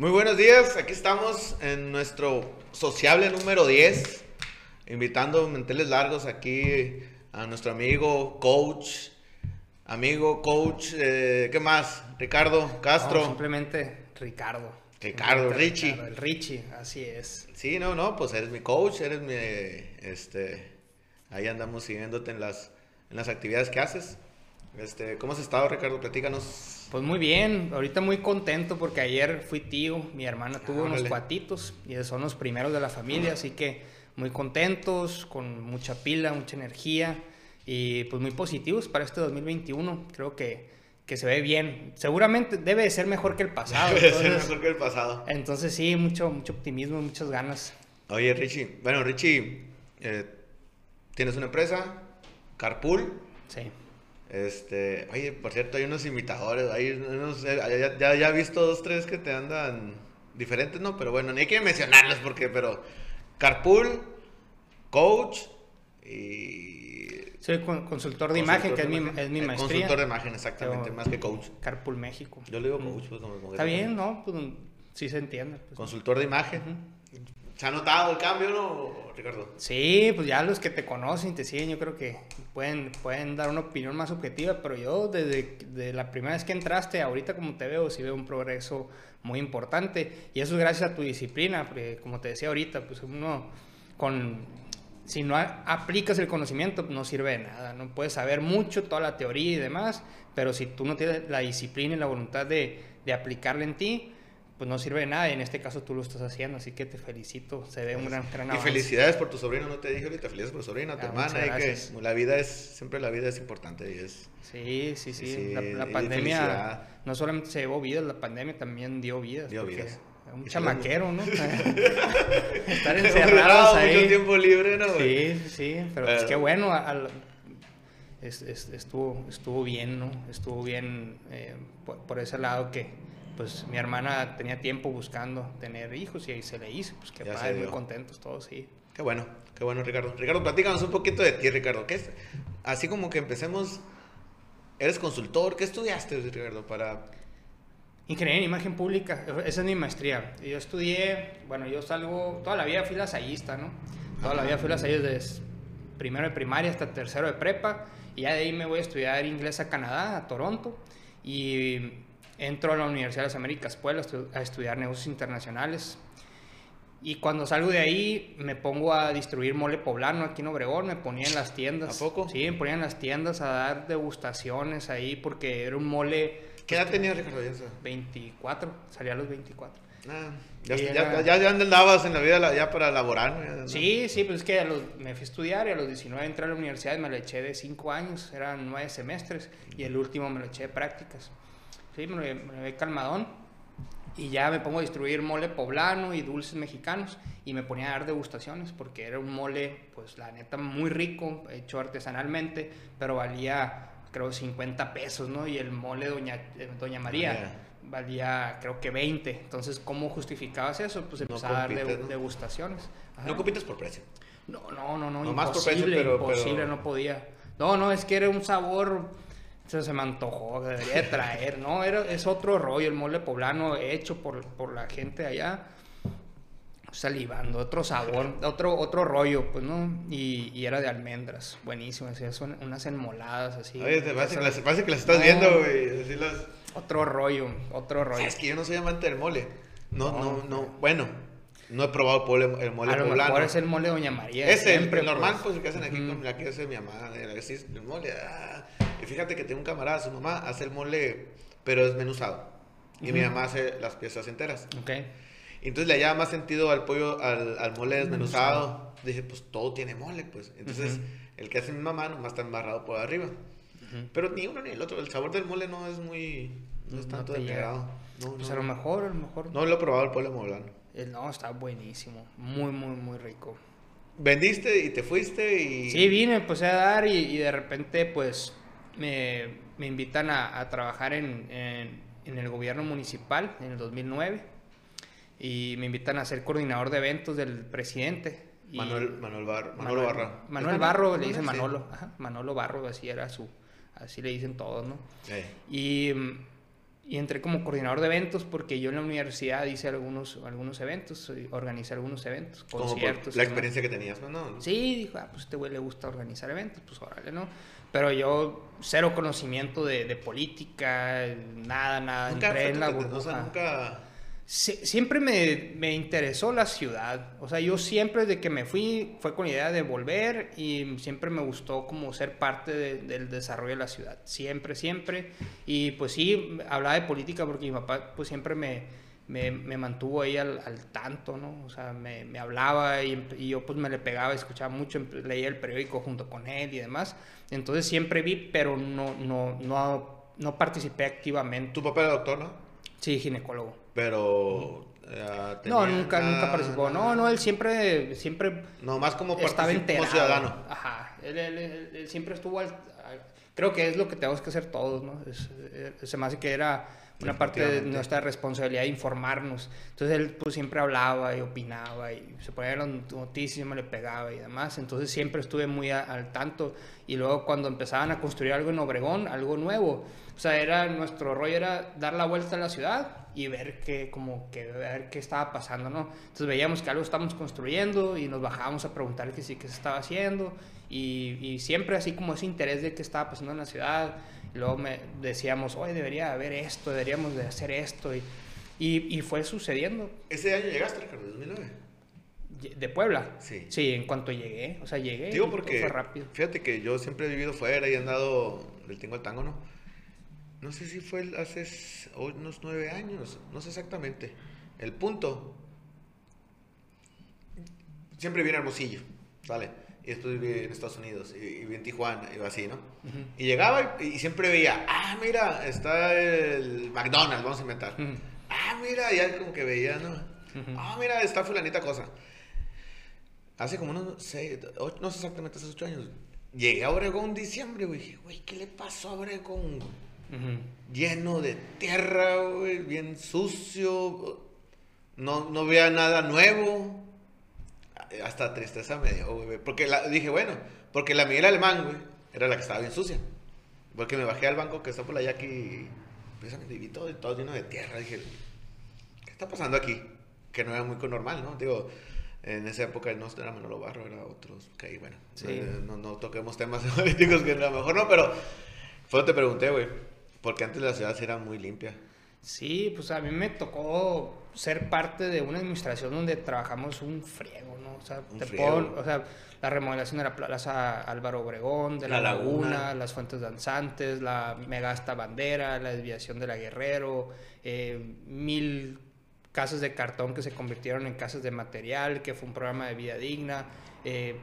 Muy buenos días, aquí estamos en nuestro sociable número 10, invitando menteles largos aquí a nuestro amigo, coach, amigo, coach, eh, ¿qué más? Ricardo Castro. No, simplemente Ricardo. Ricardo, Simplemente Richie. Ricardo, el Richie, así es. Sí, no, no, pues eres mi coach, eres mi, este, ahí andamos siguiéndote en las, en las actividades que haces. Este, ¿cómo has estado, Ricardo? Platícanos. Pues muy bien, ahorita muy contento porque ayer fui tío, mi hermana tuvo unos cuatitos y son los primeros de la familia, así que muy contentos, con mucha pila, mucha energía y pues muy positivos para este 2021. Creo que, que se ve bien. Seguramente debe de ser mejor que el pasado. Debe ser entonces, mejor que el pasado. entonces sí, mucho, mucho optimismo, muchas ganas. Oye, Richie, bueno, Richie, eh, tienes una empresa, Carpool. Sí. Este, oye, por cierto, hay unos imitadores, hay unos, ya, ya, ya he visto dos, tres que te andan diferentes, ¿no? Pero bueno, ni hay que mencionarlos porque, pero Carpool, Coach y... Soy con- consultor de imagen, que es mi, es mi maestría. Consultor de imagen, exactamente, más que coach. Carpool México. Yo le digo coach, pues como... como- Está bien, ¿no? Pues sí se entiende. pues. Consultor de imagen. ¿Se ha notado el cambio, no, Ricardo? Sí, pues ya los que te conocen te siguen, yo creo que pueden, pueden dar una opinión más objetiva, pero yo desde de la primera vez que entraste, ahorita como te veo, sí veo un progreso muy importante y eso es gracias a tu disciplina, porque como te decía ahorita, pues uno con... Si no aplicas el conocimiento, no sirve de nada, no puedes saber mucho, toda la teoría y demás, pero si tú no tienes la disciplina y la voluntad de, de aplicarla en ti, pues no sirve de nada y en este caso tú lo estás haciendo, así que te felicito, se ve un gran, gran Y avance. felicidades por tu sobrino, no te dije ahorita, felicidades por tu sobrino, tu Ah, hermana, y que la vida es, siempre la vida es importante y es... Sí, sí, sí. Sí, la, la y pandemia no solamente se llevó vidas, la pandemia también dio vidas. Dio vidas. Un Y chamaquero, ¿no? Estar encerrados ahí. mucho tiempo libre, ¿no? Sí, sí, sí, pero pues Pero- qué bueno. al- es- es- estuvo, estuvo bien, ¿no? Estuvo bien eh, por, por ese lado que pues mi hermana tenía tiempo buscando tener hijos y ahí se le hizo. Pues qué Ya padre, muy contentos todos, sí. Qué bueno, qué bueno, Ricardo. Ricardo, platícanos un poquito de ti, Ricardo. ¿Qué es? Así como que empecemos, eres consultor, ¿qué estudiaste, Ricardo? Para... Ingeniería en imagen pública, esa es mi maestría. Yo estudié, bueno, yo salgo, toda la vida fui lasallista, ¿no? Toda la vida fui lasallista desde primero de primaria hasta tercero de prepa. Y ya de ahí me voy a estudiar inglés a Canadá, a Toronto. Y entro a la Universidad de las Américas Puebla a estu- a estudiar negocios internacionales. Y cuando salgo de ahí me pongo a distribuir mole poblano aquí en Obregón, me ponía en las tiendas. ¿A poco? Sí, me ponía en las tiendas a dar degustaciones ahí porque era un mole... ¿Qué edad tenías, Ricardo? Ya, sé. 24, salía a los 24. Ah, ya, era- ya, ya andabas en la vida ya para laborar. Sí, sí, pues es que a los- me fui a estudiar y a los 19 entré a la universidad y me lo eché de 5 años, eran 9 semestres y el último me lo eché de prácticas. Sí, me me llevé calmadón y ya me pongo a distribuir mole poblano y dulces mexicanos y me ponía a dar degustaciones porque era un mole, pues la neta, muy rico, hecho artesanalmente, pero valía creo 50 pesos, ¿no? Y el mole Doña, eh, Doña María María. valía creo que 20. Entonces, ¿cómo justificabas eso? Pues No empezaba a dar degustaciones. Ajá. No compites por precio. No, no, no, no, Nomás por precio, pero- imposible, pero- no podía. No, no, es que era un sabor, se, se me antojó, debería de traer, ¿no? Era, es otro rollo, el mole poblano hecho por, por la gente allá, salivando, otro sabor, otro, otro rollo, pues, ¿no? Y, y era de almendras, buenísimo, así, son unas enmoladas así. Oye, te parece que, las, que estás No. viendo, güey. Así las... Otro rollo, otro rollo. Es que yo no soy amante del mole. No, no, No. no. Bueno, no he probado el, mole A lo poblano. mejor es el mole Doña María. Ese, el- siempre, el normal, pues, el que hacen aquí con la que hace mi mamá, es el mole. ah. Y fíjate que tengo un camarada, su mamá hace el mole, pero es menuzado. Y mi Ujú. mamá hace las piezas enteras. Ok. Y entonces le hallaba más sentido al pollo, al, al mole desmenuzado. Dije, pues todo tiene mole, pues. Entonces, Ujú. el que hace mi mamá nomás está embarrado por arriba. Ujú. Pero ni uno ni el otro. El sabor del mole no es muy. No es No tanto te de mi llega. agrado. No, Pues no. a lo mejor, a lo mejor. No lo he probado el pollo poblano. Eh, No, está buenísimo. Muy, muy, muy rico. Vendiste y te fuiste y. Sí, vine, empecé a dar y, y de repente, pues, me, me invitan a, a trabajar en, en, en el gobierno municipal en el 2009 y me invitan a ser coordinador de eventos del presidente. Y- Manuel, Manuel Bar- Manolo Manuel- Barra. Manuel ¿Es Barro, le dicen. Manolo. Ajá, Manolo Barro, así era su, así le dicen todos, ¿no? Eh. Y, y entré como coordinador de eventos porque yo en la universidad hice algunos, algunos eventos, organizé algunos eventos, conciertos. la experiencia que tenías, ¿no? Sí, dijo, ah, pues a este güey le gusta organizar eventos, pues órale, ¿no? Pero yo, cero conocimiento de, de política, nada, nada. Nunca, entré en la nunca siempre me, me, interesó la ciudad. O sea, yo siempre desde que me fui fue con la idea de volver y siempre me gustó como ser parte del desarrollo de la ciudad. Siempre, siempre. Y pues sí, hablaba de política porque mi papá pues siempre me, me, me mantuvo ahí al, al, tanto, ¿no? O sea, me, me hablaba y, y, yo pues me le pegaba, escuchaba mucho, leía el periódico junto con él y demás. Entonces siempre vi, pero no, no, no, no participé activamente. ¿Tu papá era doctor, no? Sí, ginecólogo. Pero. Eh, no, nunca, nunca participó. No, no, él siempre. siempre no, más como, estaba enterado. como ciudadano. Ajá. Él, él, siempre estuvo al, Creo que es lo que tenemos que hacer todos, ¿no? Es, eh, se me hace que era una parte de nuestra responsabilidad de informarnos. Entonces él pues siempre hablaba y opinaba y se ponía las noticias, me le pegaba y demás. Entonces siempre estuve muy al tanto. Y luego cuando empezaban a construir algo en Obregón, algo nuevo, o sea, era nuestro rollo era dar la vuelta a la ciudad y ver qué, como que ver qué estaba pasando, ¿no? Entonces veíamos que algo estábamos construyendo y nos bajábamos a preguntar qué sí, qué se estaba haciendo y, y siempre así como ese interés de qué estaba pasando en la ciudad. Luego me decíamos, oye, debería haber esto, deberíamos de hacer esto y, y, y fue sucediendo. ¿Ese año llegaste, Ricardo, 2009? ¿De Puebla? Sí. Sí, en cuanto llegué, o sea, llegué. Digo porque, fue rápido. fíjate que yo siempre he vivido fuera y he andado del tingo al tango, ¿no? no sé si fue hace unos nueve años, no sé exactamente. El punto, siempre viene Hermosillo, ¿vale? Y después viví en Estados Unidos, y, viví en Tijuana, y así, ¿no? Y llegaba y, siempre veía, ah, mira, está el McDonald's, vamos a inventar. Ah, mira, ya como que veía, ¿no? Ah, mira, está fulanita cosa. Hace como unos seis, no sé exactamente hace ocho años, llegué a Obregón en diciembre, güey. Güey, ¿qué le pasó a Obregón? Lleno de tierra, güey, bien sucio. No, no veía nada nuevo. Hasta tristeza me dio, güey. Porque la, dije, bueno, porque la Miguel Alemán, güey, era la que estaba bien sucia. Porque me bajé al banco que está por allá aquí. Precisamente vi todo, todo lleno de tierra. Dije, ¿qué está pasando aquí? Que no era muy normal, ¿no? Digo, en esa época no era Manolo Barro, era otros. Que bueno, no, no, toquemos temas políticos que a lo mejor no, pero fue lo que te pregunté, güey. Porque antes la ciudad era muy limpia. Sí, pues a mí me tocó ser parte de una administración donde trabajamos un friego, ¿no? O sea, o sea la remodelación de la Plaza Álvaro Obregón, de la, laguna, las fuentes danzantes, la megasta bandera, la desviación de la Guerrero, eh, mil casas de cartón que se convirtieron en casas de material, que fue un programa de vida digna. Eh,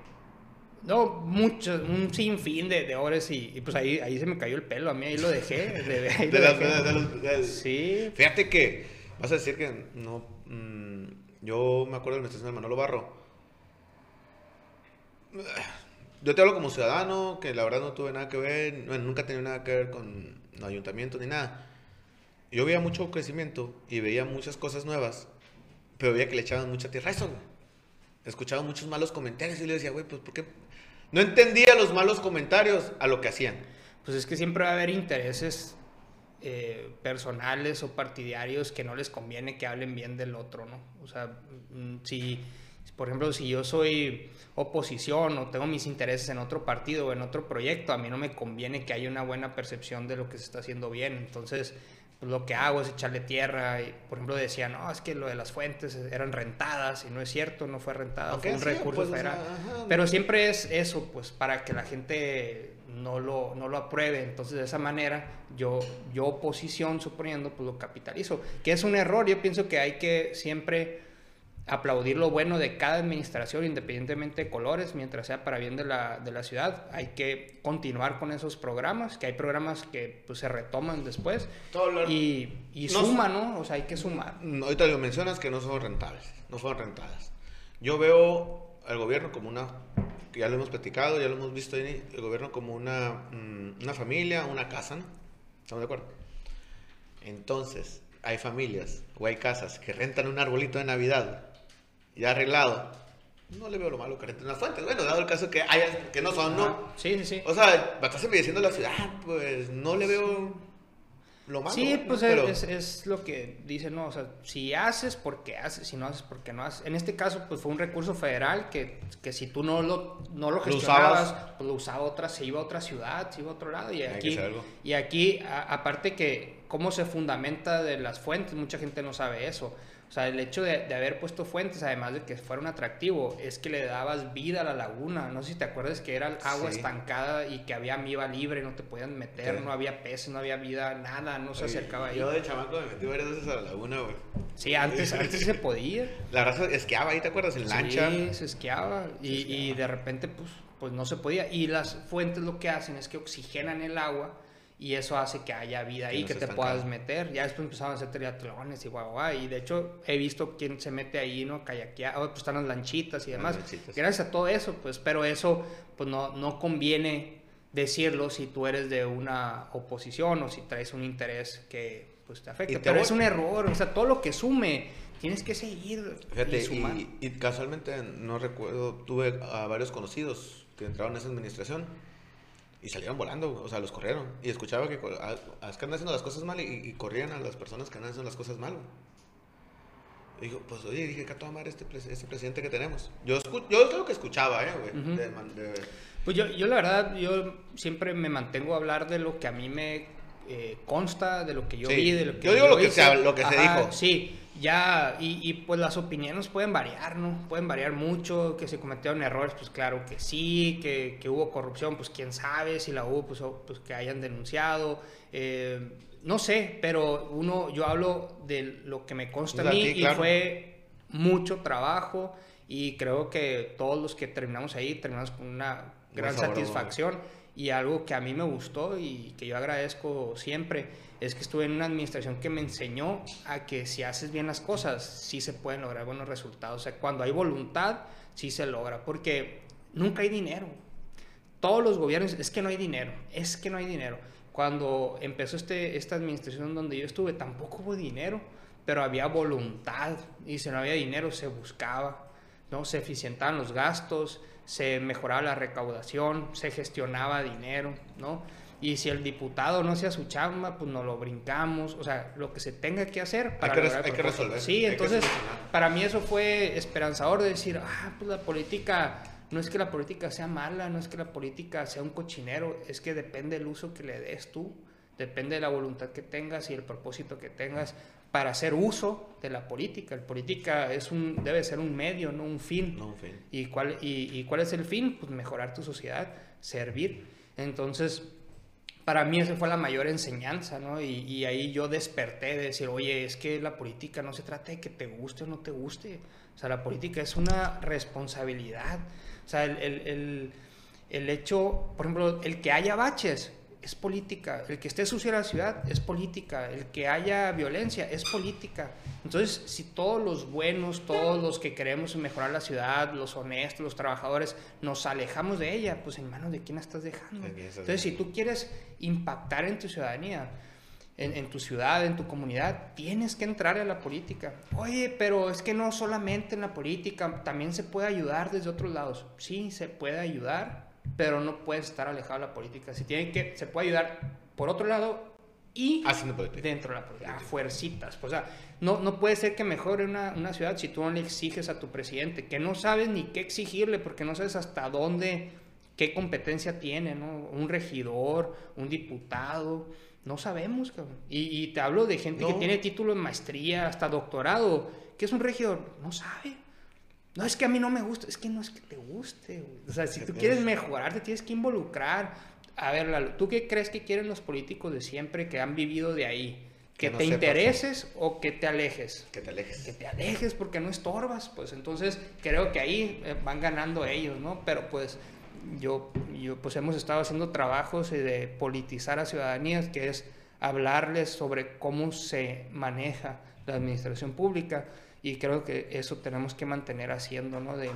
no, mucho, un sinfín de, de horas y, pues ahí, ahí se me cayó el pelo, a mí ahí lo dejé. De, sí. Fíjate que vas a decir que no, mm, yo me acuerdo de la estación de Manolo Barro. Yo te hablo como ciudadano, que la verdad no tuve nada que ver, bueno, nunca tenía nada que ver con ayuntamiento ni nada. Yo veía mucho crecimiento y veía muchas cosas nuevas, pero veía que le echaban mucha tierra a eso, Escuchaba muchos malos comentarios y le decía, güey, pues ¿por qué no entendía los malos comentarios a lo que hacían. Pues es que siempre va a haber intereses eh, personales o partidarios que no les conviene que hablen bien del otro, ¿no? O sea, mm, si, por ejemplo, si yo soy oposición o tengo mis intereses en otro partido o en otro proyecto, a mí no me conviene que haya una buena percepción de lo que se está haciendo bien. Entonces, pues lo que hago es echarle tierra. Y, por ejemplo, decían, no, es que lo de las fuentes eran rentadas y no es cierto, no fue rentada, fue un recurso pues, federal. Pero siempre es eso, pues, para que la gente no lo, no lo apruebe. Entonces, de esa manera, yo, yo oposición, suponiendo, pues lo capitalizo. Que es un error, yo pienso que hay que siempre aplaudir lo bueno de cada administración, independientemente de colores, mientras sea para bien de la, de la ciudad. Hay que continuar con esos programas, que hay programas que pues, se retoman después y, y suma, ¿no? O sea, hay que sumar. Ahorita lo mencionas que no son rentables, no fueron rentadas. Yo veo al gobierno como una, ya lo hemos platicado, ya lo hemos visto el gobierno como una, mm, una familia, una casa, ¿no? ¿Estamos de acuerdo? Entonces, hay familias o hay casas que rentan un arbolito de Navidad ya arreglado, no le veo lo malo que renten las fuentes. Bueno, dado el caso que haya, que no son, ¿no? Sí, sí, sí. O sea, estás embelleciendo la ciudad, pues no le veo. lo malo. Sí, ¿no? pues Pero- es, es lo que dicen, ¿no? O sea, si haces, porque haces, si no haces, porque no haces. En este caso, pues fue un recurso federal que, que si tú no lo, no lo Lo gestionabas, usabas. pues lo usaba otra, se iba a otra ciudad, se iba a otro lado. Y aquí, y aquí a- aparte que cómo se fundamenta de las fuentes, mucha gente no sabe eso. O sea, el hecho de, de haber puesto fuentes, además de que fuera un atractivo, es que le dabas vida a la laguna. No sé si te acuerdas que era agua Sí. estancada y que había amiba libre, no te podían meter, Sí. no había peces, no había vida, nada, no se Oye, acercaba ahí. Yo de chamaco me metí varias veces a la laguna, güey. Sí, antes, antes se podía. La raza esquiaba ahí, ¿te acuerdas? En lancha. Sí, se esquiaba. Y, y de repente, pues, pues no se podía. Y las fuentes lo que hacen es que oxigenan el agua y eso hace que haya vida Que ahí, que te puedas meter. Ya después empezaron a hacer triatlones y guau, guau. Y de hecho, he visto quién se mete ahí, ¿no? Kayakear, oh, pues están las lanchitas y demás. lanchitas. Gracias a todo eso, pues, pero eso, pues no, no conviene decirlo si tú eres de una oposición o si traes un interés que pues te afecta. Te pero voy- es un error, o sea, todo lo que sume, tienes que seguir Fíjate, y sumar. y, y casualmente, no recuerdo, tuve a varios conocidos que entraron en esa administración y salieron volando, o sea, los corrieron. Y escuchaba que a, a- es que andan haciendo las cosas mal y, y corrían a las personas que andan haciendo las cosas mal. Y digo, pues oye, dije, que a toda madre este, este presidente que tenemos. Yo, yo es lo que escuchaba, ¿eh, güey? De de- Pues yo, yo la verdad, yo siempre me mantengo a hablar de lo que a mí me eh, consta, de lo que yo Sí. vi, de lo que Yo digo lo que se habla- lo que se dijo. Sí, ya, y, y, pues las opiniones pueden variar, ¿no? Pueden variar mucho, que se cometieron errores, pues claro que sí, que, que hubo corrupción, pues quién sabe, si la hubo, pues, pues que hayan denunciado, eh, no sé, pero uno, yo hablo de lo que me consta a mí sí, y fue mucho trabajo y creo que todos los que terminamos ahí terminamos con una gran boca. Y algo que a mí me gustó y que yo agradezco siempre es que estuve en una administración que me enseñó a que si haces bien las cosas sí se pueden lograr buenos resultados, o sea, cuando hay voluntad sí se logra porque nunca hay dinero. Todos los gobiernos es que no hay dinero, es que no hay dinero. Cuando empezó este, esta administración donde yo estuve tampoco hubo dinero, pero había voluntad y si no había dinero se buscaba, ¿no? Se eficientaban los gastos, se mejoraba la recaudación, se gestionaba dinero, ¿no? Y si el diputado no hacía su chamba, pues nos lo brincamos, o sea, lo que se tenga que hacer para que hay que resolver, Sí, hay entonces para mí eso fue esperanzador de decir, ah, pues la política, no es que la política sea mala, no es que la política sea un cochinero, es que depende del uso que le des tú, depende de la voluntad que tengas y el propósito que tengas para hacer uso de la política. La política es un, debe ser un medio, no un fin. No, en fin. ¿Y cuál, y, y cuál es el fin? Pues mejorar tu sociedad, servir. Entonces, para mí esa fue la mayor enseñanza, ¿no? Y, y ahí yo desperté de decir, oye, es que la política no se trata de que te guste o no te guste. O sea, la política es una responsabilidad. O sea, el, el, el, el hecho, por ejemplo, el que haya baches es política. El que esté sucia la ciudad es política. El que haya violencia es política. Entonces, si todos los buenos, todos los que queremos mejorar la ciudad, los honestos, los trabajadores, nos alejamos de ella, pues en manos de quién la estás dejando. ¿De quién estás Entonces, si tú quieres impactar en tu ciudadanía, en, en, tu ciudad, en tu comunidad, tienes que entrar a la política. Oye, pero es que no solamente en la política, también se puede ayudar desde otros lados. Sí, se puede ayudar, pero no puedes estar alejado de la política. Se, tiene que, se puede ayudar por otro lado y Haciendo política. dentro de la política, a fuercitas. Pues, o sea, no, no puede ser que mejore una, una ciudad si tú no le exiges a tu presidente, que no sabes ni qué exigirle, porque no sabes hasta dónde, qué competencia tiene, ¿no? Un regidor, un diputado, no sabemos, cabrón. Y, y te hablo de gente No. que tiene título en maestría, hasta doctorado, que es un regidor, no sabe. No es que a mí no me gusta, es que no es que te guste. güey. O sea, si tú quieres mejorar, te tienes que involucrar. A ver, Lalo, ¿tú qué crees que quieren los políticos de siempre que han vivido de ahí? ¿Que, Que no te intereses o que te alejes? Que te alejes. Que te alejes porque no estorbas, pues entonces creo que ahí eh, van ganando ellos, ¿no? Pero pues yo, yo pues hemos estado haciendo trabajos eh, de politizar a ciudadanías, que es hablarles sobre cómo se maneja la administración pública y creo que eso tenemos que mantener haciendo, ¿no? De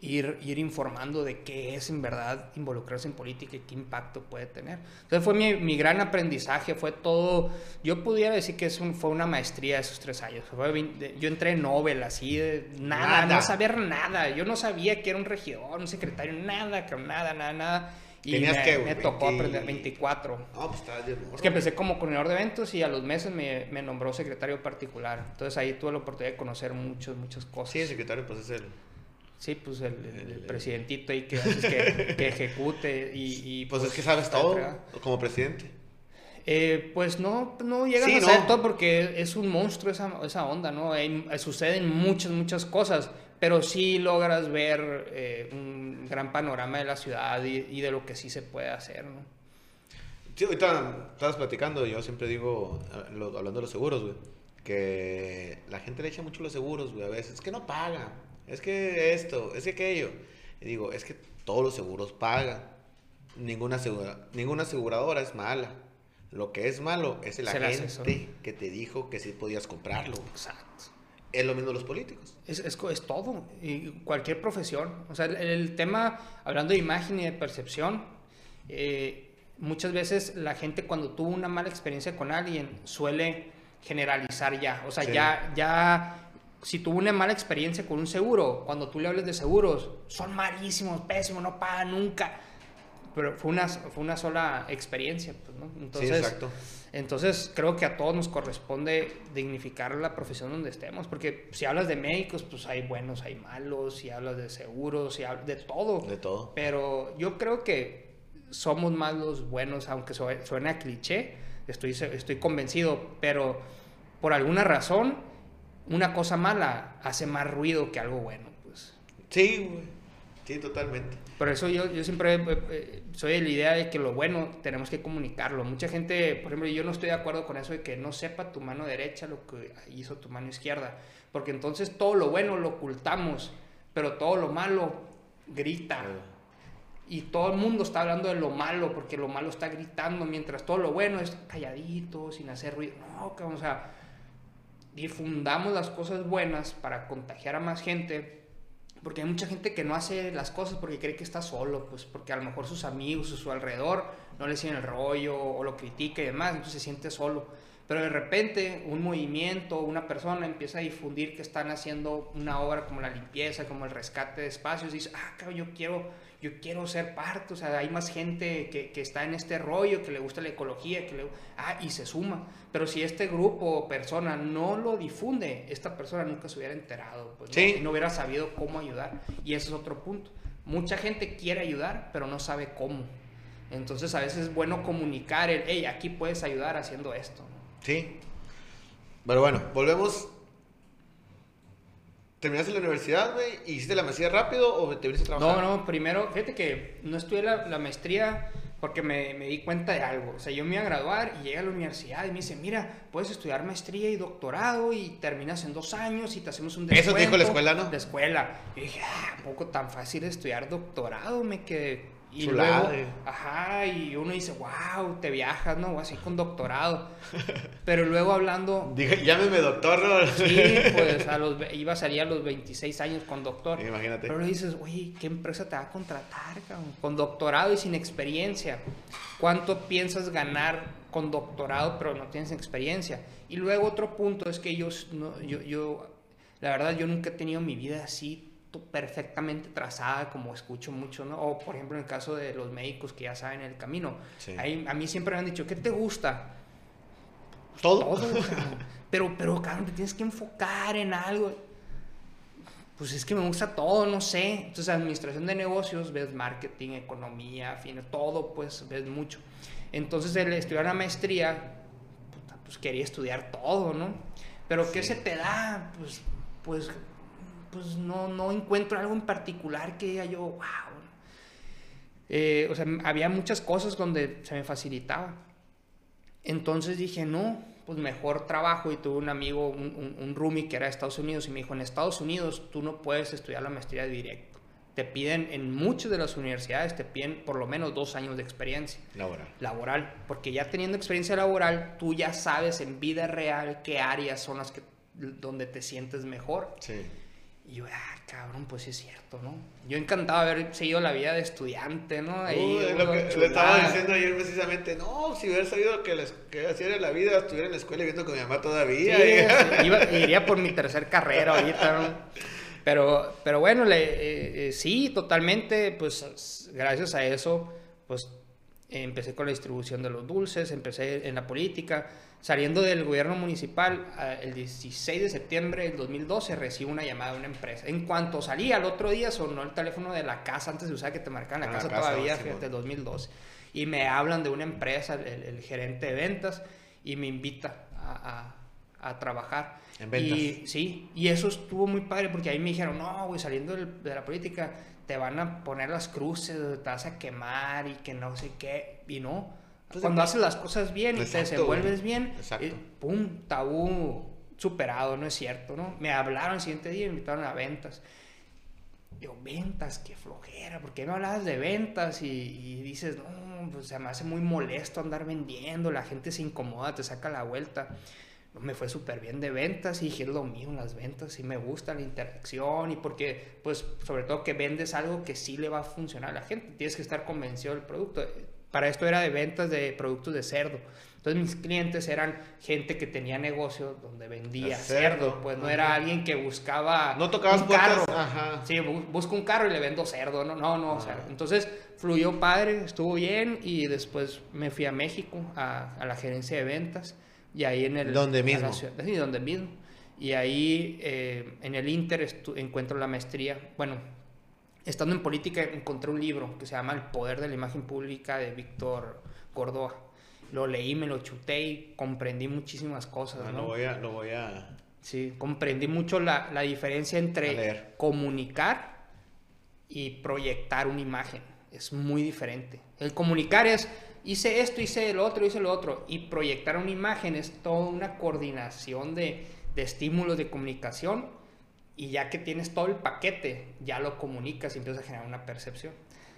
ir, ir informando de qué es en verdad involucrarse en política y qué impacto puede tener. Entonces fue mi, mi gran aprendizaje, fue todo, yo pudiera decir que es un, fue una maestría esos tres años. Fue de- yo entré en Nobel, así, de nada, Nada. no saber nada, yo no sabía que era un regidor, un secretario, nada, nada, nada, nada. Y ¿Tenías me, güey? me tocó 20. aprender 24. No, pues estabas bien morro. Es que empecé como coordinador de eventos y a los meses me, me nombró secretario particular. Entonces ahí tuve la oportunidad de conocer muchas, muchas cosas. Sí, el secretario, pues es el. Sí, pues el, el- el El- presidentito ahí que, que, que ejecute y, y, Pues, es que sabes todo, como presidente. Eh, pues no, no llegas Sí, a saber no. todo porque es un monstruo esa, esa onda, ¿no? Hay- suceden muchas, muchas cosas, pero sí logras ver eh, un gran panorama de la ciudad y, y de lo que sí se puede hacer, ¿no? Sí, ahorita estabas platicando, yo siempre digo, lo- hablando de los seguros, güey, que la gente le echa mucho los seguros, güey, a veces, es que no paga, es que esto, es que aquello. Y digo, es que todos los seguros pagan, ninguna, asegura- ninguna aseguradora es mala. Lo que es malo es el Es el asesor. agente que te dijo que sí podías comprarlo. Exacto. Es lo mismo los políticos. Es, es, es todo, y cualquier profesión. O sea, el, el tema, hablando de imagen y de percepción, eh, muchas veces la gente cuando tuvo una mala experiencia con alguien suele generalizar ya. O sea, Sí. ya, ya, si tuvo una mala experiencia con un seguro, cuando tú le hables de seguros, son malísimos, pésimos, no pagan nunca. Pero fue una, fue una sola experiencia, pues, ¿no? Entonces, sí, exacto. Entonces, creo que a todos nos corresponde dignificar la profesión donde estemos, porque si hablas de médicos, pues hay buenos, hay malos, si hablas de seguros, si hablas de todo. De todo. Pero yo creo que somos más los buenos, aunque sue- suene a cliché, estoy, estoy convencido, pero por alguna razón, una cosa mala hace más ruido que algo bueno, pues. Sí, güey. Sí, totalmente. Por eso yo, yo siempre eh, eh, soy de la idea de que lo bueno tenemos que comunicarlo. Mucha gente, por ejemplo, yo no estoy de acuerdo con eso de que no sepa tu mano derecha lo que hizo tu mano izquierda. Porque entonces todo lo bueno lo ocultamos, pero todo lo malo grita. Y todo el mundo está hablando de lo malo, porque lo malo está gritando, mientras todo lo bueno es calladito, sin hacer ruido. No, o sea, difundamos las cosas buenas para contagiar a más gente. Porque hay mucha gente que no hace las cosas porque cree que está solo, pues porque a lo mejor sus amigos su alrededor no le siguen el rollo o lo critica y demás, entonces se siente solo. Pero de repente un movimiento, una persona empieza a difundir que están haciendo una obra como la limpieza, como el rescate de espacios, y dice, ah, cabrón, yo quiero, yo quiero ser parte, o sea, hay más gente que, que está en este rollo, que le gusta la ecología, que le, ah, y se suma. Pero si este grupo o persona no lo difunde, esta persona nunca se hubiera enterado, pues, ¿no? Sí. y no hubiera sabido cómo ayudar. Y ese es otro punto. Mucha gente quiere ayudar, pero no sabe cómo. Entonces a veces es bueno comunicar el, hey, aquí puedes ayudar haciendo esto. ¿no? Sí. Pero bueno, volvemos. ¿Terminaste la universidad, güey? ¿Y ¿Hiciste la maestría rápido o te viniste a No, trabajar? no, primero, fíjate que no estudié la, la maestría porque me, me di cuenta de algo. O sea, yo me iba a graduar y llegué a la universidad y me dice, mira, puedes estudiar maestría y doctorado y terminas en dos años y te hacemos un Eso te dijo la descuento escuela, ¿no? De escuela. Y dije, ah, ¿a poco tan fácil estudiar doctorado? Me quedé... Y Chulada, luego, eh. ajá, y uno dice, wow, te viajas, ¿no? Así con doctorado. Pero luego hablando, Dije, llámeme doctor, ¿no? sí, pues a los, iba a salir a los 26 años con doctor. Imagínate. Pero le dices, oye, ¿qué empresa te va a contratar, cabrón? Con doctorado y sin experiencia. ¿Cuánto piensas ganar con doctorado pero no tienes experiencia? Y luego otro punto es que yo, no- yo, yo la verdad, yo nunca he tenido mi vida así perfectamente trazada como escucho mucho, ¿no? O por ejemplo en el caso de los médicos que ya saben el camino. Sí. Ahí, a mí siempre me han dicho, ¿qué te gusta? ¿Todo? todo. o sea, pero, pero, cabrón, te tienes que enfocar en algo. Pues es que me gusta todo, no sé. Entonces, administración de negocios, ves marketing, economía, fin, todo, pues ves mucho. Entonces, el estudiar la maestría, puta, pues quería estudiar todo, ¿no? Pero ¿qué Sí. se te da? Pues, pues, pues no, no encuentro algo en particular que diga yo, wow. Eh, o sea, había muchas cosas donde se me facilitaba. Entonces dije, no, pues mejor trabajo. Y tuve un amigo, un, un, un roomie que era de Estados Unidos, y me dijo, en Estados Unidos tú no puedes estudiar la maestría directo. Te piden, en muchas de las universidades, te piden por lo menos dos años de experiencia Laboral. laboral. Porque ya teniendo experiencia laboral, tú ya sabes en vida real qué áreas son las que donde te sientes mejor. Sí. Y yo, ah, cabrón, pues sí es cierto, ¿no? Yo encantado de haber seguido la vida de estudiante, ¿no? Ahí, Uy, lo que le chulada. estaba diciendo ayer precisamente, no, si hubiera sabido que, les, que así era la vida, estuviera en la escuela viviendo con mi mamá Sí, todavía. sí, iba- iría por mi tercer carrera ahorita, ¿no? Pero, pero bueno, le, eh, eh, sí, totalmente, pues gracias a eso pues empecé con la distribución de los dulces, empecé en la política. Saliendo del gobierno municipal, el 16 de septiembre del 2012 recibo una llamada de una empresa. En cuanto salí, al otro día sonó el teléfono de la casa, antes de usar que te marcaban la, casa, todavía, fíjate, el 2012. Y me hablan de una empresa, el, gerente de ventas, y me invita a, a, trabajar. En ventas. Y, sí, y eso estuvo muy padre porque ahí me dijeron, no, güey, saliendo de la política, te van a poner las cruces, te vas a quemar y que no sé qué, y no. Pues Cuando haces las cosas bien y te desenvuelves bien, eh, pum, tabú superado, no es cierto, ¿no? Me hablaron el siguiente día y me invitaron a ventas. Digo, ventas, qué flojera, ¿por qué me hablabas de ventas? Y, dices, no, pues se me hace muy molesto andar vendiendo, la gente se incomoda, te saca la vuelta me fue súper bien de ventas y dije, es lo mío las ventas y me gusta la interacción y porque, pues, sobre todo que vendes algo que sí le va a funcionar a la gente, tienes que estar convencido del producto. Para esto era de ventas de productos de cerdo. Entonces mis clientes eran gente que tenía negocio donde vendía cerdo, pues no era alguien que buscaba no tocabas un carro. Ajá. Sí, busco un carro y le vendo cerdo, no, no, no, o sea, entonces fluyó padre, estuvo bien y después me fui a México a, a la gerencia de ventas y ahí en el... ¿Dónde mismo? sí, donde mismo. Y ahí eh, en el Inter encuentro la maestría. Bueno, estando en política encontré un libro que se llama El Poder de la Imagen Pública de Víctor Gordoa. Lo leí, me lo chuté y comprendí muchísimas cosas. Ah, ¿no? Lo voy a... Lo voy a... Sí, comprendí mucho la, la diferencia entre comunicar y proyectar una imagen. Es muy diferente. El comunicar es hice esto, hice lo otro, hice lo otro. Y proyectar una imagen es toda una coordinación de, de estímulos de comunicación. Y ya que tienes todo el paquete, ya lo comunicas y empiezas a generar una percepción.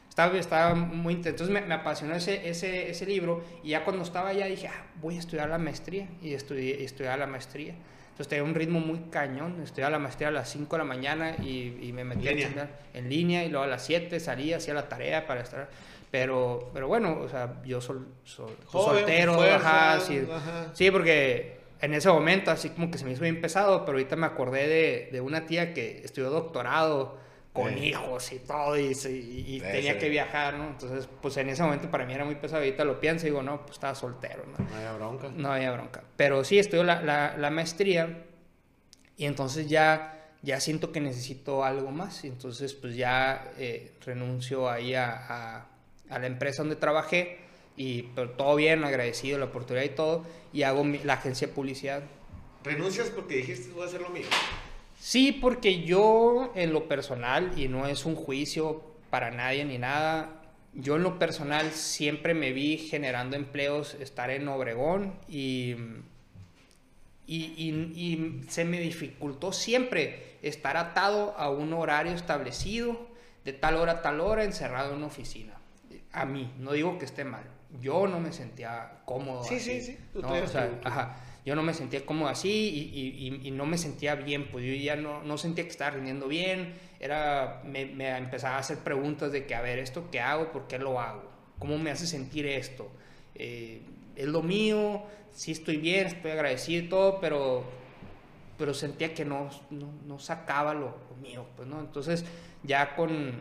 Estaba, estaba muy Entonces me, me, apasionó ese, ese, ese, libro. Y ya cuando estaba allá dije, ah, voy a estudiar la maestría. Y estudié, estudiar la maestría. Entonces tenía un ritmo muy cañón. Estudiaba la maestría a las 5 de la mañana y, y me metí en línea. Y luego a las 7 salía, hacía la tarea para estar pero, pero bueno, o sea, yo soy, soltero, ajá, sí, sí, porque en ese momento así como que se me hizo bien pesado, pero ahorita me acordé de, de una tía que estudió doctorado con hijos y todo y, y, tenía que viajar, ¿no? Entonces, pues en ese momento para mí era muy pesado, ahorita lo pienso y digo, no, pues estaba soltero, ¿no? No había bronca. No había bronca. Pero sí, estudió la, la, la maestría y entonces ya ya siento que necesito algo más. Entonces, pues ya eh, renuncio ahí a, a la empresa donde trabajé y pero todo bien, agradecido la oportunidad y todo, y hago la agencia de publicidad. ¿Renuncias porque dijiste voy a hacer lo mismo? Sí, porque yo en lo personal, y no es un juicio para nadie ni nada, yo en lo personal siempre me vi generando empleos, estar en Obregón y, y, y se me dificultó siempre estar atado a un horario establecido, de tal hora a tal hora, encerrado en una oficina a mí, no digo que esté mal, yo no me sentía cómodo. Sí, sí, sí. ¿no? O sea, ajá, yo no me sentía cómodo así y, y, y, no me sentía bien, pues yo ya no, no sentía que estaba rindiendo bien, era, me, me, empezaba a hacer preguntas de que, a ver, ¿esto qué hago? ¿Por qué lo hago? ¿Cómo me hace sentir esto? Eh, ¿Es lo mío? Sí estoy bien, estoy agradecido y todo, pero, pero sentía que no, no, no sacaba lo, lo mío, pues, ¿no? Entonces, ya con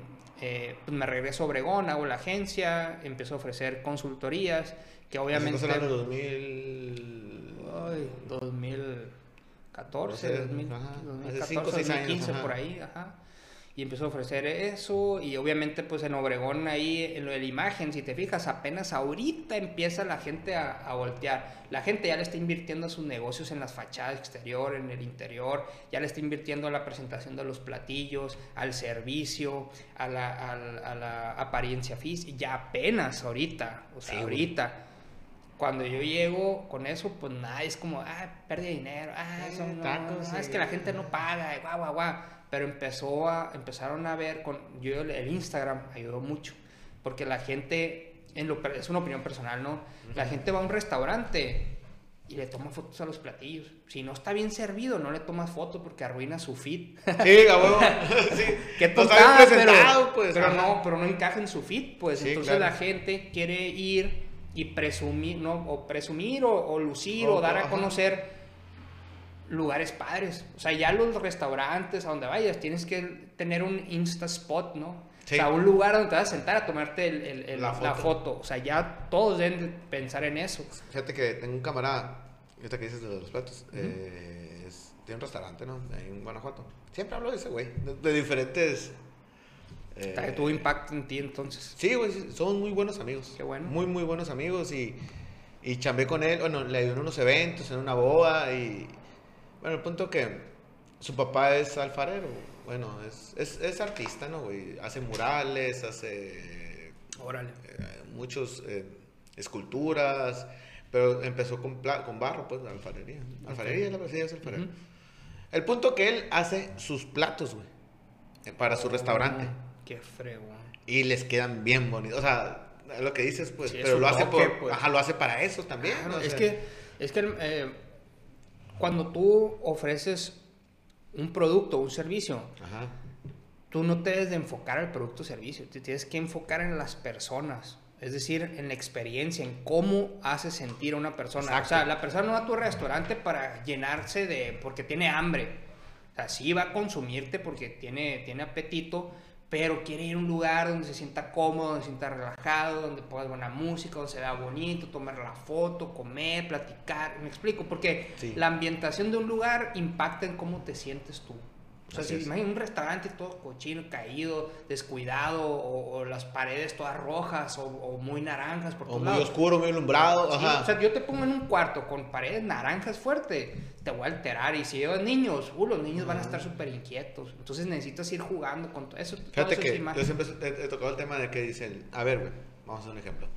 eh, pues me regreso a Obregón, hago la agencia, empiezo a ofrecer consultorías, que obviamente... ¿Estás hablando de 2000... Ay, 2014, 2014, 2015, por ahí, ajá y empezó a ofrecer eso y obviamente pues en Obregón ahí en lo de la imagen, si te fijas, apenas ahorita empieza la gente a, a, voltear. La gente ya le está invirtiendo a sus negocios en las fachadas exterior, en el interior, ya le está invirtiendo a la presentación de los platillos, al servicio, a la, a, la apariencia física, ya apenas ahorita, o sea, ahorita. Cuando yo llego con eso, pues nada, es como, ah, perdí dinero, ah, son, tacos, ah, es que la gente no paga, guau, guau, guau pero empezó a, empezaron a ver, con, yo el Instagram ayudó mucho, porque la gente, en lo, es una opinión personal, ¿no? La gente va a un restaurante y le toma fotos a los platillos. Si no está bien servido, no le tomas foto porque arruina su feed. Sí, cabrón. sí. Qué tontada, pero, pues, pero no, pero no encaja en su feed, pues. Entonces la gente quiere ir y presumir, ¿no? O presumir o, lucir o, dar a conocer lugares padres. O sea, ya los restaurantes, a donde vayas, tienes que tener un Insta Spot, ¿no? O sea, un lugar donde te vas a sentar a tomarte el, el- el- La la, foto. foto. O sea, ya todos deben de pensar en eso. Fíjate que tengo un camarada, ahorita que dices de los platos, eh, es- tiene un restaurante, ¿no? Ahí en Guanajuato. Siempre hablo de ese güey, de, de diferentes... eh, que tuvo impacto en ti entonces. Sí, güey, sí, somos muy buenos amigos. Qué bueno. Muy, muy buenos amigos y, y chambé con él, bueno, le ayudé en unos eventos, en una boda y... Bueno, el punto que su papá es alfarero, bueno, es, es, es artista, ¿no, güey? Hace murales, hace Órale. eh, muchos eh, esculturas, pero empezó con, con barro, pues, alfarería. Alfarería, la verdad, sí, es alfarero. El punto que él hace sus platos, güey, eh, para su restaurante. Oh, qué fregón. Y les quedan bien bonitos. O sea, lo que dices, pues, Sí, pero lo hace toque, por, pues. ajá, lo hace para eso también. Claro, ¿no? O es que, es que eh, cuando tú ofreces un producto, un servicio, Ajá. tú no te debes de enfocar al producto o servicio, te tienes que enfocar en las personas. Es decir, en la experiencia, en cómo hace sentir a una persona. Exacto. O sea, la persona no va a tu restaurante para llenarse de... porque tiene hambre. O sea, sí va a consumirte porque tiene, tiene apetito, pero quiere ir a un lugar donde se sienta cómodo, donde se sienta relajado, donde pongas buena música, donde se vea bonito, tomar la foto, comer, platicar. Me explico, porque Sí. la ambientación de un lugar impacta en cómo te sientes tú. O sea, Así si imagina un restaurante todo cochino, caído, descuidado, o, o las paredes todas rojas, o, o muy naranjas por O muy lados. oscuro, muy alumbrado. Sí, Ajá. o sea, yo te pongo en un cuarto con paredes naranjas fuerte, te voy a alterar. Y si llevas niños, uh, los niños van a estar súper inquietos. Entonces necesitas ir jugando con todo eso. todo Fíjate eso que yo siempre he, he tocado el tema de que dicen, a ver, güey, vamos a hacer un ejemplo.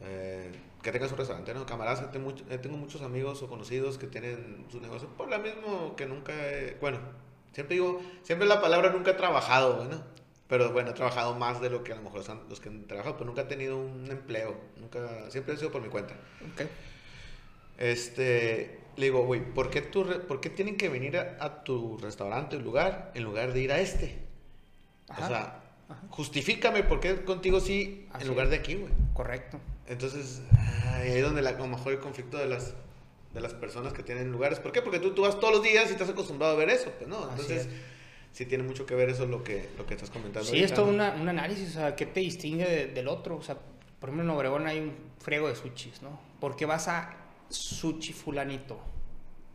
Eh, que tengas un restaurante, ¿no? Camaradas, eh, tengo muchos amigos o conocidos que tienen su negocio por lo mismo que nunca he, bueno, siempre digo, siempre la palabra nunca he trabajado, güey, ¿no? Pero bueno, he trabajado más de lo que a lo mejor están- los que han trabajado, pero nunca he tenido un empleo, nunca, siempre he sido por mi cuenta. Ok. Este, le digo, güey, ¿por qué, tu re- ¿por qué tienen que venir a, a tu restaurante o lugar en lugar de ir a este? Ajá, O sea, ajá. justifícame por qué contigo sí Así en lugar de aquí, güey. Correcto. Entonces, ahí es donde la, a lo mejor el conflicto de las, de las personas que tienen lugares. ¿Por qué? Porque tú, tú vas todos los días y estás acostumbrado a ver eso, pues no. Entonces, es. sí tiene mucho que ver eso lo que, lo que estás comentando. Sí, es ahorita, todo ¿no? una- un análisis, o sea, ¿qué te distingue de- del otro? O sea, por ejemplo, en Obregón hay un frego de sushis, ¿no? ¿Por qué vas a sushi fulanito?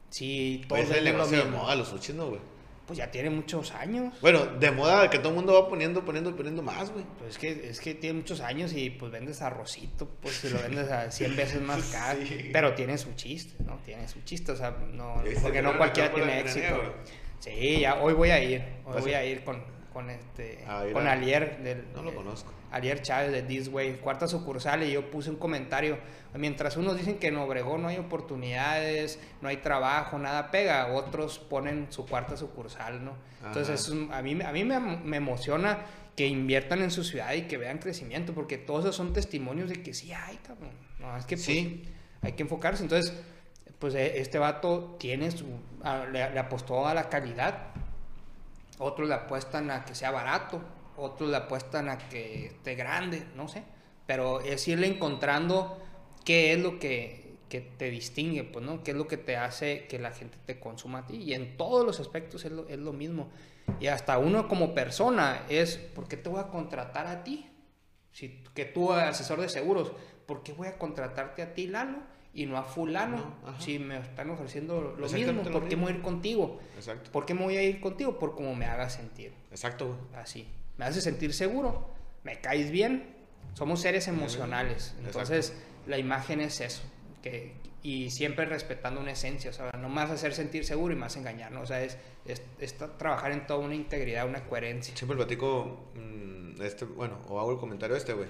Todos Pues es el venden lo mismo. moda, los sushis, ¿no, güey? Pues ya tiene muchos años. Bueno, de moda que todo el mundo va poniendo, poniendo, poniendo más, güey. Pues es que, es que tiene muchos años y pues vendes arrocito, pues si lo vendes a 100 veces más caro. Sí. Pero tiene su chiste, ¿no? Tiene su chiste, o sea, no, se porque no cualquiera tiene éxito. granera, Sí, ya, hoy voy a ir, hoy ¿Vas voy a ir con, con este, A ir con Alier del... No lo eh, conozco. Alier Chávez de This Way, cuarta sucursal, y yo puse un comentario. Mientras unos dicen que en Obregón no hay oportunidades, no hay trabajo, nada pega, otros ponen su cuarta sucursal, ¿no? Entonces, Ajá. a mí, a mí me, me emociona que inviertan en su ciudad y que vean crecimiento, porque todos esos son testimonios de que sí hay, cabrón. No, es que pues, Sí. hay que enfocarse. Entonces, pues eh, este vato tiene su. le, le apostó a la calidad. Otros le apuestan a que sea barato. Otros le apuestan a que esté grande, no sé. Pero es irle encontrando qué es lo que, que te distingue, pues, ¿no? Qué es lo que te hace que la gente te consuma a ti. Y en todos los aspectos es lo, es lo mismo. Y hasta uno como persona es, ¿por qué te voy a contratar a ti? Si que tú, asesor de seguros, ¿por qué voy a contratarte a ti, Lalo? Y no a fulano, No, si me están ofreciendo lo mismo, ¿por qué me voy a ir contigo? Exacto. ¿Por qué me voy a ir contigo? Por cómo me haga sentir. Exacto, güey. Así. Me hace sentir seguro, me caes bien. Somos seres emocionales. Exacto. Entonces, la imagen es eso. Que, y siempre respetando una esencia. O sea, no más hacer sentir seguro y más engañar. ¿no? O sea, es, es, es tra- trabajar en toda una integridad, una coherencia. Siempre platico, mm, este, bueno, o hago el comentario este, güey,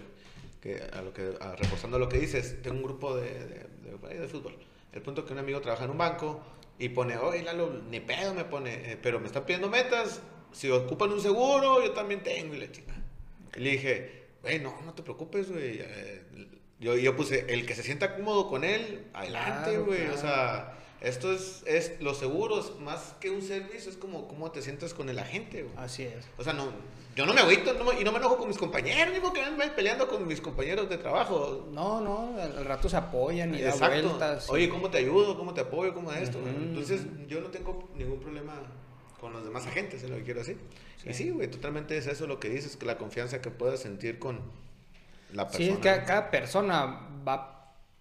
que a lo que, a- reforzando lo que dices, tengo un grupo de, de, de- de fútbol. El punto que un amigo trabaja en un banco y pone, oye, Lalo, ni pedo me pone, eh, pero me están pidiendo metas, si ocupan un seguro, yo también tengo, y la chica. Y le dije, güey, no, no te preocupes, güey. eh, Yo, yo puse, el que se sienta cómodo con él, adelante, Claro, güey. O claro. sea, esto es, es los seguros, más que un servicio, es como cómo te sientas con el agente, güey. Así es. O sea, no, yo no me agüito no me- y no me enojo con mis compañeros, ni porque me peleando con mis compañeros de trabajo. No, no, al, rato se apoyan y da Exacto. vueltas. Oye, ¿cómo te ayudo? ¿Cómo te apoyo? ¿Cómo esto? Entonces, yo no tengo ningún problema con los demás agentes, es lo que quiero decir. Y sí, güey, totalmente es eso lo que dices, que la confianza que puedes sentir con la persona. Sí, es que cada persona va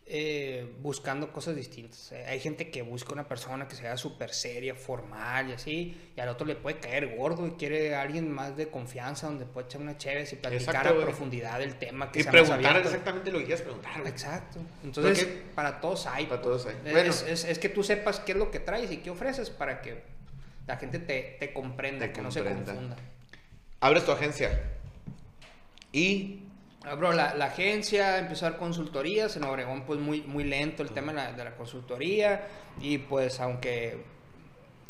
eh, buscando cosas distintas. Eh, hay gente que busca una persona que sea súper seria, formal y así, y al otro le puede caer gordo y quiere a alguien más de confianza donde puede echar una chévere y platicar a profundidad del tema que y preguntar exactamente lo que quieras preguntar. Exacto. Entonces, para todos hay. Para todos hay. Es, es, que tú sepas qué es lo que traes y qué ofreces para que la gente te, te comprenda, que no se confunda. Abres tu agencia y Abro la, la, agencia, empezó a dar consultorías. En Obregón, pues muy, muy lento el tema de la, de la, consultoría. Y pues, aunque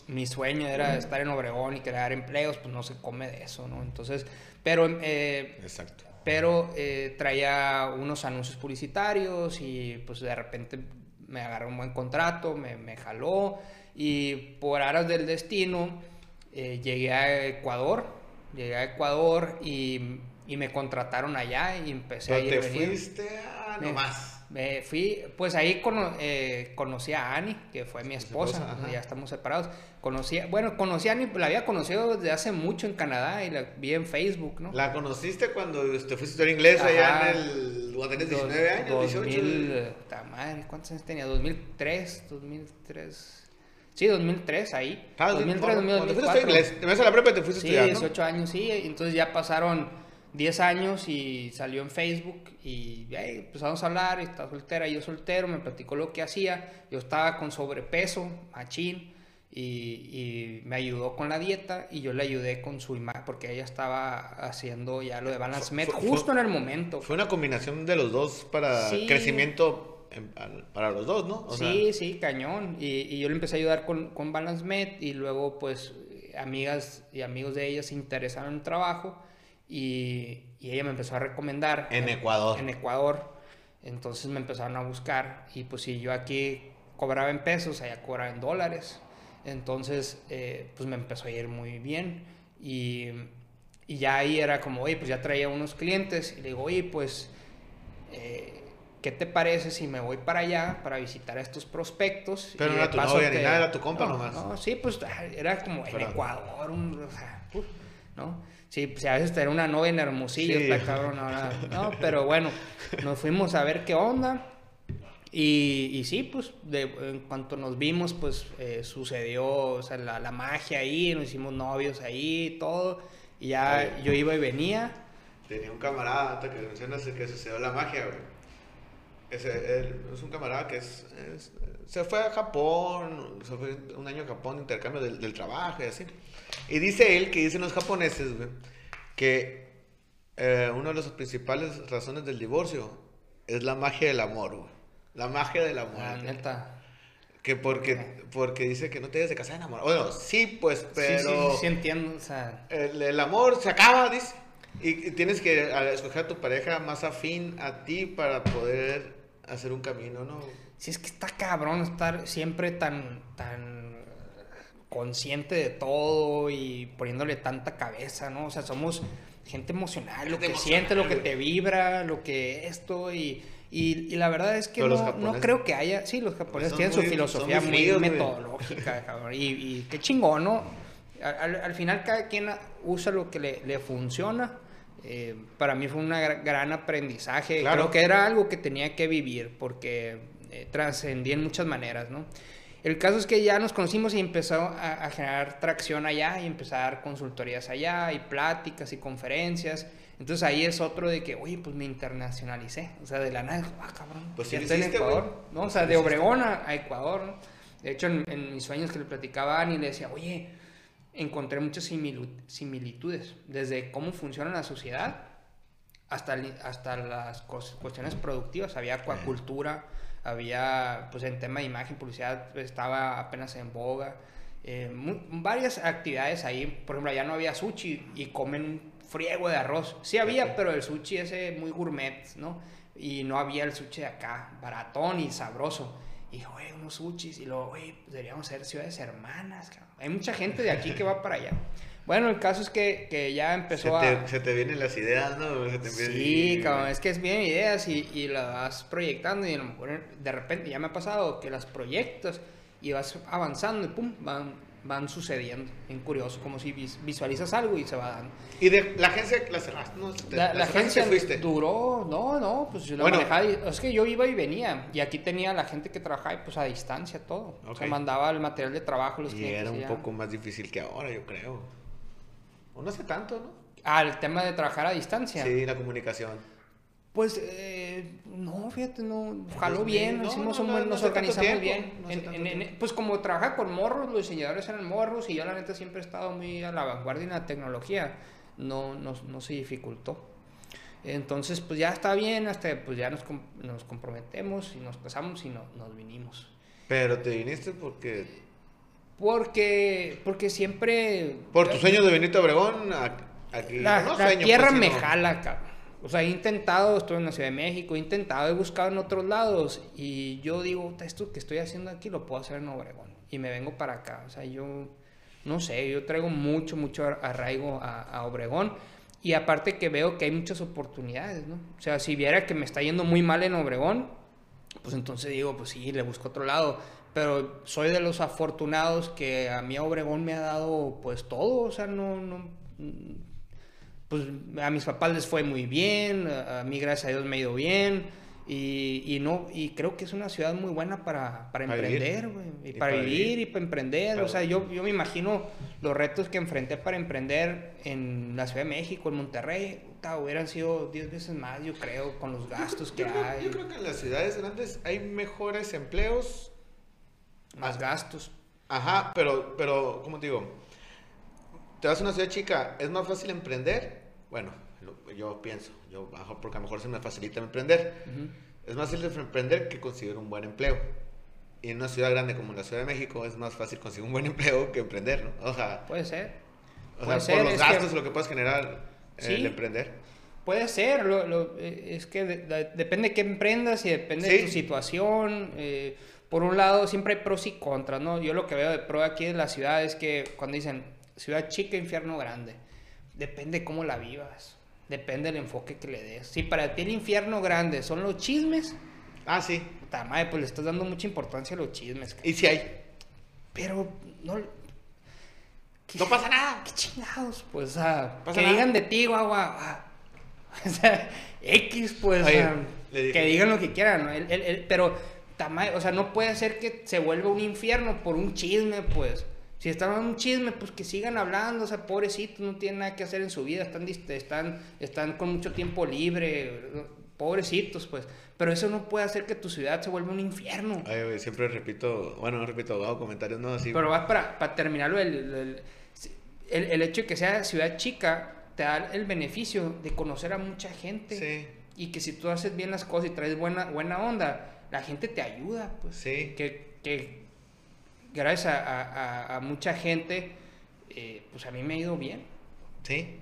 mi sueño era estar en Obregón y crear empleos, pues no se come de eso, ¿no? Entonces, pero. Eh, Exacto. Pero eh, traía unos anuncios publicitarios y pues de repente me agarró un buen contrato, me, me jaló. Y por aras del destino, eh, llegué a Ecuador. Llegué a Ecuador y y me contrataron allá y empecé a ir te fuiste a nomás. Me fui, pues ahí eh, conocí a Ani, que fue mi esposa, ya estamos separados. Conocí, bueno, conocí a Ani, la había conocido desde hace mucho en Canadá y la vi en Facebook, ¿no? ¿La conociste cuando te fuiste a estudiar inglés allá en el... cuando tenías 19 años, 2000, 18? Madre, ¿cuántos años tenía? 2003, 2003... Sí, 2003, ahí. Ah, 2003, 2004. Te fuiste a inglés, te vas a la prepa y te fuiste sí, a estudiar, 18 años, sí, entonces ya pasaron 10 años y salió en Facebook y empezamos a hablar, está soltera, yo soltero, me platicó lo que hacía, yo estaba con sobrepeso, machín, y, y, me ayudó con la dieta y yo le ayudé con su imagen porque ella estaba haciendo ya lo de Balance Med justo en el momento. Fue una combinación de los dos para crecimiento para los dos, ¿no? sí, sí, cañón. Y, y, yo le empecé a ayudar con, con Balance Med y luego pues amigas y amigos de ella se interesaron en el trabajo y, ella me empezó a recomendar. En Ecuador. En Ecuador. Entonces me empezaron a buscar. Y pues si yo aquí cobraba en pesos, allá cobraba en dólares. Entonces, eh, pues me empezó a ir muy bien. Y, y, ya ahí era como, oye, pues ya traía unos clientes. Y le digo, oye, pues, eh, ¿qué te parece si me voy para allá para visitar a estos prospectos? Pero no era tu novia ni nada, era tu compa no, nomás. No, sí, pues era como en Ecuador, un, o sea, ¿no? Sí, pues a veces tener una novia en Hermosillo, está cabrón ahora. No, pero bueno, nos fuimos a ver qué onda. Y, y sí, pues de, en cuanto nos vimos, pues eh, sucedió o sea, la, la, magia ahí, nos hicimos novios ahí, todo. Y ya yo iba y venía. Tenía un camarada, que mencionas que sucedió la magia, güey. Ese, es un camarada que es, se fue a Japón, se fue un año a Japón, intercambio del, del trabajo y así. Y dice él, que dicen los japoneses, que eh, una de las principales razones del divorcio es la magia del amor, güey. La magia del amor. La neta. Que porque, porque dice que no te debes de casar enamorado. Bueno, sí, pues, pero... Sí, sí, entiendo, o sea... El, amor se acaba, dice. Y, tienes que escoger a tu pareja más afín a ti para poder hacer un camino, ¿no? Sí, es que está cabrón estar siempre tan, tan consciente de todo y poniéndole tanta cabeza, ¿no? O sea, somos gente emocional, lo que siente, lo que te vibra, lo que esto y, y, la verdad es que no, no, creo que haya, sí, los japoneses tienen su filosofía muy, metodológica, cabrón, y, y, qué chingón, ¿no? Al, al, final cada quien usa lo que le, le funciona. Eh, para mí fue un gran aprendizaje. Creo que era algo que tenía que vivir porque eh, trascendí en muchas maneras, ¿no? El caso es que ya nos conocimos y empezó a, generar tracción allá y empezar a dar consultorías allá y pláticas y conferencias. Entonces ahí es otro de que, oye, pues me internacionalicé. O sea, de la nada, ah, cabrón. Pues sí, en Ecuador. ¿no? O sea, de Obregón a, Ecuador. ¿no? De hecho, en, mis sueños que le platicaba a y le decía, oye, encontré muchas similitudes. Desde cómo funciona la sociedad hasta, hasta las cuestiones productivas. Había acuacultura había, pues en tema de imagen, publicidad, estaba apenas en boga. Eh, varias actividades ahí, por ejemplo, allá no había sushi y comen un friego de arroz. Sí había, pero el sushi ese muy gourmet, ¿no? Y no había el sushi de acá, baratón y sabroso. Y güey, unos sushis. Y luego, güey, deberíamos ser ciudades hermanas. Hay mucha gente de aquí que va para allá. Bueno, el caso es que, que ya empezó se te, a... Se te vienen las ideas, ¿no? sí, cabrón, es que es bien ideas y, y las vas proyectando y a lo mejor de repente ya me ha pasado que las proyectas y vas avanzando y pum, van, van sucediendo. Bien curioso, como si vis- visualizas algo y se va dando. Y de la agencia la cerraste, ¿no? Te- La, la y agencia te fuiste. duró, no, no, pues yo la Bueno. manejaba, y- es que yo iba y venía, y aquí tenía la gente que trabajaba pues a distancia todo, o sea, mandaba el material de trabajo, los Y clientes era un ya. poco más difícil que ahora, yo creo. O no sé tanto, ¿no? Ah, el tema de trabajar a distancia. Sí, la comunicación. Pues eh, no, fíjate, no, jaló Pues, bien, no, hicimos no, no, nos hace organizamos tiempo, bien. hace En- en- en- pues como trabajaba con morros, los diseñadores eran morros y yo la neta siempre he estado muy a la vanguardia en la tecnología, no, no, no se dificultó. Entonces, pues ya está bien, hasta pues ya nos, nos comprometemos y nos casamos y no, nos vinimos. Pero te viniste porque... Porque, porque siempre... Por tus sueños de venirte a Obregón, aquí... La, no la sueño, tierra pues, me sino- jala, cabrón. O sea, he intentado, estoy en la Ciudad de México, he intentado, he buscado en otros lados y yo digo, "Puta, esto que estoy haciendo aquí lo puedo hacer en Obregón y me vengo para acá. O sea, yo no sé, yo traigo mucho, mucho ar- arraigo a, a Obregón y aparte que veo que hay muchas oportunidades, ¿no? O sea, si viera que me está yendo muy mal en Obregón, pues entonces digo, pues sí, le busco otro lado. Pero soy de los afortunados que a mí Obregón me ha dado pues todo, o sea, no, no, mm, pues a mis papás les fue muy bien, a mí gracias a Dios me ha ido bien y, y no, y creo que es una ciudad muy buena para, para Para vivir. emprender, y, Y para, para vivir, vivir. y para emprender, Para- o sea, yo, yo me imagino los retos que enfrenté para emprender en la Ciudad de México, en Monterrey, hubieran sido 10 veces más, yo creo, con los gastos que yo creo, hay. yo creo que en las ciudades grandes hay mejores empleos. Más gastos. Ajá, pero, pero, ¿cómo te digo? Te vas a una ciudad chica, ¿es más fácil emprender? Bueno, lo- yo pienso, yo bajo porque a lo mejor se me facilita emprender. Es más fácil emprender que conseguir un buen empleo. Y en una ciudad grande como la Ciudad de México es más fácil conseguir un buen empleo que emprender, ¿no? O sea, Puede ser. o Puede sea ser, por los que- gastos lo que puedes generar eh, Sí. el emprender. Puede ser, lo- lo- eh, es que de- de- depende de qué emprendas y depende de tu situación. eh, por un lado, siempre hay pros y contras, ¿no? Yo lo que veo de pro aquí en la ciudad es que cuando dicen ciudad chica, infierno grande, depende cómo la vivas, depende del enfoque que le des. Si para ti el infierno grande son los chismes, Ah, sí. puta madre, pues le estás dando mucha importancia a los chismes. cabrón. Y si hay. Pero no... ¿qué- No pasa nada. ¿Qué chingados? Pues, Pasa que nada. digan de ti, guau, guau. O sea, X, pues, Oye, que digan lo que quieran, ¿no? El- el- el- pero, o sea, no puede ser que se vuelva un infierno por un chisme, pues. Si están en un chisme, pues que sigan hablando, o sea, pobrecitos, no tienen nada que hacer en su vida, están, están, están con mucho tiempo libre, pobrecitos, pues. Pero eso no puede hacer que tu ciudad se vuelva un infierno. Ay, güey, siempre repito, bueno, no repito, hago comentarios, no, así. Pero va para, para terminarlo, el, el, el- el hecho de que sea ciudad chica te da el beneficio de conocer a mucha gente. Sí. Y que si tú haces bien las cosas y traes buena, buena onda, la gente te ayuda, pues. Sí. Que, que gracias a, a- a- mucha gente, eh, pues a mí me ha ido bien. Sí.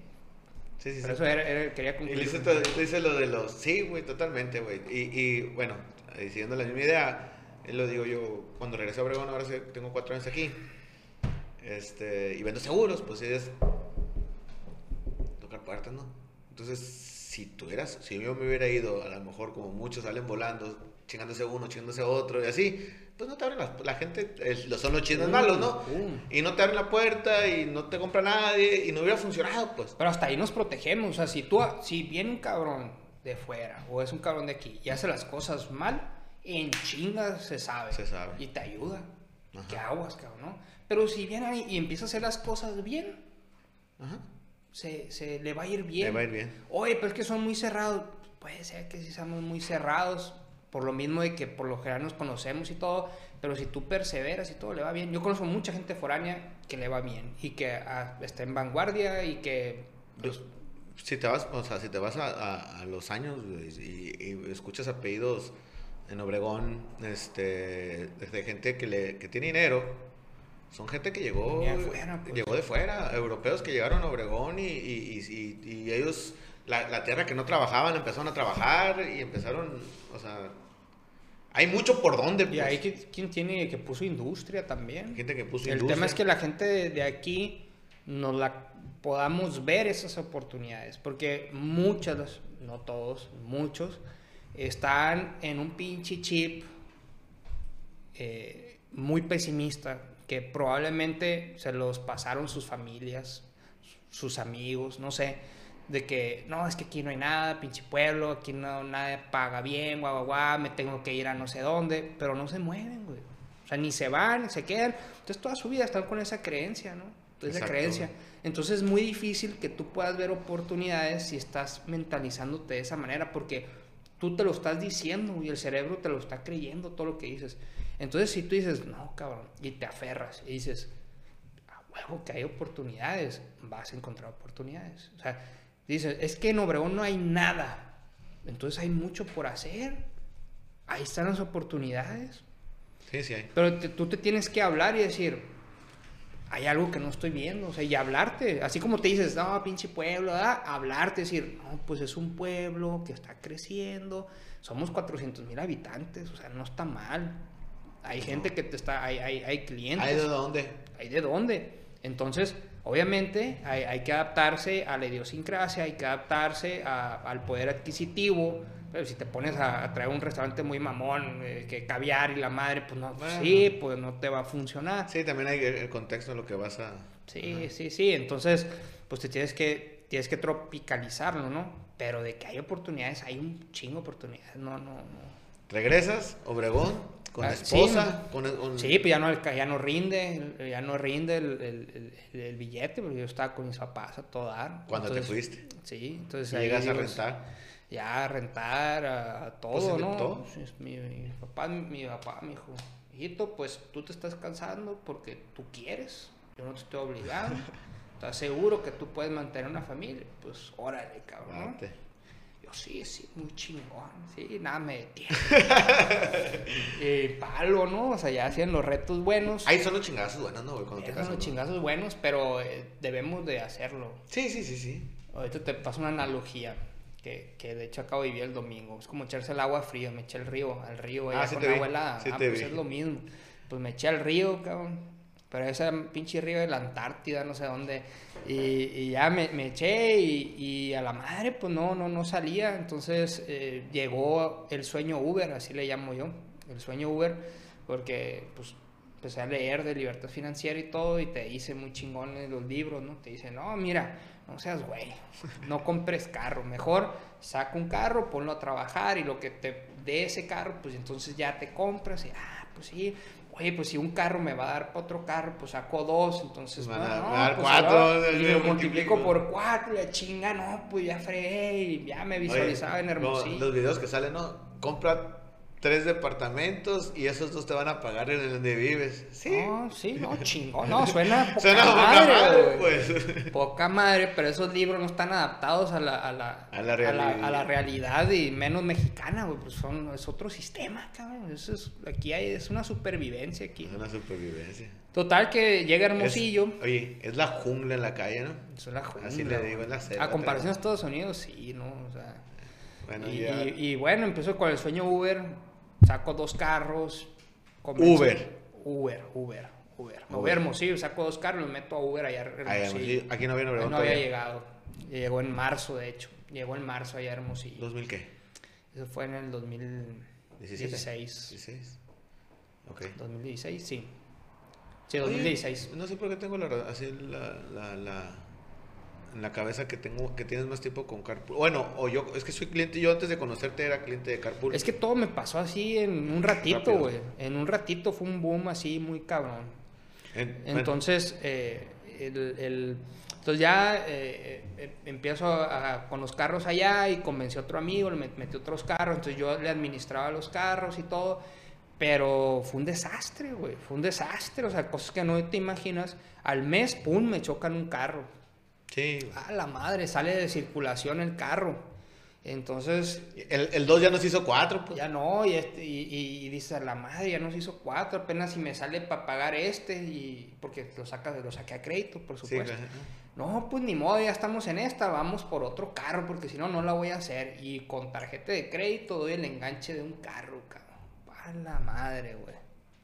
Sí, sí, Por sí. eso era- era- quería Y concluir. eso. le dice lo de los... Sí, güey, totalmente, güey. Y, y, bueno, eh, siguiendo la misma idea, él lo digo yo, cuando regresé a Obregón, ahora tengo cuatro años aquí, este, y vendo seguros, pues es tocar puertas, ¿no? Entonces, si tuvieras, si yo me hubiera ido, a lo mejor como muchos salen volando, chingándose uno, chingándose otro, y así, pues no te abren la, la gente, lo- son los chismes Pum, malos, ¿no? Y no te abren la puerta, y no te compra nadie, y no hubiera funcionado, pues. Pero hasta ahí nos protegemos. O sea, si tú, si viene un cabrón de fuera o es un cabrón de aquí y hace las cosas mal, en chingas se sabe. Se sabe. Y te ayuda. Ajá. Que aguas, cabrón, ¿no? Pero si viene ahí y empieza a hacer las cosas bien, Ajá. se, se le va a ir bien. Le va a ir bien. Oye, pero es que son muy cerrados. Puede ser que sí seamos muy cerrados, por lo mismo de que por lo general nos conocemos y todo, pero si tú perseveras y todo, le va bien. Yo conozco mucha gente foránea que le va bien y que ah, está en vanguardia y que... pues, Si te vas, o sea, si te vas a, a- a los años y, y escuchas apellidos en Obregón, este, de gente que, le, que tiene dinero, son gente que llegó, de fuera, pues. llegó de fuera, europeos que llegaron a Obregón y, y, y- y- y ellos, la, la tierra que no trabajaban, empezaron a trabajar y empezaron, o sea, hay mucho por donde. Y pues. hay que, quien tiene que puso industria también. gente que puso El industria. tema es que la gente de, aquí nos la podamos ver esas oportunidades, porque muchas, no todos, muchos, están en un pinche chip eh, muy pesimista, que probablemente se los pasaron sus familias, sus amigos, no sé, de que no, es que aquí no hay nada, pinche pueblo, aquí no nadie paga bien, guau, guau, guau, me tengo que ir a no sé dónde, pero no se mueven, güey. O sea, ni se van, se quedan. Entonces toda su vida están con esa creencia, ¿no? Esa creencia. Entonces es muy difícil que tú puedas ver oportunidades si estás mentalizándote de esa manera, porque tú te lo estás diciendo y el cerebro te lo está creyendo todo lo que dices. Entonces si tú dices, no, cabrón, y te aferras y dices, a huevo que hay oportunidades, vas a encontrar oportunidades. O sea, dices, es que en Obregón no hay nada, entonces hay mucho por hacer. Ahí están las oportunidades. Sí, sí hay. Pero te- tú te tienes que hablar y decir, hay algo que no estoy viendo, o sea, y hablarte, así como te dices, no, pinche pueblo, ¿verdad? hablarte, decir, no, pues es un pueblo que está creciendo, somos 400 mil habitantes, o sea, no está mal. Hay gente que te está, hay, hay, hay clientes. ¿Hay de dónde? ¿Hay de dónde? Entonces, obviamente, hay, hay que adaptarse a la idiosincrasia, hay que adaptarse a- al poder adquisitivo. Pero si te pones a, a traer un restaurante muy mamón, eh, que caviar y la madre, pues no, Bueno. sí, pues no te va a funcionar. Sí, también hay el contexto de lo que vas a... Sí, sí, sí. Entonces, pues te tienes que, tienes que tropicalizarlo, ¿no? Pero de que hay oportunidades, hay un chingo de oportunidades. No, no, no. ¿Regresas, Obregón, con Ah, esposa? sí. con, con- Sí, pues ya no, ya no rinde, ya no rinde el, el- billete, porque yo estaba con mis papás a todo dar. Cuando te fuiste. Sí, entonces Y ahí, llegas a rentar. Ya a rentar, a, a todo, Pues, ¿no? todo. Mi, mi papá, mi papá me dijo, hijito, pues tú te estás cansando porque tú quieres, yo no te estoy obligando. ¿Estás seguro que tú puedes mantener una familia? Pues órale, cabrón. ¿no? Yo sí, sí, muy chingón. Sí, nada me detiene. Palo, ¿no? O sea, ya hacían los retos buenos. Ahí son los chingazos buenos, ¿no, güey? Cuando te casas. los ¿no? chingazos buenos, pero eh, debemos de hacerlo. Sí, sí, sí, sí. Ahorita te paso una analogía que, que de hecho acabo de vivir el domingo. Es como echarse el agua fría. Me eché al río, al río Ah, sí con te vi, agua helada. sí ah, te pues vi. es lo mismo. Pues me eché al río, cabrón. Pero ese pinche río de la Antártida, no sé dónde. Y, y ya me, me eché y, y a la madre, pues no, no, no salía. Entonces eh, llegó el sueño Uber, así le llamo yo. El sueño Uber, porque pues empecé a leer de libertad financiera y todo y te dice muy chingón en los libros, ¿no? Te dice, no, mira, no seas güey, no compres carro, mejor saca un carro, ponlo a trabajar y lo que te dé ese carro, pues entonces ya te compras y, ah, pues sí, oye, pues si un carro me va a dar para otro carro, pues saco dos, entonces, Van a- no, dar pues, cuatro, ahora- y lo multiplico. por cuatro, la chinga, no, pues ya fregué y ya me visualizaba Oye, en Hermosillo. Los videos que salen, ¿no? Compra tres departamentos y esos dos te van a pagar en donde vives. Sí. No, sí, no, chingón, no, suena poca Suena poca madre, madre, güey. pues. Poca madre, pero esos libros no están adaptados a la, a la, A la a realidad. a la realidad y menos mexicana, güey, pues son, es otro sistema, cabrón. Eso es, aquí hay, es una supervivencia aquí. Es una supervivencia. Total que llega Hermosillo. Es- oye, es la jungla en la calle, ¿no? es la jungla, Así le digo, es la selva. A comparación de Estados Unidos, sí, ¿no? O sea, Bueno, y, ya. y- y bueno, empezó con el sueño Uber, saco dos carros. Uber. Uber, Uber, Uber. Me voy a Hermosillo, saco dos carros, los meto a Uber allá a Hermosillo. Aquí no había no había llegado. Llegó en marzo, de hecho. Llegó en marzo allá a Hermosillo. ¿2000 qué? Eso fue en el 2016. 16. Ok. 2016, sí. Sí, Oye, 2016. no sé por qué tengo la, así la, la, la- en la cabeza que tengo que tienes más tiempo con Carpool. Bueno, o yo, es que soy cliente, yo antes de conocerte era cliente de Carpool. Es que todo me pasó así en un ratito, güey. En un ratito fue un boom así muy cabrón. En- Entonces, eh, el, el- entonces ya eh, eh, empiezo a- con los carros allá y convencí a otro amigo, le met- metí otros carros, entonces yo le administraba los carros y todo, pero fue un desastre, güey, fue un desastre, o sea, cosas que no te imaginas. Al mes, pum, me chocan un carro. Sí. A la madre, sale de circulación el carro. Entonces, El, el 2 ya nos hizo 4, pues. ya no, y, este, y, y, y dice, la madre ya nos hizo cuatro, apenas si me sale para pagar este, y porque lo, saca, lo saqué a crédito, por Sí, supuesto. No, pues ni modo, ya estamos en esta, vamos por otro carro, porque si no, no la voy a hacer. Y con tarjeta de crédito doy el enganche de un carro, cabrón. A la madre, güey.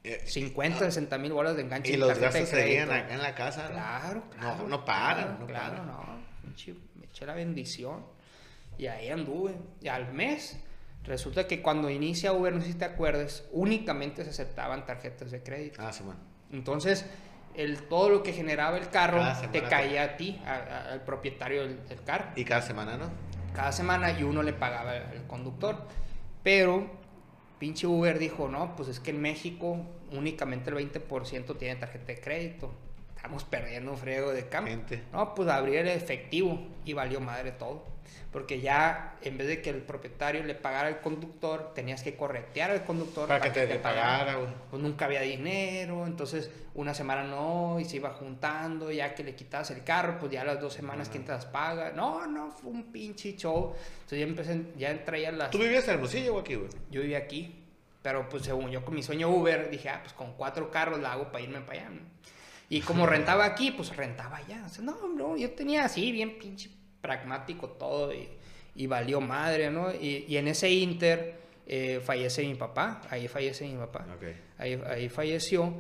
Eh, 50, 60 mil bolas de enganche y en los gastos seguían crédito. acá en la casa. ¿no? Claro, No, claro. no paran, claro, no claro, paran. no. Me eché la bendición. Y ahí anduve. Y al mes, resulta que cuando inicia Uber, no sé si te acuerdas, únicamente se aceptaban tarjetas de crédito. Ah, sí, man. Entonces, el, todo lo que generaba el carro te te- caía a ti, a- a- al propietario del, del carro Y cada semana, ¿no? cada semana y uno le pagaba el conductor. Pero pinche Uber dijo, no, pues es que en México únicamente el 20% tiene tarjeta de crédito. Estamos perdiendo un friego de. Gente. No, pues abrir el efectivo y valió madre todo. Porque ya en vez de que el propietario le pagara al conductor, tenías que corretear al conductor Para que te, te pagara, güey. pues nunca había dinero, entonces una semana no, y se iba juntando, ya que le quitabas el carro, pues ya las dos semanas quién te las paga. No, no, fue un pinche show. Entonces ya empecé, ya traía las... ¿Tú vivías en Hermosillo o aquí, güey? Yo vivía aquí, pero pues según yo con mi sueño Uber, dije, ah, pues con cuatro carros la hago para irme para allá. ¿no? Y como rentaba aquí, pues rentaba allá. O sea, no, no, yo tenía así, bien pinche pragmático todo y, y valió madre, ¿no? Y, y en ese inter eh, fallece mi papá, ahí fallece mi papá. Ok. Ahí, ahí falleció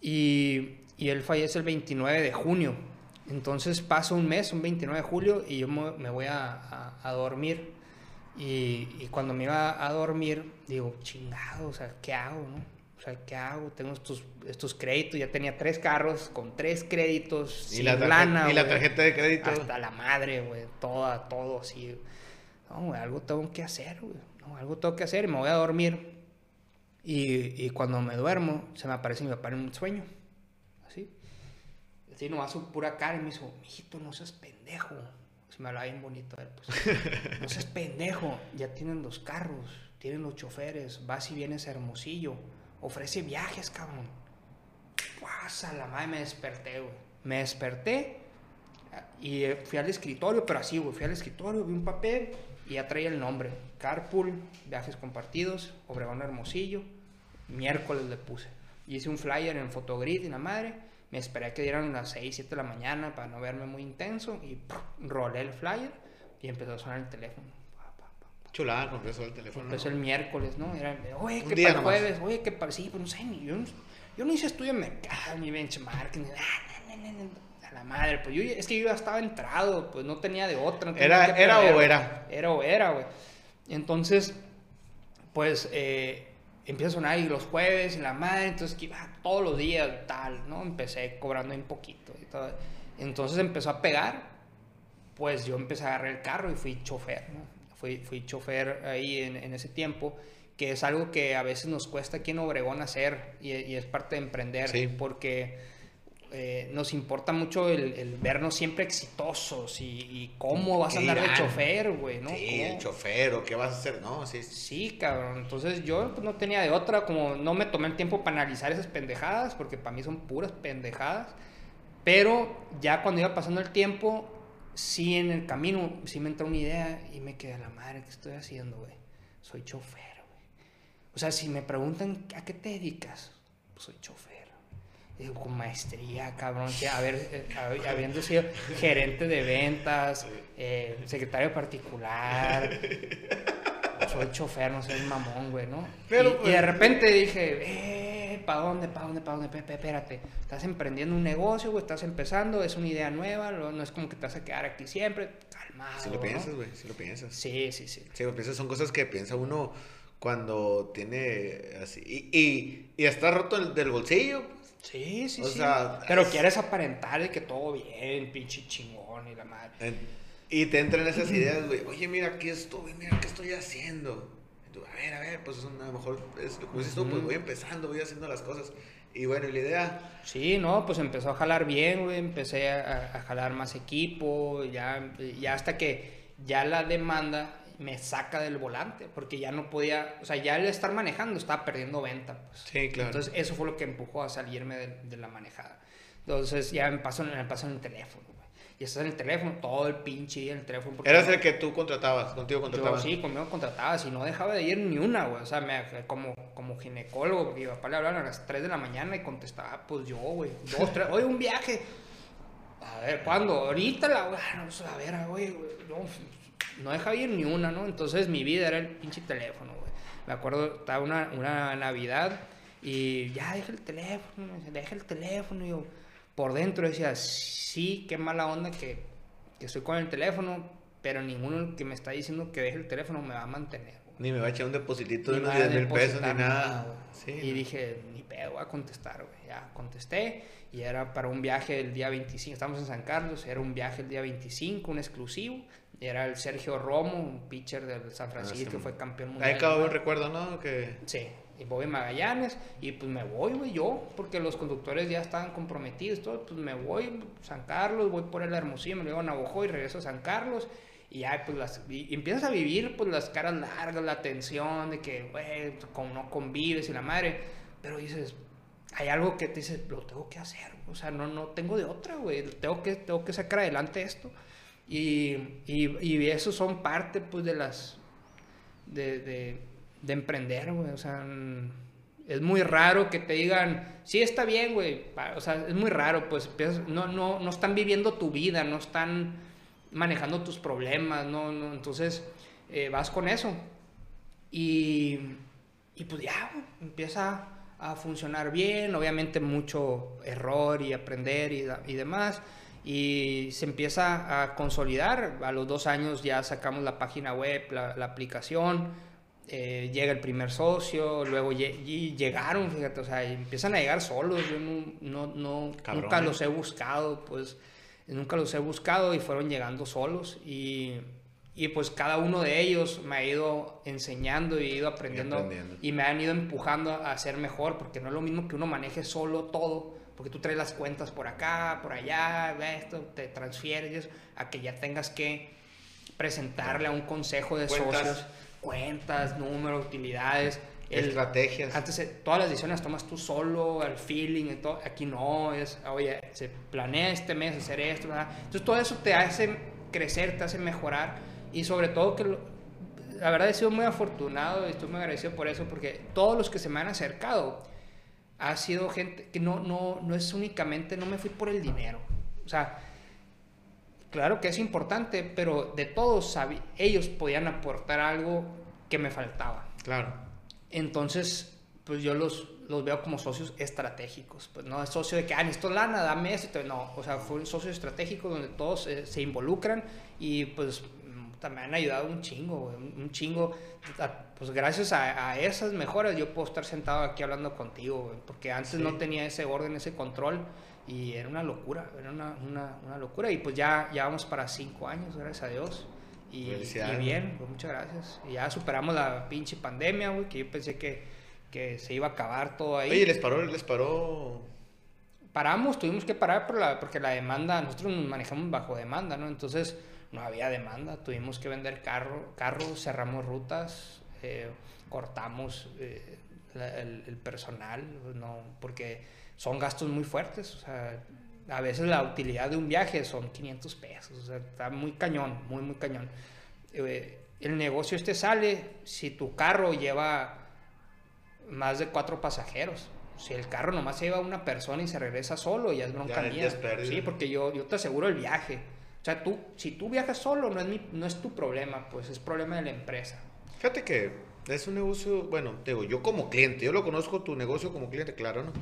y, y él fallece el 29 de junio. Entonces pasa un mes, un 29 de julio, y yo me, me voy a, a- a dormir. Y, y cuando me iba a dormir, digo, chingado, o sea, ¿qué hago, no? O sea, ¿qué hago? Tengo estos, estos créditos, ya tenía tres carros con tres créditos, Y sin la, tarje- lana, y la tarjeta de crédito. Hasta la madre, güey. Toda, todo así. No, güey, algo tengo que hacer, güey. No, algo tengo que hacer y me voy a dormir. Y, y cuando me duermo, se me aparece mi papá en un sueño. Así. Así nomás su pura cara y me dijo, mijito, no seas pendejo. Se me hablaba bien bonito él, pues. no seas pendejo. Ya tienen los carros, tienen los choferes. Vas y vienes a Hermosillo. Ofrece viajes, cabrón. Pasa la madre, me desperté, güey. Me desperté y eh, fui al escritorio, pero así, güey. Fui al escritorio, vi un papel y ya traía el nombre. Carpool, viajes compartidos, Obregón Hermosillo. Miércoles le puse. Hice un flyer en Fotogrid y la madre. Me esperé a que dieran las 6, 7 de la mañana para no verme muy intenso. Y rolé el flyer y empezó a sonar el teléfono. Chulada con eso el teléfono. Empezó el miércoles, ¿no? Era, oye, que para nomás. jueves, oye, que para. Sí, pues no sé, ni yo, no- yo no hice estudio de mercado, ni benchmarking, ni nada, na, na, na, na, a la madre. Pues yo, es que yo ya estaba entrado, pues no tenía de otra. no tenía Era- era perder, o era. Era o era, güey. Entonces, pues eh, empieza a sonar y los jueves y la madre, entonces que iba todos los días, tal, ¿no? Empecé cobrando un poquito y todo. Entonces empezó a pegar, pues yo empecé a agarrar el carro y fui chofer, ¿no? Fui, fui chofer ahí en, en ese tiempo, que es algo que a veces nos cuesta aquí en Obregón hacer y, y es parte de emprender, Sí. porque eh, nos importa mucho el, el vernos siempre exitosos y, y cómo vas a ¿Qué andar de dirán? chofer, güey, ¿no? Sí, ¿Cómo? el chofer, o qué vas a hacer, no, sí. sí. Sí, cabrón. Entonces yo pues, no tenía de otra, como no me tomé el tiempo para analizar esas pendejadas, porque para mí son puras pendejadas. Pero ya cuando iba pasando el tiempo, sí en el camino, sí me entró una idea y me quedé a la madre, ¿qué estoy haciendo, güey? Soy chofer, güey. O sea, si me preguntan, ¿a qué te dedicas? Pues soy chofer. Digo, con maestría, cabrón, que haber, eh, hab- habiendo sido gerente de ventas, eh, secretario particular, soy chofer, no soy mamón, güey, ¿no? Pero, y, y pues, de repente dije, eh, ¿para dónde, para dónde, para dónde? Espérate, estás emprendiendo un negocio, güey, estás empezando, es una idea nueva, no es como que te vas a quedar aquí siempre, calmado, Si lo ¿no? piensas, güey, si lo piensas. Sí, sí, sí. Sí, lo piensas, son cosas que piensa uno cuando tiene así. Y, y, y está roto el, del bolsillo. pues. Sí, sí, O sí. sea, Pero es- quieres aparentar que todo bien, pinche chingón y la madre. En- Y te entran esas ideas, güey. Oye, mira, aquí estoy, mira, ¿qué estoy haciendo? Tú, a ver, a ver, pues a lo mejor, es, como dices tú, pues voy empezando, voy haciendo las cosas. Y bueno, y la idea, Sí, no, pues empezó a jalar bien, güey, empecé a, a jalar más equipo, ya, ya hasta que ya la demanda me saca del volante, porque ya no podía, o sea, ya el estar manejando estaba perdiendo venta, pues. Sí, claro. Entonces eso fue lo que empujó a salirme de, de la manejada. Entonces ya me paso, me paso en el teléfono. Y estás en el teléfono, todo el pinche día en el teléfono. porque eras no- el que tú contratabas, contigo yo contratabas. sí, conmigo contratabas y no dejaba de ir ni una, güey. O sea, me, como, como ginecólogo, porque mi papá le hablaban a las 3 de la mañana y contestaba, pues yo, güey. Dos, tres, oye, un viaje. A ver, ¿cuándo? Ahorita la, güey. No, pues, a ver, güey, güey. No, no dejaba ir ni una, ¿no? Entonces mi vida era el pinche teléfono, güey. Me acuerdo, estaba una, una Navidad y ya deja el teléfono, deja el teléfono. Y yo, por dentro decía, sí, qué mala onda que, que estoy con el teléfono, pero ninguno que me está diciendo que deje el teléfono me va a mantener. güey. Ni me va a echar un depositito de Ni unos me va a 10 mil pesos ni nada. Sí, y no. dije, ni pedo, voy a contestar, güey. Ya contesté y era para un viaje el día 25. Estamos en San Carlos, era un viaje el día 25, un exclusivo. Era el Sergio Romo, un pitcher del San Francisco Ah, sí, que fue campeón mundial. Ahí acabo un recuerdo, ¿no? Que Sí, y Bobby Magallanes, y pues me voy, güey, yo, porque los conductores ya estaban comprometidos, todo, pues me voy a San Carlos, voy por el Hermosillo, me llevo a Navajo y regreso a San Carlos, y ya, pues las, y, empiezas a vivir, pues las caras largas, la tensión de que, güey, no convives y la madre, pero dices, hay algo que te dices, lo tengo que hacer, o sea, no, no tengo de otra, güey, tengo que, tengo que sacar adelante esto, y, y, y eso son parte, pues, de las, de, de, de emprender, güey. O sea, es muy raro que te digan, sí, está bien, güey. O sea, es muy raro, pues no, no, no están viviendo tu vida, no están manejando tus problemas, no, no. Entonces, eh, vas con eso. Y, y pues ya, empieza a funcionar bien, obviamente mucho error y aprender y, y demás. Y se empieza a consolidar. A los dos años ya sacamos la página web, la aplicación. Eh, llega el primer socio, luego y llegaron, fíjate, o sea, empiezan a llegar solos. Yo no, no, no- Cabrón, nunca los he buscado, pues nunca los he buscado y fueron llegando solos. Y, y pues cada uno de ellos me ha ido enseñando y he ido aprendiendo aprendiendo. y me han ido empujando a ser mejor, porque no es lo mismo que uno maneje solo todo, porque tú traes las cuentas por acá, por allá, esto, te transfieres, a que ya tengas que presentarle a un consejo de Cuentas. socios cuentas, números, utilidades. el- estrategias. antes eh, todas las decisiones las tomas tú solo, el feeling, y todo. aquí no, es, oye, se planea este mes hacer esto, ¿verdad? entonces todo eso te hace crecer, te hace mejorar y sobre todo que lo- la verdad he sido muy afortunado y estoy muy agradecido por eso porque todos los que se me han acercado ha sido gente que no, no, no es únicamente, no me fui por el dinero, o sea, claro que es importante, pero de todos ellos podían aportar algo que me faltaba. Claro. Entonces, pues yo los, los veo como socios estratégicos. Pues no es socio de que, ah, necesito lana, dame esto. No, o sea, fue un socio estratégico donde todos eh, se involucran y pues también han ayudado un chingo, un, chingo. A- Pues gracias a, a esas mejoras yo puedo estar sentado aquí hablando contigo, porque antes Sí. no tenía ese orden, ese control y era una locura, era una, una, una locura. Y pues ya, ya vamos para cinco años, gracias a Dios. Y, y bien, pues muchas gracias. Y ya superamos la pinche pandemia, güey, que yo pensé que, que se iba a acabar todo ahí. Oye, les paró, les paró. Paramos, tuvimos que parar por la, porque la demanda, nosotros nos manejamos bajo demanda, ¿no? Entonces no había demanda, tuvimos que vender carro, carros, cerramos rutas, eh, cortamos eh, la- el, el personal, no, porque son gastos muy fuertes, o sea, a veces la utilidad de un viaje son 500 pesos, o sea, está muy cañón, muy, muy cañón. Eh, el negocio este sale si tu carro lleva más de cuatro pasajeros. Si el carro nomás se lleva una persona y se regresa solo, ya es bronca Ya- mía. Sí, porque yo, yo te aseguro el viaje. O sea, tú, si tú viajas solo, no es, mi, no es tu problema, pues es problema de la empresa. Fíjate que es un negocio, bueno, te digo, yo como cliente, yo lo conozco tu negocio como cliente, claro, ¿no?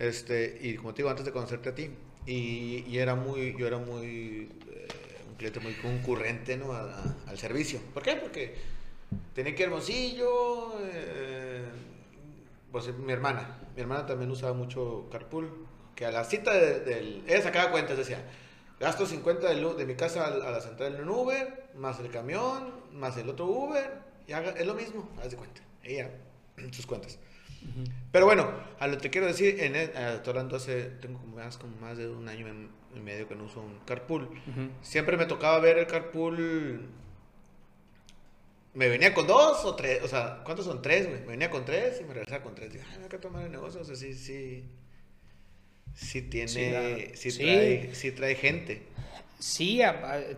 Este, y como te digo, antes de conocerte a ti, y, y era muy, yo era muy, eh, un cliente muy concurrente, ¿no? Al servicio. ¿Por qué? Porque tenía que Hermosillo, eh, pues mi hermana, mi hermana también usaba mucho Carpool, que a la cita de- del, ella sacaba cuentas, decía, gasto 50 de, lu- de mi casa a, la central en un Uber, más el camión, más el otro Uber, y es lo mismo, haz de cuenta, ella, sus cuentas. Pero bueno, a lo que te quiero decir, en el- hablando hace, tengo como más, como más de un año y medio que no uso un carpool. Siempre me tocaba ver el carpool. Me venía con dos o tres, o sea, ¿cuántos son tres, güey? Me venía con tres y me regresaba con tres. Dije, ay, me hay que tomar el negocio, o sea, sí, sí. Sí tiene, Sí, sí, trae, sí trae gente. Sí,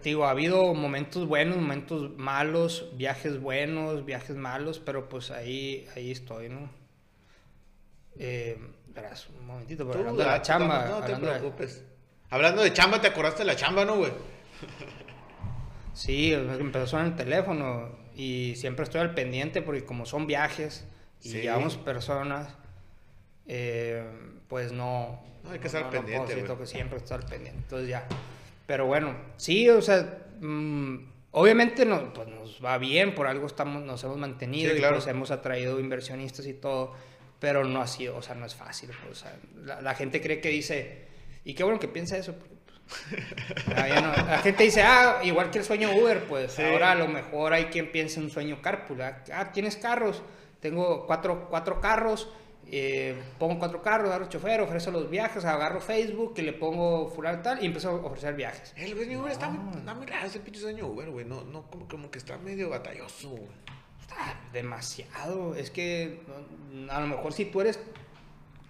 te digo, ha habido momentos buenos, momentos malos, viajes buenos, viajes malos, pero pues ahí, ahí estoy, ¿no? Eh, verás, un momentito, pero hablando de la chamba. No, no te de- preocupes. Hablando de chamba, ¿te acordaste de la chamba, no, güey? Sí, empezó a sonar el teléfono y siempre estoy al pendiente porque como son viajes y Sí. llevamos personas, eh, pues no... No, hay que estar puedo pendiente, güey. que siempre estar al pendiente. Entonces ya. Pero bueno, sí, o sea, mm, Obviamente no, pues nos va bien, por algo estamos, nos hemos mantenido Sí, y pues hemos atraído inversionistas y todo, pero no ha sido, o sea, no es fácil. o sea, la, la gente cree que dice, y qué bueno que piensa eso. pues, ah, ya no- la gente dice, ah, igual que el sueño Uber, pues Sí. ahora a lo mejor hay quien piense en un sueño carpool. Ah, Ah, tienes carros, tengo cuatro, cuatro carros, eh, pongo cuatro carros, agarro chofer, ofrezco los viajes, agarro Facebook y le pongo fulano tal y empiezo a ofrecer viajes. El sueño Uber está, muy, está muy raro ese pinche sueño Uber, güey. No, no, como, como que está medio batalloso, güey. Ah, demasiado. Es que a lo mejor si tú eres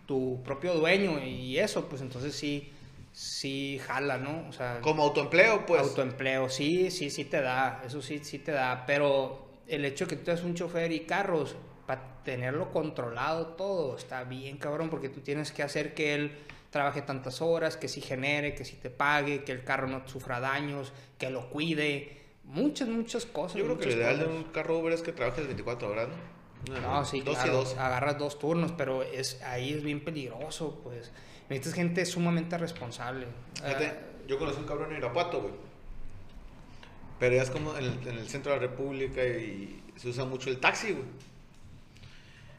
tu propio dueño y eso, pues entonces sí, sí jala, ¿no? O sea, Como autoempleo, pues. autoempleo, sí, sí, sí te da, eso sí, sí te da, pero el hecho de que tú eres un chofer y carros, para tenerlo controlado todo, está bien cabrón, porque tú tienes que hacer que él trabaje tantas horas, que sí genere, que sí te pague, que el carro no sufra daños, que lo cuide, muchas, muchas cosas. Yo creo que lo ideal de un carro Uber es que trabajes 24 horas, ¿no? No, sí, Dos claro, y dos. agarras dos turnos, pero es ahí es bien peligroso, pues. Necesitas gente sumamente responsable. Fíjate, Ah, yo conocí un cabrón en Irapuato, güey. Pero ya es como en el, en el centro de la República y se usa mucho el taxi, güey.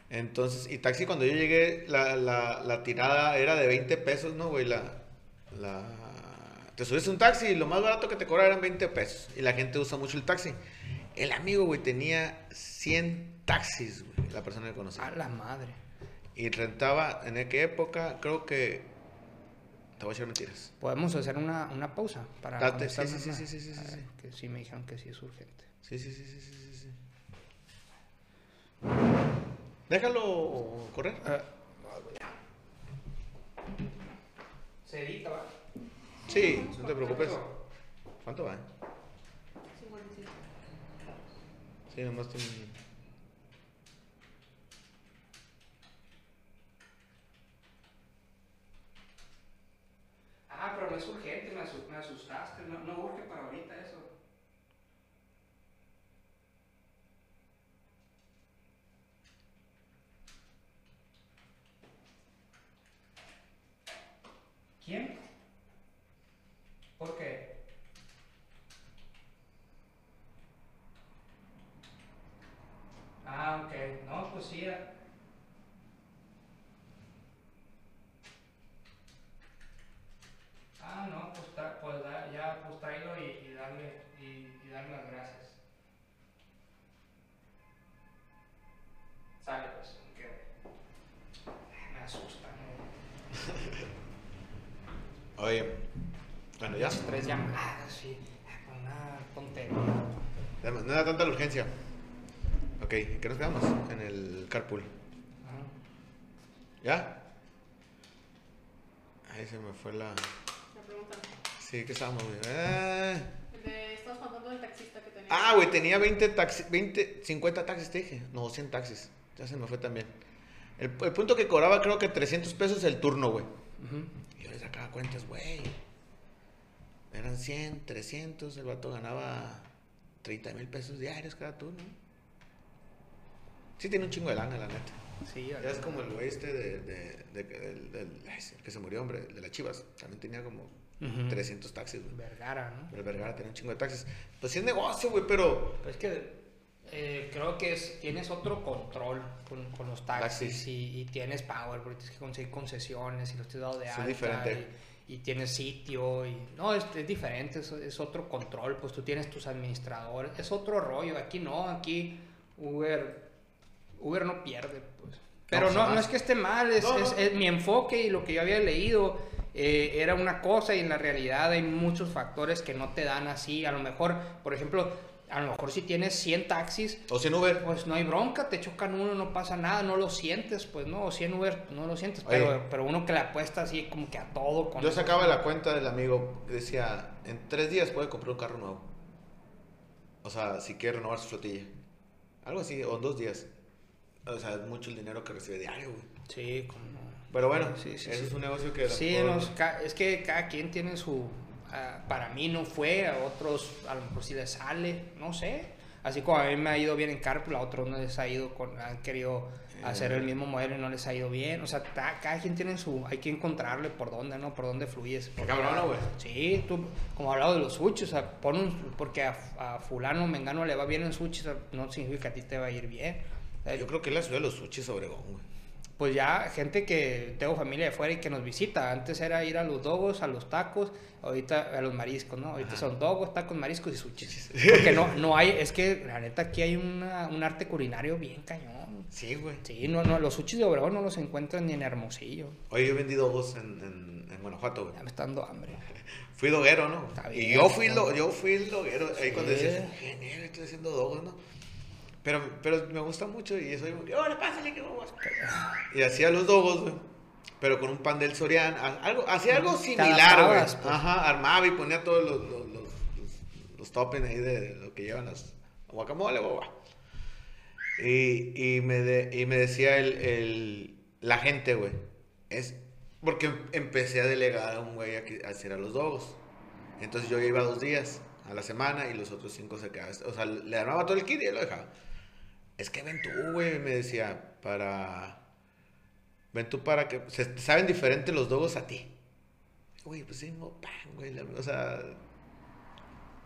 Entonces, y taxi cuando yo llegué, la, la, la tirada era de 20 pesos, ¿no, güey? La, la... Te subes a un taxi y lo más barato que te cobra eran 20 pesos. Y la gente usa mucho el taxi. El amigo, güey, tenía 100 taxis, güey, la persona que conocí. a la madre. Y rentaba, ¿en qué época? Creo que... Te voy a echar mentiras. Podemos hacer una, una pausa para Date, sí, sí, más? sí, sí, sí, sí, A ver, sí. Que sí me dijeron que sí es urgente. Sí, sí, sí, sí, sí, sí, sí. Déjalo correr. Se edita, ¿va? Sí, no te preocupes. ¿Cuánto va? eh? Sí, nomás te... Ah, pero no es urgente, me asustaste. No, no urge para ahorita eso. ¿Quién? ¿Por? Ah, ok. No, pues sí. Ah, no, pues, pues da- ya, pues tráelo y, y darle, y, y darle las gracias. Sale, pues, ok. Me asusta, ¿no? Oye, bueno, ya. Tres llamadas, sí. Una tontería. No era tanta la urgencia. Ok, ¿en qué nos quedamos? En el carpool. Ajá. ¿Ya? Ahí se me fue la... La pregunta. Sí, que estábamos, güey. Ah. De, estabas contando del taxista que tenía. Ah, güey, tenía 20 taxis, 20, 50 taxis, te dije. No, 100 taxis. Ya se me fue también. El, el punto que cobraba creo que 300 pesos el turno, güey. Ujú. Y yo le sacaba cuentas, güey. Eran 100, 300. El vato ganaba 30 mil pesos diarios cada turno. Sí tiene un chingo de lana, la neta. Sí, Ya es como el güey este de, que se murió, hombre, de las chivas. También tenía como Ujú. 300 taxis, güey. Vergara, ¿no? Pero el Vergara tenía un chingo de taxis. Pues sí es negocio, güey, pero... Pero es que eh, creo que es- tienes otro control con, con los taxis Taxis. y, y tienes power, porque tienes que conseguir concesiones y los tienes dado de Sí, es alta. diferente. Y, y tienes sitio y... No, es, es diferente, es, es otro control, pues tú tienes tus administradores, es otro rollo. Aquí no, aquí Uber, Uber no pierde, pues. Pero no, no, es que esté mal, es, No, es mi enfoque y lo que yo había leído eh, era una cosa y en la realidad hay muchos factores que no te dan así. A lo mejor, por ejemplo, a lo mejor si tienes 100 taxis, O 100 Uber. pues no hay bronca, te chocan uno, no pasa nada, no lo sientes, pues no, o 100 Uber, no lo sientes, Oye. pero, pero uno que le apuesta así como que a todo con Yo eso. sacaba la cuenta del amigo que decía, en tres días puede comprar un carro nuevo. O sea, si quiere renovar su flotilla. Algo así, o en dos días. O sea, es mucho el dinero que recibe diario, güey. Sí, como... Pero bueno, Sí, sí, sí. es un negocio que... Sí, mejor- nos ca- es que cada quien tiene su... ah, para mí no fue, a otros a lo mejor sí les sale, no sé. Así como a mí me ha ido bien en Carpool, a otros no les ha ido, con, han querido hacer el mismo modelo y no les ha ido bien. O sea, ta- cada quien tiene su, hay que encontrarle por dónde, ¿no? Por dónde fluyes. Qué cabrón, ¿no, güey? Sí, tú, como hablado de los sushi, o sea, pon un, porque a, a fulano, mengano le va bien en sushi, o sea, no significa que a ti te va a ir bien. Yo creo que es la ciudad de los sushis Obregón, güey. Pues ya gente que tengo familia de fuera y que nos visita. Antes era ir a los dogos, a los tacos, ahorita a los mariscos, ¿no? Ahorita Ajá. son dogos, tacos, mariscos y sushis. Porque no, no hay, es que la neta aquí hay una, un arte culinario bien cañón. Sí, güey. Sí, no, no, los sushis de Obregón no los encuentran ni en Hermosillo. Oye, yo vendí dogos en, en, en Guanajuato, güey. Ya me está dando hambre. Fui doguero, ¿no? Está y yo fui, lo, yo fui el doguero. Ahí cuando decías, genial, estoy haciendo dogos, ¿no? Pero, pero me gusta mucho y que, ¡hola, pásale, que vamos! Y hacía los dogos, güey. Pero con un pan del Sorian. Algo, hacía algo similar, güey. pues. Ajá, armaba y ponía todos los, los, los, los, los toppings ahí de, de lo que llevan las guacamole, guau. Y, y, me de- y me decía el, el, la gente, güey. Es porque em- empecé a delegar a un güey a, a hacer a los dogos. Entonces yo iba dos días a la semana y los otros cinco se quedaban. O sea, le armaba todo el kit y él lo dejaba. Es que ven tú, güey, me decía, para... Ven tú para que... Se, saben diferente los dogos a ti. Güey, pues sí, mo- pan, güey. la- o sea...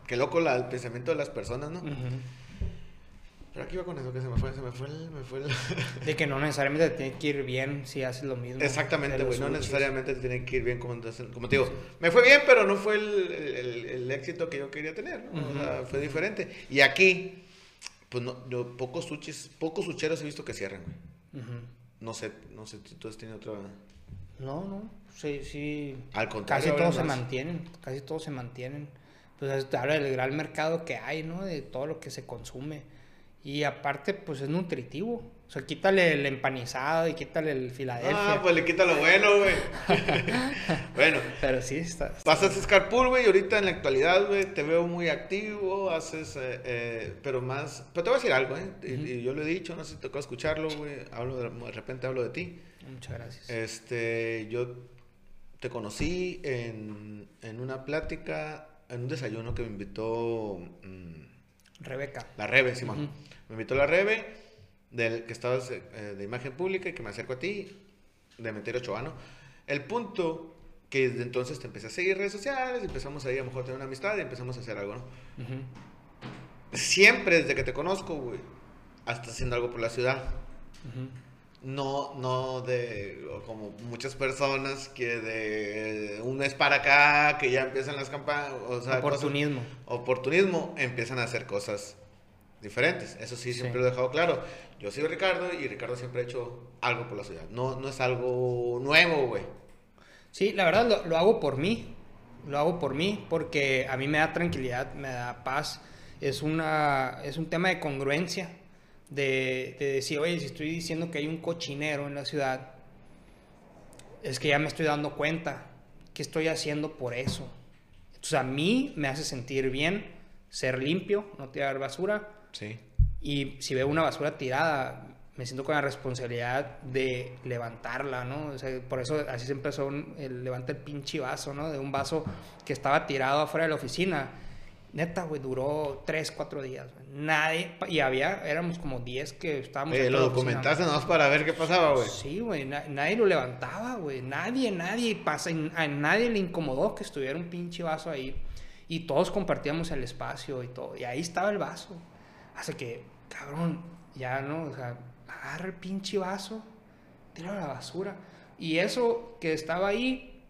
Qué loco la- el pensamiento de las personas, ¿no? Ujú. Pero aquí iba con eso, que se me fue, se me fue el... Me fue el... De que no necesariamente te tiene que ir bien si haces lo mismo. Exactamente, güey. No necesariamente te tiene que ir bien como, como te digo. Me fue bien, pero no fue el, el- el éxito que yo quería tener. ¿no? O sea, fue diferente. Y aquí, pues no, yo pocos sushis, pocos sucheros he visto que cierran, güey. No sé, no sé si tú has tenido otra... No, no, sí, sí. Al contrario, Casi todos se mantienen, casi todos se mantienen. Pues te habla del gran mercado que hay, ¿no? De todo lo que se consume. Y aparte, pues es nutritivo. O sea, quítale el empanizado y quítale el Filadelfia. Ah, pues le quita lo bueno, güey. bueno, Pero sí, está. está- Pasas Scarpool, güey, y ahorita en la actualidad, güey, te veo muy activo, haces, eh, eh, pero más... Pero te voy a decir algo, ¿eh? Y, y yo lo he dicho, no sé si te tocó escucharlo, güey, hablo de, de repente hablo de ti. Muchas gracias. Este, yo te conocí en, en una plática, en un desayuno que me invitó mm, Rebeca. la Rebe, Simón. Ujú. Me invitó la Rebe, del, que estabas eh, de imagen pública y que me acerco a ti, de Meterio Chovano. El punto que desde entonces te empecé a seguir redes sociales, empezamos ahí a lo mejor a tener una amistad y empezamos a hacer algo, ¿no? Siempre desde que te conozco, güey, hasta haciendo algo por la ciudad. No, no de como muchas personas que de un mes para acá, que ya empiezan las campañas, o sea, cosas- Oportunismo. oportunismo, empiezan a hacer cosas diferentes. Eso sí, siempre Sí. lo he dejado claro. Yo soy Ricardo y Ricardo siempre ha hecho algo por la ciudad. No, no es algo nuevo, güey. Sí, la verdad lo, lo hago por mí. Lo hago por mí porque a mí me da tranquilidad, me da paz. Es, una, es un tema de congruencia. De, de decir, oye, si estoy diciendo que hay un cochinero en la ciudad, es que ya me estoy dando cuenta que estoy haciendo por eso. Entonces a mí me hace sentir bien ser limpio, no tirar basura. Sí. Y si veo una basura tirada, me siento con la responsabilidad de levantarla, ¿no? O sea, por eso así se empezó un- el levanta el pinche vaso, ¿no? De un vaso que estaba tirado afuera de la oficina. Neta, güey, duró 3, 4 días. güey. Nadie, y había, éramos como 10 que estábamos... Dentro lo documentaste nomás para ver qué pasaba, güey. Sí, güey, na- nadie lo levantaba, güey. Nadie, nadie pasa, a nadie le incomodó que estuviera un pinche vaso ahí. Y todos compartíamos el espacio y todo. Y ahí estaba el vaso. Hace que, cabrón, ya no, o sea, agarra el pinche vaso, tira a la basura. Y eso que estaba ahí,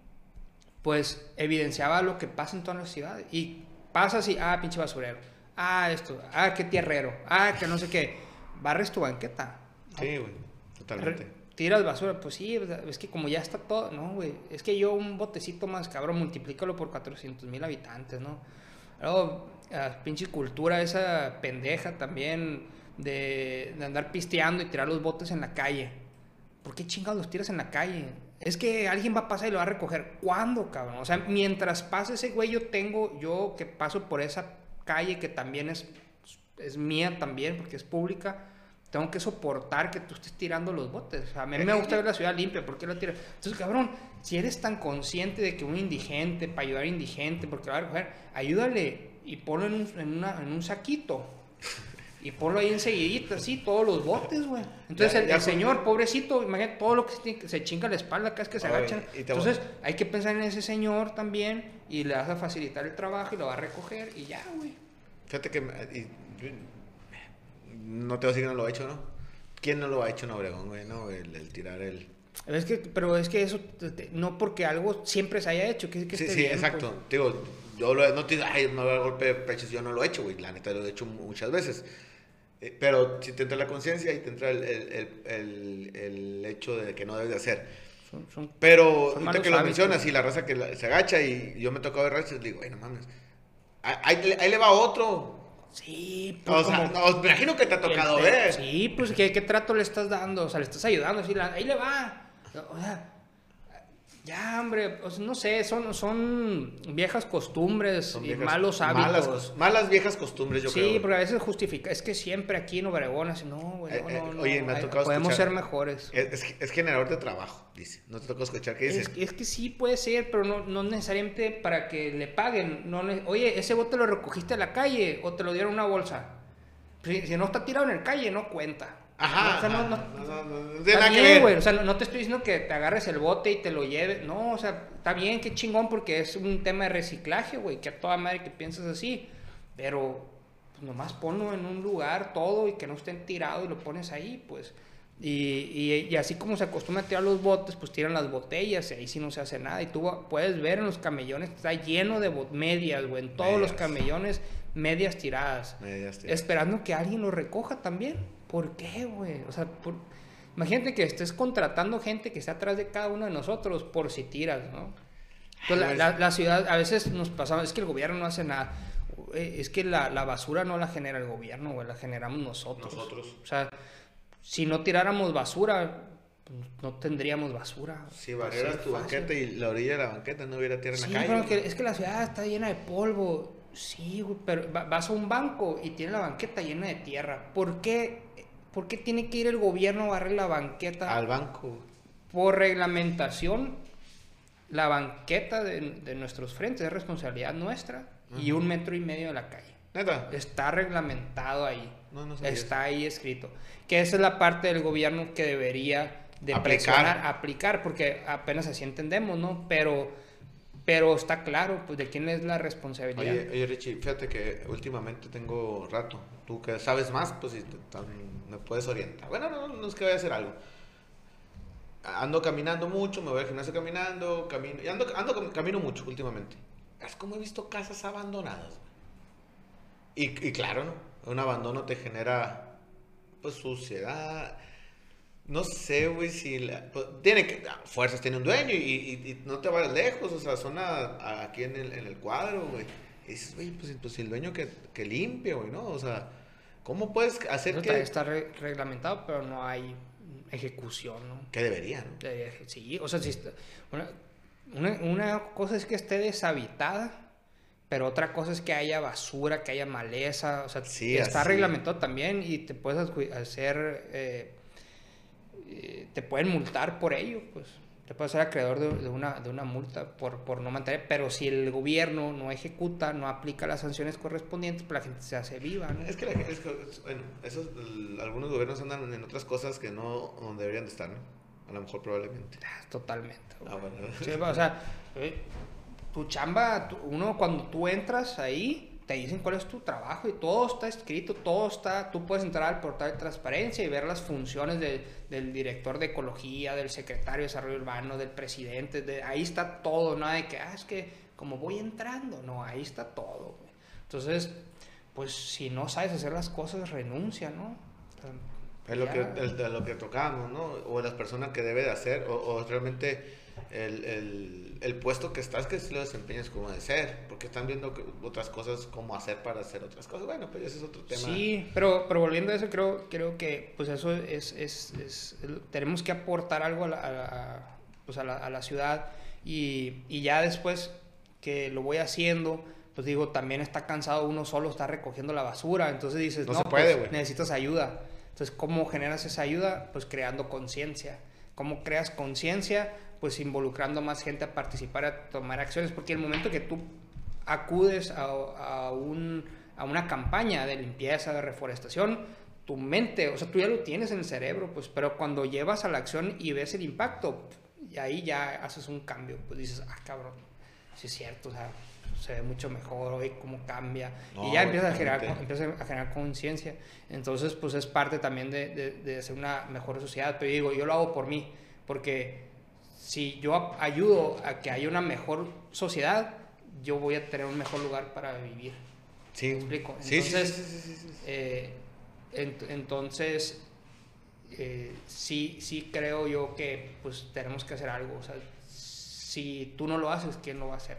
pues evidenciaba lo que pasa en toda la ciudad. Y pasa así, ah, pinche basurero. Ah, esto, ah, qué tierrero. Ah, que no sé qué. Barres tu banqueta. ¿no? Sí, güey. Totalmente. Re- Tiras basura, pues sí, es que como ya está todo, no, güey, es que yo un botecito más cabrón, multiplícalo por 400 mil habitantes, ¿no? Luego, la pinche cultura esa pendeja también de, andar pisteando y tirar los botes en la calle. ¿Por qué chingados los tiras en la calle? Es que alguien va a pasar y lo va a recoger. ¿Cuándo, cabrón? O sea, mientras pase ese güey, yo tengo, yo que paso por esa calle que también es, es mía también, porque es pública, tengo que soportar que tú estés tirando los botes. A mí me gusta ver la ciudad limpia, ¿por qué lo tiras? Entonces, cabrón, si eres tan consciente de que un indigente, para ayudar a indigente, porque va a recoger, ayúdale y ponlo en un, en una- en un saquito. y ponlo ahí enseguidita, así, todos los botes, güey. Entonces Ya- el, ya el con- señor, pobrecito, imagínate todo lo que se, chinga la espalda cada vez que se agachan. Entonces hay que pensar en ese señor también y le vas a facilitar el trabajo y lo va a recoger y ya, güey. Fíjate que. y- no te voy a decir que no lo ha hecho, ¿no? ¿Quién no lo ha hecho en Obregón, güey? No, el, el tirar el. Es que, pero es que eso, no porque algo siempre se haya hecho, que, que Sí, esté sí, bien, exacto. pues. Digo, yo lo he, no te digo, ay, me va a dar golpe de pecho, yo no lo he hecho, güey. La neta lo he hecho muchas veces. Eh, pero si te entra la conciencia y te entra el, el, el, el- hecho de que no debes de hacer. Son- son- Pero Son ahorita que lo hábitos. mencionas y la raza que la- se agacha y yo me tocó ver rachas, digo, güey, no mames. Ahí, ahí- ahí le va otro. Sí, pues O sea, como- no, me imagino que te ha tocado ver. Sí, pues ¿qué, qué trato le estás dando, o sea, le estás ayudando, así, la- ahí le va. O sea, ya, hombre, pues, no sé, son, son viejas costumbres Son y malos hábitos. Malas, malas viejas costumbres, yo sí, creo. porque a veces justifica, es que siempre aquí en Obregón, así, no, güey, no, Eh, eh, no, no, oye, me ha tocado podemos escuchar- ser mejores. Es, es- es generador de trabajo, dice. No te tocó escuchar qué dice. Es, es que sí puede ser, pero no, no necesariamente para que le paguen. No Oye, ese bote lo recogiste a la calle o te lo dieron en una bolsa. Si, si no está tirado en el calle, no cuenta. Ajá. O sea, no- no- No, Está bien, güey. O sea, no, te estoy diciendo que te agarres el bote y te lo lleves. No, o sea, está bien, qué chingón, porque es un tema de reciclaje, güey. Que a toda madre que piensas así. Pero, pues nomás ponlo en un lugar todo y que no estén tirados y lo pones ahí, pues. Y, y, y así como se acostumbra a tirar los botes, pues tiran las botellas y ahí sí no se hace nada. Y tú puedes ver en los camellones está lleno de medias, güey. En todos los camellones, medias tiradas. Medias tiradas. Esperando que alguien lo recoja también. ¿Por qué, güey? O sea, por- imagínate que estés contratando gente que está atrás de cada uno de nosotros por si tiras, ¿no? Entonces, la, la- la ciudad, a veces nos pasamos, es que el gobierno no hace nada. Eh, Es que la, la basura no la genera el gobierno, güey, la generamos nosotros. Nosotros. O sea, si no tiráramos basura, pues, no tendríamos basura. Si barrieras Así tu fácil. banqueta y la orilla de la banqueta no hubiera tierra en Sí, la calle. pero que- es que la ciudad está llena de polvo. Sí, güey, pero va- vas a un banco y tiene la banqueta llena de tierra. ¿Por qué, por qué tiene que ir el gobierno a barrer la banqueta? Al banco. Por reglamentación, la banqueta de, de nuestros frentes es responsabilidad nuestra y un metro y medio de la calle. Neta. Está reglamentado ahí. No, no Está ahí escrito. Que esa es la parte del gobierno que debería de Aplicar. presionar, aplicar, porque apenas así entendemos, ¿no? Pero, pero está claro, pues, de quién es la responsabilidad. Oye, oye, Richie, fíjate que últimamente tengo rato. Tú que sabes más, pues si te- tan- me puedes orientar. Bueno, no, no es que vaya a hacer algo. Ando caminando mucho, me voy al gimnasio caminando, camino, y ando, ando cam- camino mucho últimamente. Es como he visto casas abandonadas. Y, y claro, ¿no? Un abandono te genera, pues, suciedad. No sé, güey, si... la- pues, tiene que... a Fuerzas tiene un dueño y, y- y no te vayas lejos, o sea, son a- a- aquí en el, en el cuadro, güey. Y dices, güey, pues, pues si el dueño que, que limpie, güey, ¿no? O sea, ¿cómo puedes hacer que... está re- reglamentado, pero no hay ejecución, ¿no? Que debería, ¿no? Sí, o sea, si está- una, una- una cosa es que esté deshabitada, pero otra cosa es que haya basura, que haya maleza, o sea, Sí, está así. reglamentado también y te puedes hacer, eh, eh, te pueden multar por ello, pues, te puedes ser acreedor de, de una, de una multa por, por no mantener, pero si el gobierno no ejecuta, no aplica las sanciones correspondientes, pues la gente se hace viva, ¿no? Es que, la, es que, es- bueno, esos, el- algunos gobiernos andan en otras cosas que no donde deberían de estar, ¿no? A lo mejor probablemente. Ah, Totalmente. Ah, bueno. Sí, o sea, eh, tu chamba, uno cuando tú entras ahí, te dicen cuál es tu trabajo y todo está escrito, todo está, tú puedes entrar al portal de transparencia y ver las funciones de- del director de ecología, del secretario de desarrollo urbano, del presidente, de, ahí está todo, nada de que, ah, es que como voy entrando, no, ahí está todo. Entonces, pues si no sabes hacer las cosas, renuncia, ¿no? Es lo que, ya. lo que tocamos, ¿no? O las personas que debe de hacer, o, o realmente el, el, el puesto que estás, que sí lo desempeñas como de ser, porque están viendo que- otras cosas, cómo hacer para hacer otras cosas. Bueno, pues ese es otro tema. Sí, pero, pero volviendo a eso, creo, creo que pues eso es, es, tenemos que aportar algo a la, a la- pues a la, a la ciudad y, y ya después que lo voy haciendo, pues digo, también está cansado uno solo estar recogiendo la basura, entonces dices, No no, se puede, pues, necesitas ayuda. Entonces, ¿cómo generas esa ayuda? Pues creando conciencia. ¿Cómo creas conciencia? Pues involucrando más gente a participar, a tomar acciones, porque el momento que tú acudes a, a a una campaña de limpieza, de reforestación, tu mente, o sea, tú ya lo tienes en el cerebro, pues, pero cuando llevas a la acción y ves el impacto, y ahí ya haces un cambio, pues dices, ah, cabrón, sí es cierto, o sea, se ve mucho mejor hoy, cómo cambia, No, y ya empiezas a generar, empiezas a generar conciencia, entonces, pues es parte también de, de, de hacer una mejor sociedad, pero digo, yo lo hago por mí, porque si yo ayudo a que haya una mejor sociedad, yo voy a tener un mejor lugar para vivir. Sí. ¿Me explico? Entonces, sí, sí, sí, sí, sí. Eh, ent- entonces, eh, sí, sí creo yo que pues tenemos que hacer algo. O sea, si tú no lo haces, ¿quién lo va a hacer?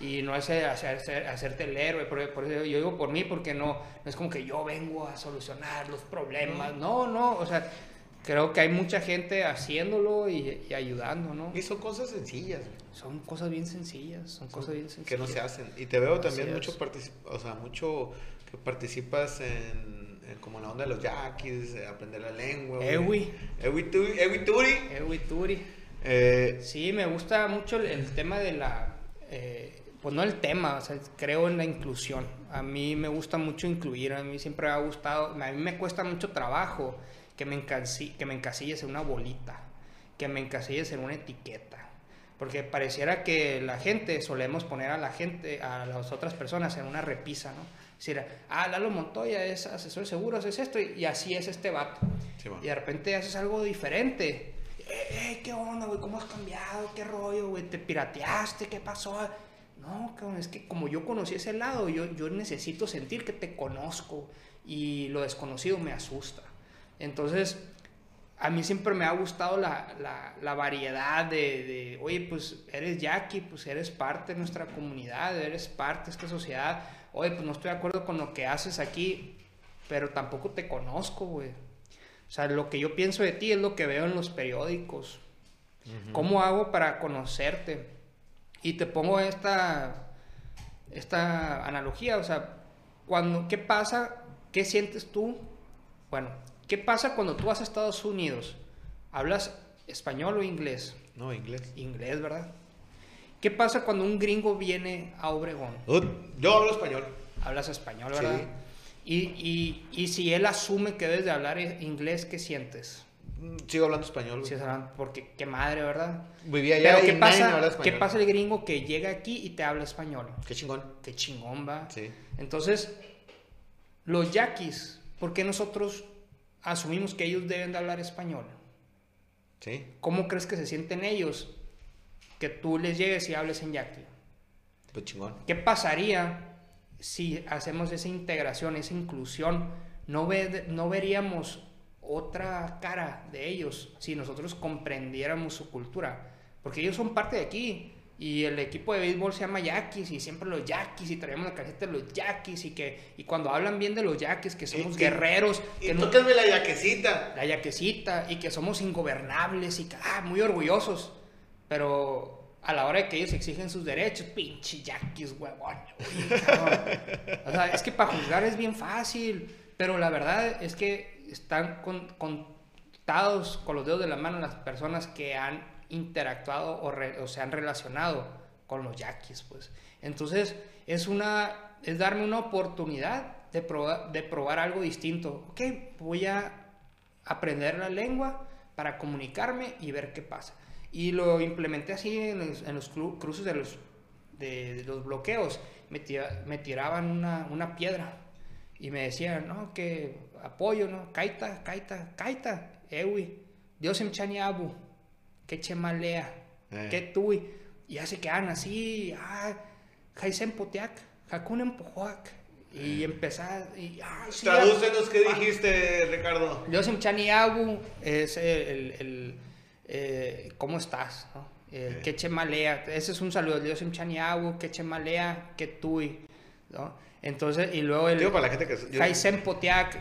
Y no es hacer, hacer- hacerte el héroe, por, por eso yo digo por mí, porque no, no es como que yo vengo a solucionar los problemas. No, no, o sea, creo que hay mucha gente haciéndolo y, y ayudando, ¿no? Y son cosas sencillas, Son cosas bien sencillas, son cosas bien sencillas. que no se hacen. Y te veo también Así mucho, es. o sea, mucho que participas en, en como la onda de los yaquis, de aprender la lengua. Ewi. Ewi tu- Ewi Turi. Ewi Turi. Eh, Sí, me gusta mucho el, el tema de la... eh, pues no el tema, o sea, creo en la inclusión. A mí me gusta mucho incluir, a mí siempre me ha gustado, a mí me cuesta mucho trabajo que me, encasi- que me encasilles en una bolita, que me encasilles en una etiqueta. Porque pareciera que la gente, solemos poner a la gente, a las otras personas en una repisa, ¿no? Es decir, ah, Lalo Montoya es asesor de seguros, es esto, y, así es este vato. Sí, y de repente haces algo diferente. Eh, eh, ¿Qué onda, güey? ¿Cómo has cambiado? ¿Qué rollo, güey? ¿Te pirateaste? ¿Qué pasó? No, cabrón, es que como yo conocí ese lado, yo, yo necesito sentir que te conozco y lo desconocido me asusta. Entonces, a mí siempre me ha gustado la, la, la variedad de, de, oye, pues eres Jackie, pues eres parte de nuestra comunidad, eres parte de esta sociedad. Oye, pues no estoy de acuerdo con lo que haces aquí, pero tampoco te conozco, güey. O sea, lo que yo pienso de ti es lo que veo en los periódicos. ¿Cómo hago para conocerte? Y te pongo esta, esta analogía, o sea, cuando, ¿qué pasa? ¿Qué sientes tú? Bueno, ¿qué pasa cuando tú vas a Estados Unidos? ¿Hablas español o inglés? No, inglés. Inglés, ¿verdad? ¿Qué pasa cuando un gringo viene a Obregón? Uh, yo hablo español. Hablas español, Sí. ¿verdad? Y, y, y si él asume que debes de hablar inglés, ¿qué sientes? Mm, Sigo hablando español. Sí, porque qué madre, ¿verdad? Vivía allá Pero y ¿qué nadie habla pasa, español. ¿qué pasa el gringo que llega aquí y te habla español? Qué chingón. Qué chingón va. Sí. Entonces, los yaquis, ¿por qué nosotros asumimos que ellos deben de hablar español? Sí. ¿Cómo crees que se sienten ellos que tú les llegues y hables en yaqui? Pues chingón. ¿Qué pasaría si hacemos esa integración, esa inclusión? No, ve- no veríamos otra cara de ellos si nosotros comprendiéramos su cultura. Porque ellos son parte de aquí. Y el equipo de béisbol se llama Yaquis y siempre los Yaquis y traemos la cajeta de los Yaquis y que y cuando hablan bien de los Yaquis que somos Y- y- guerreros, Y que no- tócame la yaquecita. la yaquecita y que somos ingobernables y que, ah, muy orgullosos. Pero a la hora de que ellos exigen sus derechos, pinche yaquis, huevón. O sea, es que para juzgar es bien fácil, pero la verdad es que están con- contados con los dedos de la mano las personas que han interactuado o, se han relacionado con los yaquis, pues. Entonces, es una, es darme una oportunidad de probar, de probar algo distinto. Ok, voy a aprender la lengua para comunicarme y ver qué pasa. Y lo implementé así en los, cruces de los, de, los bloqueos. Me, tira- me tiraban una piedra y me decían, no, que apoyo, ¿no? Kaita, kaita, kaita, ewi, Dios em chaniabu, que chemalea, Eh. que tui. Y ya se quedan así, ah, jaisen poteac, pojoac. Y empezar, y, ah, sí, Tradúcenos qué dijiste, Ricardo. Yosim Chaniabu es el, el- el, eh, ¿cómo estás? ¿no? Eh. Que chemalea, ese es un saludo, Yosim Chaniabu, que chemalea, que tui, ¿no? Entonces, y luego el Digo para la gente que... yo-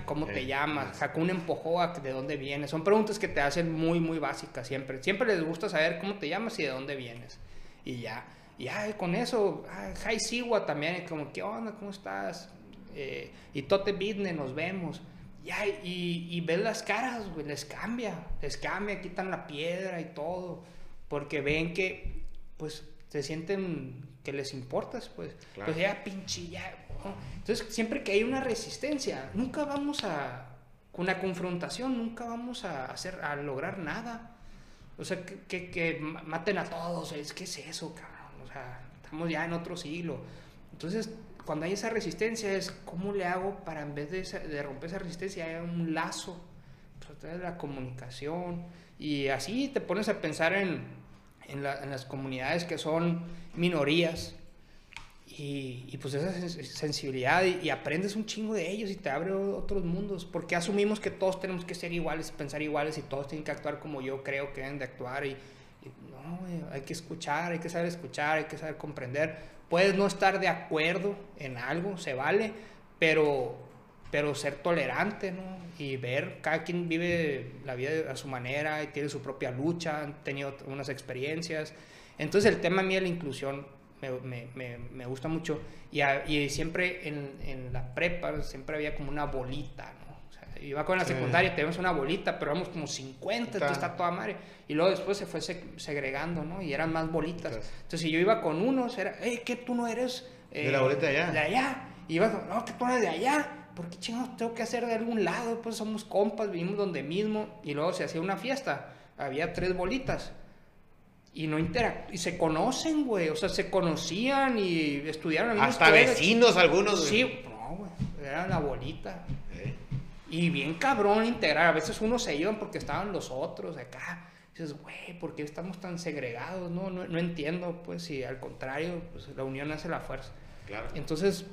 ¿cómo te Eh, llamas? Hakun Empojoac, ¿de dónde vienes? Son preguntas que te hacen muy, muy básicas siempre. Siempre les gusta saber cómo te llamas y de dónde vienes. Y ya, y ya con eso, Jai Siwa también, como, ¿qué onda? ¿Cómo estás? Eh, y Tote Bitne, nos vemos. Ya, y, y ves las caras, güey, les cambia, les cambia, quitan la piedra y todo, porque ven que, pues, se sienten que les importas, pues. Claro. Pues ya, pinche, ya. Entonces, siempre que hay una resistencia, nunca vamos a, una confrontación, nunca vamos a, hacer, a lograr nada. O sea, que, que, que maten a todos, es que es eso, cabrón. O sea, estamos ya en otro siglo. Entonces, cuando hay esa resistencia, es cómo le hago para en vez de, esa- de romper esa resistencia, haya un lazo, de la comunicación. Y así te pones a pensar en, en, la- en las comunidades que son minorías. Y, y, pues esa sens- sensibilidad y, y aprendes un chingo de ellos y te abre otros mundos. Porque asumimos que todos tenemos que ser iguales, pensar iguales y todos tienen que actuar como yo creo que deben de actuar. Y, y no, hay que escuchar, hay que saber escuchar, hay que saber comprender. Puedes no estar de acuerdo en algo, se vale, pero, pero ser tolerante, ¿no? Y ver, cada quien vive la vida a su manera y tiene su propia lucha, han tenido unas experiencias. Entonces el tema a mí de la inclusión me, me, me, me gusta mucho y, a- y siempre en, en la prepa siempre había como una bolita, iba con la Sí. secundaria, tenemos una bolita, pero éramos como 50, entonces Está. toda madre. Y luego después se fue seg- segregando, ¿no? Y eran más bolitas. Entonces si yo iba con unos, era, hey, ¿qué tú no eres? eh, De la bolita de allá. De allá. Y iba con, no, que tú eres de allá. ¿Por qué chingados tengo que hacer de algún lado? Pues somos compas, vivimos donde mismo. Y luego se hacía una fiesta. Había tres bolitas. Y no interac y se conocen, güey. O sea, se conocían y estudiaron en Hasta escuela. vecinos algunos, güey. Sí, no, güey. Era la bolita. Eh, Y bien cabrón integrar. A veces unos se iban porque estaban los otros acá. Dices, güey, ¿por qué estamos tan segregados? No, no, no entiendo, pues, si al contrario, pues la unión hace la fuerza. Claro. Entonces,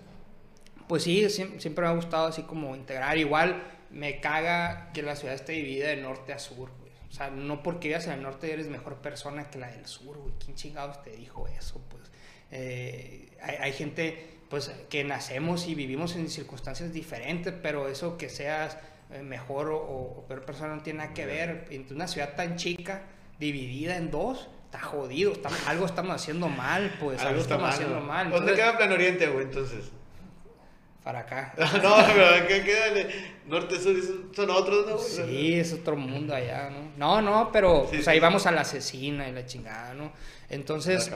pues sí, siempre, me ha gustado así como integrar. Igual me caga que la ciudad esté dividida de norte a sur. O sea, no porque vivas en el norte eres mejor persona que la del sur, güey. ¿Quién chingados te dijo eso? Pues eh, hay, hay gente, pues, que nacemos y vivimos en circunstancias diferentes, pero eso que seas eh, mejor o, o peor persona no tiene nada que ver. En una ciudad tan chica, dividida en dos, está jodido. estamos- algo estamos haciendo mal, pues. Algo, está estamos mal, haciendo mal. ¿Dónde Entonces, queda Plan Oriente, güey, entonces? Para acá. no, pero ¿qué queda? de Norte, sur, son otros, ¿no? Sí, es otro mundo allá, ¿no? No, no, pero Sí, pues sí. ahí vamos a la asesina y la chingada, ¿no? Entonces,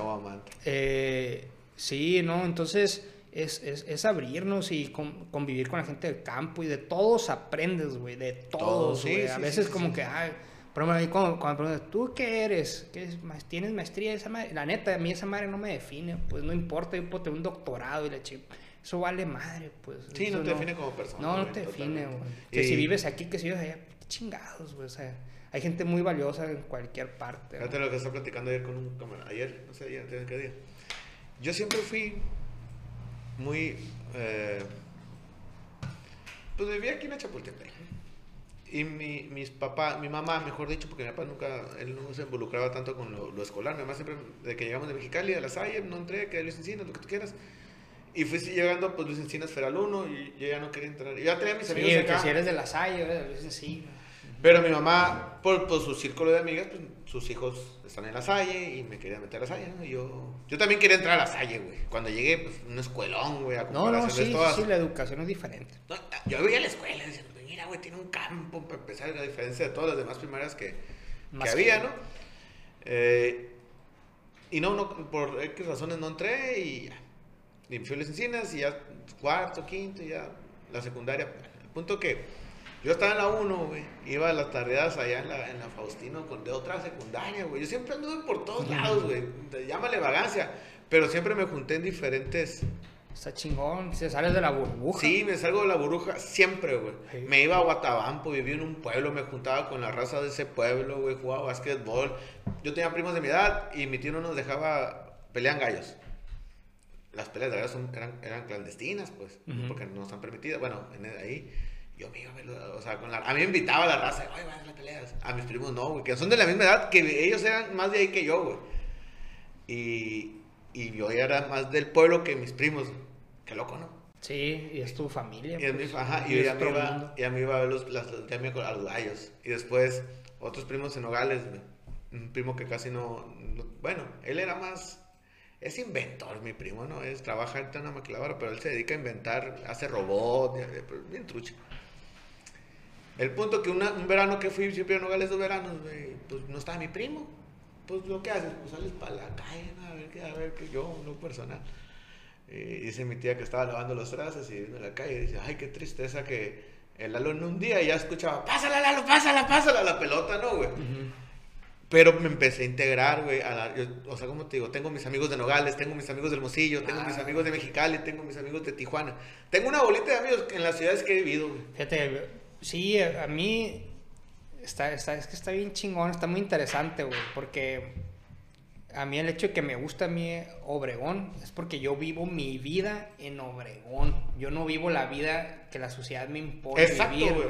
eh, sí, ¿no? Entonces es, es, es abrirnos y con- convivir con la gente del campo y de todos aprendes, güey, de Todo, todos, güey. sí, a veces sí, como que, ay, por ejemplo, a mí cuando, cuando me preguntan, ¿tú qué eres? ¿Qué es? ¿Tienes maestría? Esa madre? La neta, a mí esa madre no me define, pues no importa, yo puedo tener un doctorado y la chica. Eso vale madre, pues. Sí, eso no te define como persona, No, no te define, güey. Que si vives aquí, que si vives allá, chingados, güey. O sea, hay gente muy valiosa en cualquier parte. ¿no? Fíjate lo que estaba platicando ayer con un camarada. Ayer, no sé, ayer, ¿qué qué día? Yo siempre fui muy. Eh, pues vivía aquí en Chapultepec. Y mi, mis papás, mi mamá, mejor dicho, porque mi papá nunca, él no se involucraba tanto con lo, lo escolar. Mi mamá siempre, de que llegamos de Mexicali a la Salle, no entré, que Luis Encinas, lo que tú quieras. Y fui llegando, pues Luis Encinas Feral 1 y yo ya no quería entrar. Yo ya tenía mis Sí, amigos que acá. si eres de la Salle, veces sí. Pero mi mamá, por, por su círculo de amigas, pues sus hijos están en la Salle y me querían meter a la Salle, ¿no? Y yo, yo también quería entrar a la Salle, güey. Cuando llegué, pues un escuelón, güey, a No, no, sí, todas. sí, la educación es diferente. No, yo veía la escuela diciendo, mira, güey, tiene un campo para empezar, a diferencia de todas las demás primarias que, que Más había, que- ¿no? Eh, y no, no, por X razones no entré y ya. A las encinas y ya cuarto, quinto, y ya la secundaria. El punto que yo estaba en la 1, güey, iba a las tardeadas allá en la, en la Faustino con de otra secundaria, güey. Yo siempre anduve por todos lados, güey. Llámale vagancia. Pero siempre me junté en diferentes Está chingón, se sales de la burbuja. Sí, me salgo de la burbuja siempre, güey. Sí. Me iba a Guatabampo, vivía en un pueblo, me juntaba con la raza de ese pueblo, güey, jugaba básquetbol. Yo tenía primos de mi edad y mi tío no nos dejaba pelear gallos. Las peleas de gallos son- eran, eran clandestinas, pues, Ujú. porque no están permitidas. Bueno, en el- ahí yo me iba a verlo, o sea, con la, a mí me invitaba a la raza, oye, vas a las peleas. A mis primos no, güey, que son de la misma edad, que ellos eran más de ahí que yo, güey. Y, y yo era más del pueblo que mis primos. Qué loco, ¿no? Sí, y es tu familia. Y, es mi- pues, ajá, y y ya me iba, ya me iba a ver los, las, ya me iba a los gallos. Y después, otros primos en Nogales, güey. un primo que casi no, no- Bueno, él era más. Es inventor, mi primo, ¿no? Es, trabaja en una maquiladora, pero él se dedica a inventar, hace robot, ya- pero bien trucha. El punto que un verano que fui, siempre a Nogales dos veranos, pues no estaba mi primo. Pues lo que haces, pues sales para la calle, ¿no? a ver qué, a ver qué yo, lo personal. Dice mi tía que estaba lavando los trastes y viendo la calle y dice, ay, qué tristeza que el Lalo en un día ya escuchaba, pásala, Lalo, pásala, pásala, la pelota, ¿no, güey? Pero me empecé a integrar, güey. a la- yo- o sea, como te digo, tengo mis amigos de Nogales, tengo mis amigos del Mosillo, tengo mis Ah. amigos de Mexicali, tengo mis amigos de Tijuana. Tengo una bolita de amigos en las ciudades que he vivido, güey. Fíjate, sí, a mí está, está, es que está bien chingón, está muy interesante, güey, porque a mí el hecho de que me gusta a mí Obregón es porque yo vivo mi vida en Obregón. Yo no vivo la vida que la sociedad me impone Exacto, vivir. güey.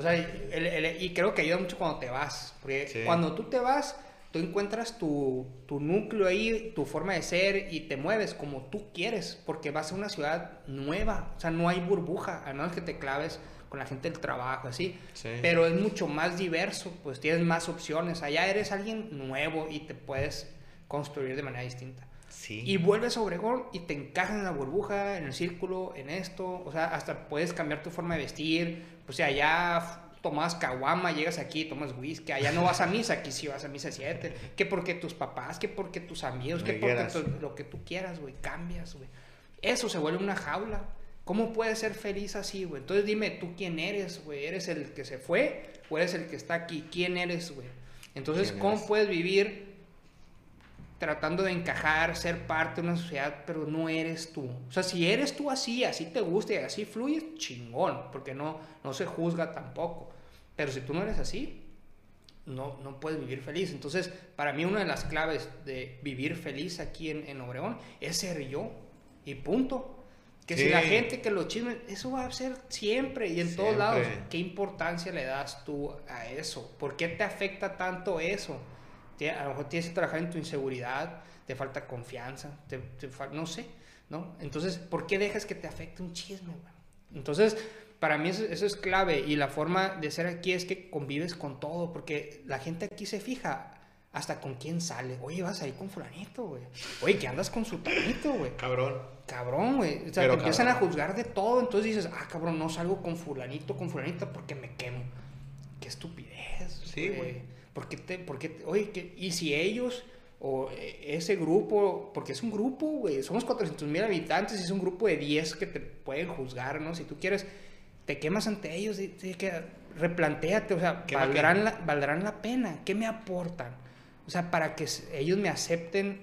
O sea, el- el- y creo que ayuda mucho cuando te vas, porque Sí. cuando tú te vas, tú encuentras tu, tu núcleo ahí, tu forma de ser y te mueves como tú quieres, porque vas a una ciudad nueva, o sea, no hay burbuja, a menos que te claves con la gente del trabajo, así, Sí. pero es mucho más diverso, pues tienes más opciones, allá eres alguien nuevo y te puedes construir de manera distinta. Sí. Y vuelves a Obregón y te encajas en la burbuja, en el círculo, en esto. O sea, hasta puedes cambiar tu forma de vestir. O sea, allá tomas caguama, llegas aquí, tomas whisky. Allá no vas a misa, aquí sí vas a misa 7. Que porque tus papás, que porque tus amigos, que porque tu- lo que tú quieras, güey. Cambias, güey. Eso se vuelve una jaula. ¿Cómo puedes ser feliz así, güey? Entonces dime, ¿tú quién eres, güey? ¿Eres el que se fue o eres el que está aquí? ¿Quién eres, güey? Entonces, ¿Quién ¿cómo eres? puedes vivir tratando de encajar, ser parte de una sociedad, pero no eres tú. O sea, si eres tú así, así te gusta y así fluyes, chingón, porque no, no se juzga tampoco. Pero si tú no eres así, no, no puedes vivir feliz. Entonces, para mí una de las claves de vivir feliz aquí en, en Obregón es ser yo y punto. Que si la gente que lo chisme, eso va a ser siempre y en todos Siempre. lados. ¿Qué importancia le das tú a eso? ¿Por qué te afecta tanto eso? A lo mejor tienes que trabajar en tu inseguridad, te falta confianza, te, te fal- no sé, ¿no? Entonces, ¿por qué dejas que te afecte un chisme, güey? Entonces, para mí eso, eso es clave y la forma de ser aquí es que convives con todo, porque la gente aquí se fija hasta con quién sale. Oye, vas ahí con fulanito, güey. Oye, que andas con su tanito, güey. Cabrón. Cabrón, güey. O sea, Pero te empiezan a juzgar de todo. Entonces dices, ah, cabrón, no salgo con fulanito, con fulanita porque me quemo. Qué estupidez. Sí, güey. ¿Por qué te, por qué te- oye, que- y si ellos o eh, ese grupo, porque es un grupo, güey, somos 400 mil habitantes y es un grupo de 10 que te pueden juzgar, ¿no? Si tú quieres, te quemas ante ellos y te que replantéate, o sea, ¿Qué va ¿valdrán la, ¿valdrán la pena? ¿Qué me aportan? O sea, para que ellos me acepten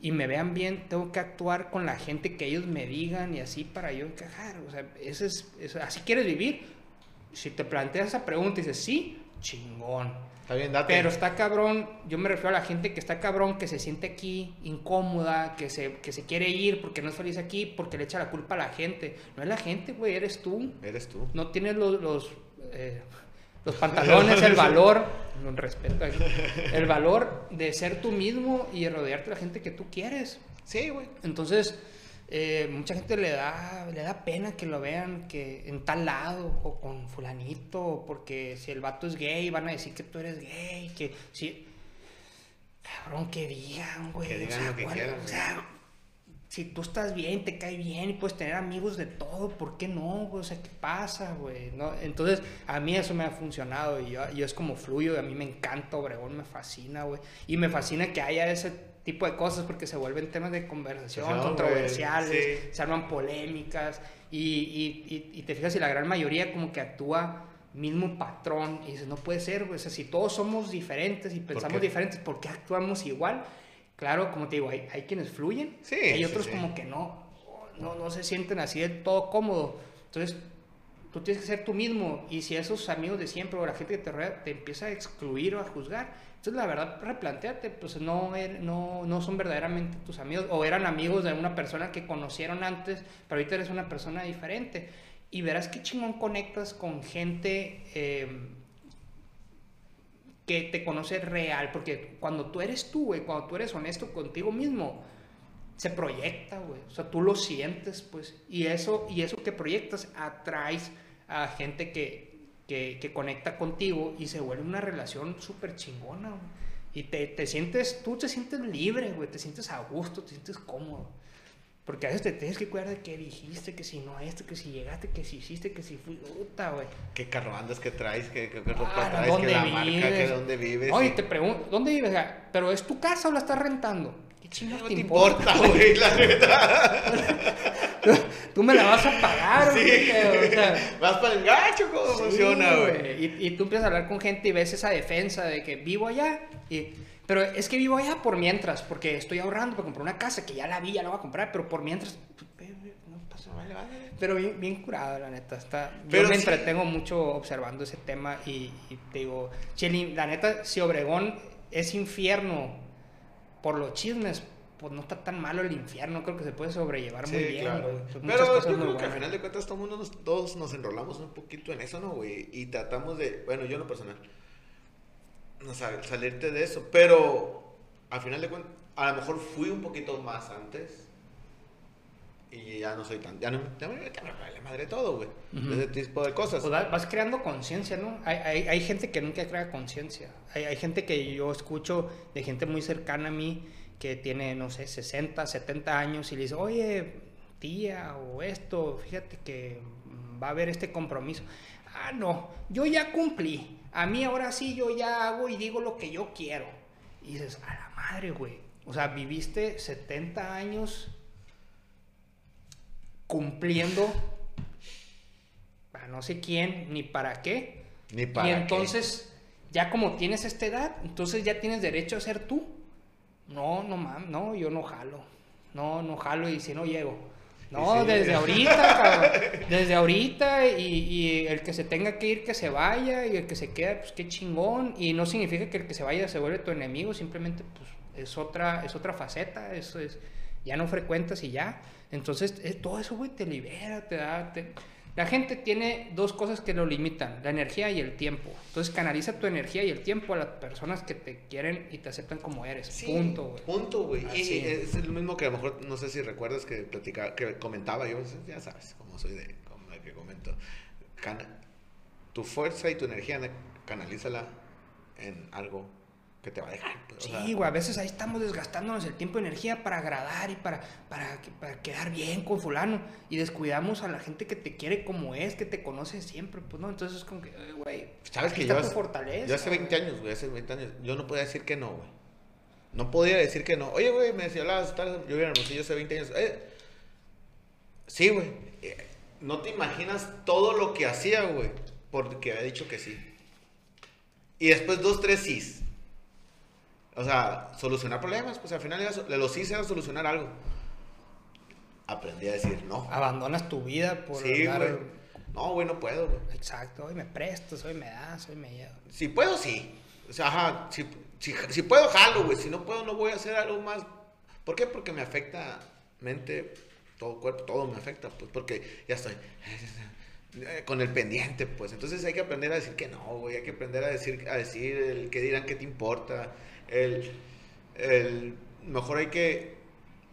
y me vean bien, tengo que actuar con la gente que ellos me digan y así para yo encajar. O sea, ese es, eso- así quieres vivir. Si te planteas esa pregunta y dices, sí, chingón. Está bien, date. Pero está cabrón, yo me refiero a la gente que está cabrón, que se siente aquí incómoda, que se, que se quiere ir porque no es feliz aquí, porque le echa la culpa a la gente. No es la gente, güey, eres tú. Eres tú. No tienes los, los, eh, los pantalones, el valor, respeto, aquí, el valor de ser tú mismo y de rodearte de la gente que tú quieres. Sí, güey. Entonces, eh, mucha gente le da, le da pena que lo vean que en tal lado o con fulanito, porque si el vato es gay van a decir que tú eres gay, que si... Cabrón, que digan, güey. Que o digan sea, lo que ¿cuál- quieran, O sea, si tú estás bien, te cae bien y puedes tener amigos de todo, ¿por qué no, güey? O sea, ¿qué pasa, güey? ¿No? Entonces, a mí eso me ha funcionado y yo, yo es como fluyo, y a mí me encanta Obregón, me fascina, güey. Y me fascina que haya ese tipo de cosas porque se vuelven temas de conversación controversiales, sí. se arman polémicas y, y, y, y te fijas y la gran mayoría como que actúa mismo patrón y dices, no puede ser. O sea, si todos somos diferentes y pensamos diferentes, ¿por qué actuamos igual? Claro, como te digo, hay, hay quienes fluyen, Sí, hay otros sí. como que no, no, no se sienten así del todo cómodo. Entonces, tú tienes que ser tú mismo. Y si esos amigos de siempre o la gente que te rodea te empieza a excluir o a juzgar, entonces la verdad, replanteate, pues no, er- no, no son verdaderamente tus amigos o eran amigos de una persona que conocieron antes, pero ahorita eres una persona diferente. Y verás qué chingón conectas con gente eh, que te conoce real, porque cuando tú eres tú, güey, cuando tú eres honesto contigo mismo, se proyecta, güey. O sea, tú lo sientes, pues. Y eso, y eso que proyectas atraes a gente que, que, que conecta contigo y se vuelve una relación súper chingona, güey. Y te, te sientes, tú te sientes libre, güey. Te sientes a gusto, te sientes cómodo. Porque a veces te tienes que cuidar de qué dijiste, que si no esto, que si llegaste, que si hiciste, que si fui. Puta, güey. ¿Qué carro andas que traes? ¿Qué, qué, qué ropa Ah, traes? ¿dónde ¿Qué la marca? ¿Qué vives? dónde vives? Oye, Sí. te pregunto, ¿dónde vives? O sea, ¿Pero es tu casa o la estás rentando? ¿Qué chingados No te te importa? importa, güey, la neta. Tú me la vas a pagar, Sí. güey. O sea, Vas para el gacho, ¿cómo Sí, funciona, güey? Y, y tú empiezas a hablar con gente y ves esa defensa de que vivo allá. Y, pero es que vivo allá por mientras, porque estoy ahorrando para comprar una casa que ya la vi, ya la voy a comprar, pero por mientras. pues, No pasa nada. Pero bien, bien curado, la neta. Está, Pero yo me sí. entretengo mucho observando ese tema y, y te digo, Cheli, la neta, si Obregón es infierno por los chismes, pues no está tan malo el infierno. Creo que se puede sobrellevar muy Sí, bien. claro. güey. Pero yo creo muy que al final de cuentas todo mundo nos- todos nos enrolamos un poquito en eso, ¿no, güey? Y tratamos de, bueno, yo en lo personal, no sabes, salirte de eso. Pero al final de cuentas, a lo mejor fui un poquito más antes. Y ya no soy tan, ya no, ya me, ya me vale madre todo, güey. Ujú. Ese tipo de cosas. Pues va- vas creando conciencia, ¿no? Hay, hay, hay gente que nunca crea conciencia. Hay, hay gente que yo escucho de gente muy cercana a mí que tiene, no sé, 60, 70 años y le dice, oye, tía, o esto, fíjate que va a haber este compromiso. Ah, no, yo ya cumplí. A mí ahora sí yo ya hago y digo lo que yo quiero. Y dices, a la madre, güey. O sea, viviste 70 años cumpliendo para no sé quién ni para qué. Ni para y qué. entonces, ya como tienes esta edad, entonces ya tienes derecho a ser tú. No, no mames, no, yo no jalo. No, no jalo y si no llego. No, sí. desde ahorita, cabrón. Desde ahorita y, y el que se tenga que ir, que se vaya y el que se queda, pues qué chingón. Y no significa que el que se vaya se vuelve tu enemigo, simplemente pues es otra, es otra faceta, eso es, ya no frecuentas y ya. Entonces, eh, todo eso, güey, te libera, te da... te- La gente tiene dos cosas que lo limitan, la energía y el tiempo. Entonces, canaliza tu energía y el tiempo a las personas que te quieren y te aceptan como eres. Sí, Punto, güey. Punto, güey. Y es el mismo que a lo mejor, no sé si recuerdas que platicaba, que comentaba yo, ya sabes cómo soy de, como de que comento. Tu fuerza y tu energía, ne- canalízala en algo que te va a dejar. pues, o sea, Sí, güey, a veces ahí estamos desgastándonos el tiempo y energía para agradar y para, para, para quedar bien con fulano y descuidamos a la gente que te quiere como es, que te conoce siempre, pues no, entonces es como que, "Ay, güey, Sabes que yo fortaleza. yo hace 20 güey". años, güey, hace 20 años, yo no podía decir que no, güey. No podía decir que no. Oye, güey, me decía, las tal, yo vivía en Hermosillo hace 20 años. Eh, sí, güey. Eh, no te imaginas todo lo que hacía, güey, porque había dicho que sí. Y después dos, tres sís. O sea, solucionar problemas, pues al final de los sís era solucionar algo. Aprendí a decir no. Abandonas tu vida por Sí, güey. No, güey, no puedo, güey. Exacto, hoy me prestas, hoy me das, hoy me llevas. Si puedo, sí. O sea, ajá, si, si, si puedo, jalo, güey. Si no puedo, no voy a hacer algo más. ¿Por qué? Porque me afecta mente, todo cuerpo, todo me afecta, pues porque ya estoy eh, con el pendiente, pues. Entonces hay que aprender a decir que no, güey. Hay que aprender a decir, a decir el que dirán que te importa. El, el, mejor hay que,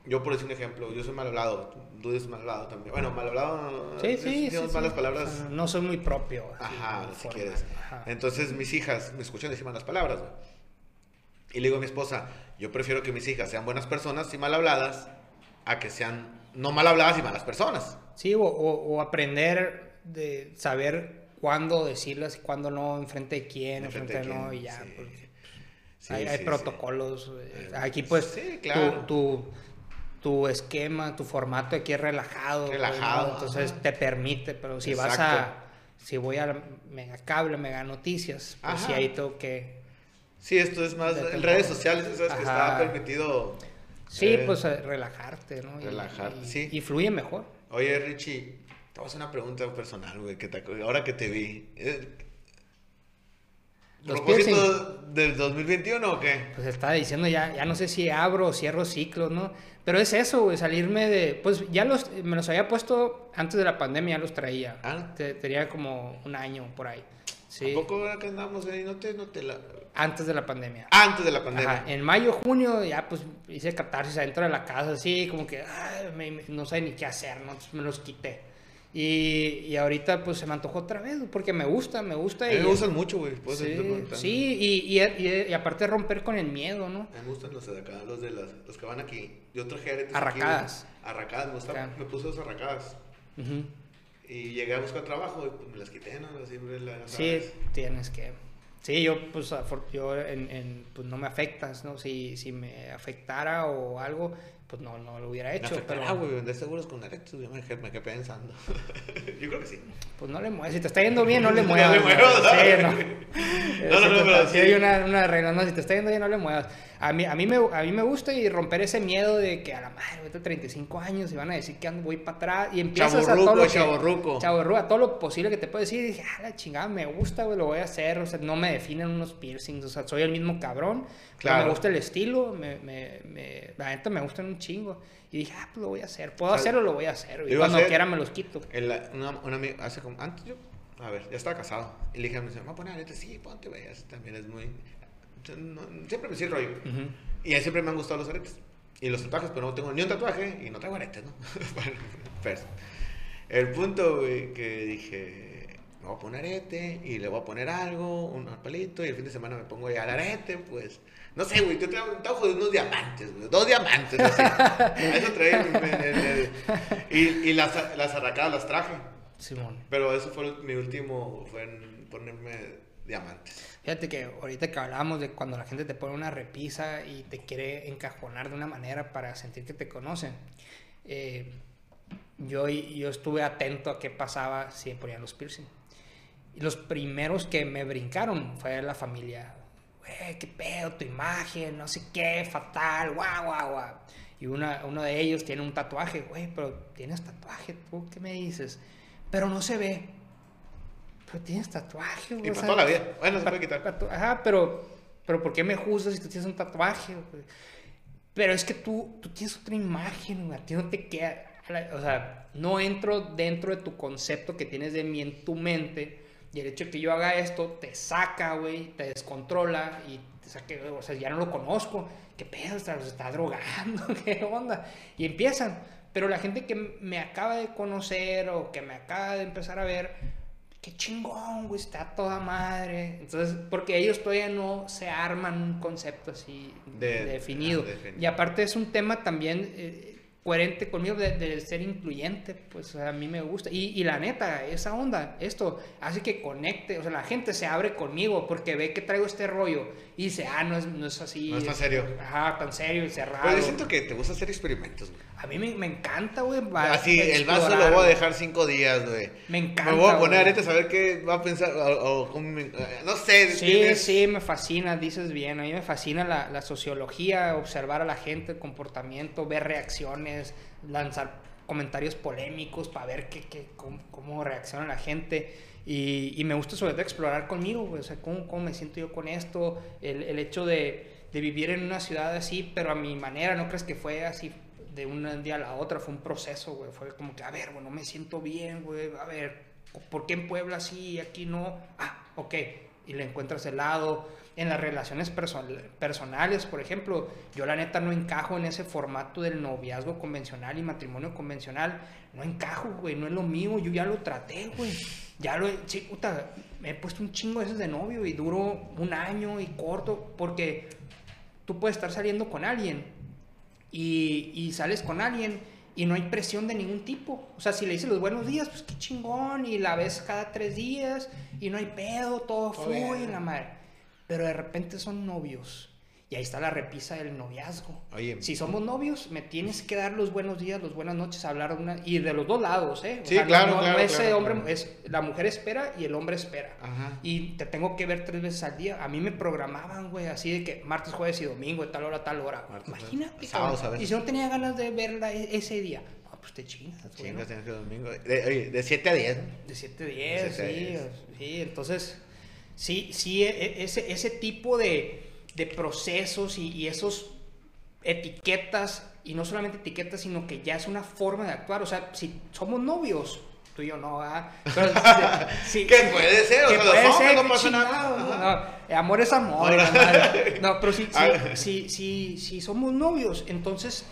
yo por decir un ejemplo, yo soy mal hablado, tú eres mal hablado también. Bueno, mal hablado, Sí, sí, sí. decimos sí. malas palabras. O sea, no soy muy propio. así, Ajá, si quieres. ajá. Entonces mis hijas me escuchan decir malas palabras, güey. Y le digo a mi esposa, yo prefiero que mis hijas sean buenas personas y mal habladas a que sean no mal habladas y malas personas. Sí, o, o- o aprender de saber cuándo decirlas y cuándo no, enfrente de quién, Enfrente de no, y ya. sí. porque Sí, hay, protocolos. eh, Eh, Aquí, pues, sí, tu- claro. tu, tu esquema, tu formato aquí es relajado. Relajado, ¿no? Entonces ajá. te permite, pero si vas a. Si voy a Mega Cable, Mega Noticias, pues Ajá. sí, ahí tengo que. Sí, esto es más en redes sociales, sabes que está Ajá. permitido. Sí, eh, pues relajarte, ¿no? Y- relajar, y, sí. Y fluye mejor. Oye, Richie, te voy a hacer una pregunta personal, güey, que te, ahora que te vi. Los ¿Propósito del 2021 o qué? Pues estaba diciendo ya, ya no sé si abro o cierro ciclos, ¿no? Pero es eso, güey, salirme de... Pues ya los, me los había puesto antes de la pandemia, ya los traía. Ah. Te- tenía como un año por ahí. Sí. ¿A poco ahora que andamos ahí? No te, no te la... Antes de la pandemia. Antes de la pandemia. Ajá, en mayo, junio, ya pues hice catarsis adentro de la casa, así como que ay, me- me- no sé ni qué hacer, ¿no? Entonces me los quité. Y, y ahorita pues se me antojó otra vez, porque me gusta, me gusta. A mí me gustan mucho, güey. Sí, sí y, y, y- aparte romper con el miedo, ¿no? A mí me gustan los de acá, los de las, los que van aquí. Yo traje aretes Arracadas. aquí. Arracadas, me gustaba. Ya. Me puse dos arracadas. Y llegué a buscar trabajo y pues, me las quité, ¿no? Las Sí, tienes que. Sí, yo, pues, yo en, en, pues, no me afectas, ¿no? Si, si me afectara o algo, pues no, no lo hubiera hecho. Pero, afectará, güey, vender seguros con aretes, yo me me quedé pensando. yo creo que sí. pues no le muevas. Si te está yendo bien, no le No muevas. le ¿no? muevas, Sí, ¿no? no. No, no, no, te- pero sí. hay una, una regla, no, si te está yendo bien, no le muevas. A mí, a, mí me, a mí me gusta y romper ese miedo de que a la madre, ahorita 35 años y van a decir que ando, voy para atrás y empiezas a todo lo que... chavorruco. Chavorruco, a todo lo posible que te puedo decir. Y dije, ah, la chingada, me gusta, güey, lo voy a hacer. O sea, no me definen unos piercings. O sea, soy el mismo cabrón. Pero Claro. me gusta el estilo. Me, me, me- la neta me gustan un chingo. Y dije, ah, pues lo voy a hacer. Puedo O sea, hacerlo, lo voy a hacer. Y cuando hacer- quiera me los quito. El, una, una amiga, hace como, antes yo, a ver, ya estaba casado. Y le dije a mi señora, ¿me voy a poner aretes? Sí, ponte, güey, también es muy... no- siempre me el rollo. Y a mí siempre me han gustado los aretes. Y los tatuajes, pero no tengo ni un tatuaje y no traigo aretes, ¿no? el punto, güey, que dije, me voy a poner arete y le voy a poner algo, un palito, y el fin de semana me pongo ya el arete, pues... No sé, güey, yo traigo un tajo de unos diamantes, güey. Dos diamantes, así. A Eso traía Y, y las, las arracadas las traje. Simón. Pero eso fue mi último, fue en ponerme diamantes. Fíjate que ahorita que hablábamos de cuando la gente te pone una repisa y te quiere encajonar de una manera para sentir que te conocen. eh, yo, yo estuve atento a qué pasaba si ponían los piercing. Y los primeros que me brincaron fue la familia. Güey, qué pedo, tu imagen, no sé qué, fatal, guau, guau, guau. Y una, uno de ellos tiene un tatuaje, güey, pero tienes tatuaje, ¿tú qué me dices? Pero no se ve. Pero tienes tatuaje, güey. Y para toda la vida. Bueno, se puede quitar. Ajá, pero, pero ¿por qué me juzgas si tú tienes un tatuaje? güey? Pero es que tú, tú tienes otra imagen, güey, a ti no te queda. O sea, no entro dentro de tu concepto que tienes de mí en tu mente. Y el hecho de que yo haga esto te saca, güey, te descontrola y te saque, o sea, ya no lo conozco. ¿Qué pedo? ¿Está, se está drogando? ¿Qué onda? Y empiezan. Pero la gente que me acaba de conocer o que me acaba de empezar a ver, qué chingón, güey, está toda madre. Entonces, porque ellos todavía no se arman un concepto así De- definido. ah, definido. Y aparte es un tema también eh, coherente conmigo de, de ser incluyente, pues a mí me gusta. Y, y la neta, esa onda, esto hace que conecte, o sea, la gente se abre conmigo porque ve que traigo este rollo y dice, ah, no es, no es así. No es tan serio. Ajá, tan serio y cerrado. Pero yo siento que te gusta hacer experimentos, güey. A mí me, me encanta, güey. va- Así, el vaso lo voy a dejar cinco días, güey. Me encanta. Me voy a poner güey. a ver qué va a pensar. O, o me- no sé. Sí, tienes- sí, me fascina, dices bien. A mí me fascina la, la sociología, observar a la gente, el comportamiento, ver reacciones, lanzar comentarios polémicos para ver qué, qué- cómo, cómo reacciona la gente. Y, y me gusta sobre todo explorar conmigo, güey, o sea, cómo, cómo me siento yo con esto, el, el hecho de, de vivir en una ciudad así, pero a mi manera, no crees que fue así de un día a la otra, fue un proceso, güey, fue como que, a ver, bueno, me siento bien, güey, a ver, ¿por qué en Puebla sí y aquí no? Ah, ok, y le encuentras el lado. En las relaciones perso- personales, por ejemplo, yo la neta no encajo en ese formato del noviazgo convencional y matrimonio convencional. No encajo, güey, no es lo mío, yo ya lo traté, güey. Ya lo he, sí, puta, me he puesto un chingo de veces de novio y duro un año y corto, porque tú puedes estar saliendo con alguien y, y sales con alguien y no hay presión de ningún tipo. O sea, si le dices los buenos días, pues qué chingón, y la ves cada tres días y no hay pedo, todo fluye, la madre. Pero de repente son novios. Y ahí está la repisa del noviazgo. Oye. Si somos novios, me tienes que dar los buenos días, los buenas noches, hablar una... Y de los dos lados, ¿eh? O Sí, sea, no- claro, no, claro, es, claro, eh, hombre, claro. es la mujer espera y el hombre espera. Ajá. Y te tengo que ver tres veces al día. A mí me programaban, güey, así de que martes, jueves y domingo, de tal hora tal hora. Martes, Imagínate, jueves. Sábados a veces. Y si no tenía ganas de verla e- ese día, no, pues te chingas. Chingas, tienes que domingo. De, oye, de 7 a 10. De 7 a 10, De siete a sí, diez. sí. Entonces, sí, sí, e- e- ese, ese tipo de, de procesos y, y esos etiquetas, y no solamente etiquetas, sino que ya es una forma de actuar. O sea, si somos novios, tú y yo no, ¿verdad? Pero, sí, Que puede ser, o sea, los puede hombres ser, no qué pasa nada. ¿no? No, amor es amor. No, pero si, Ah. si, si, si, somos novios, entonces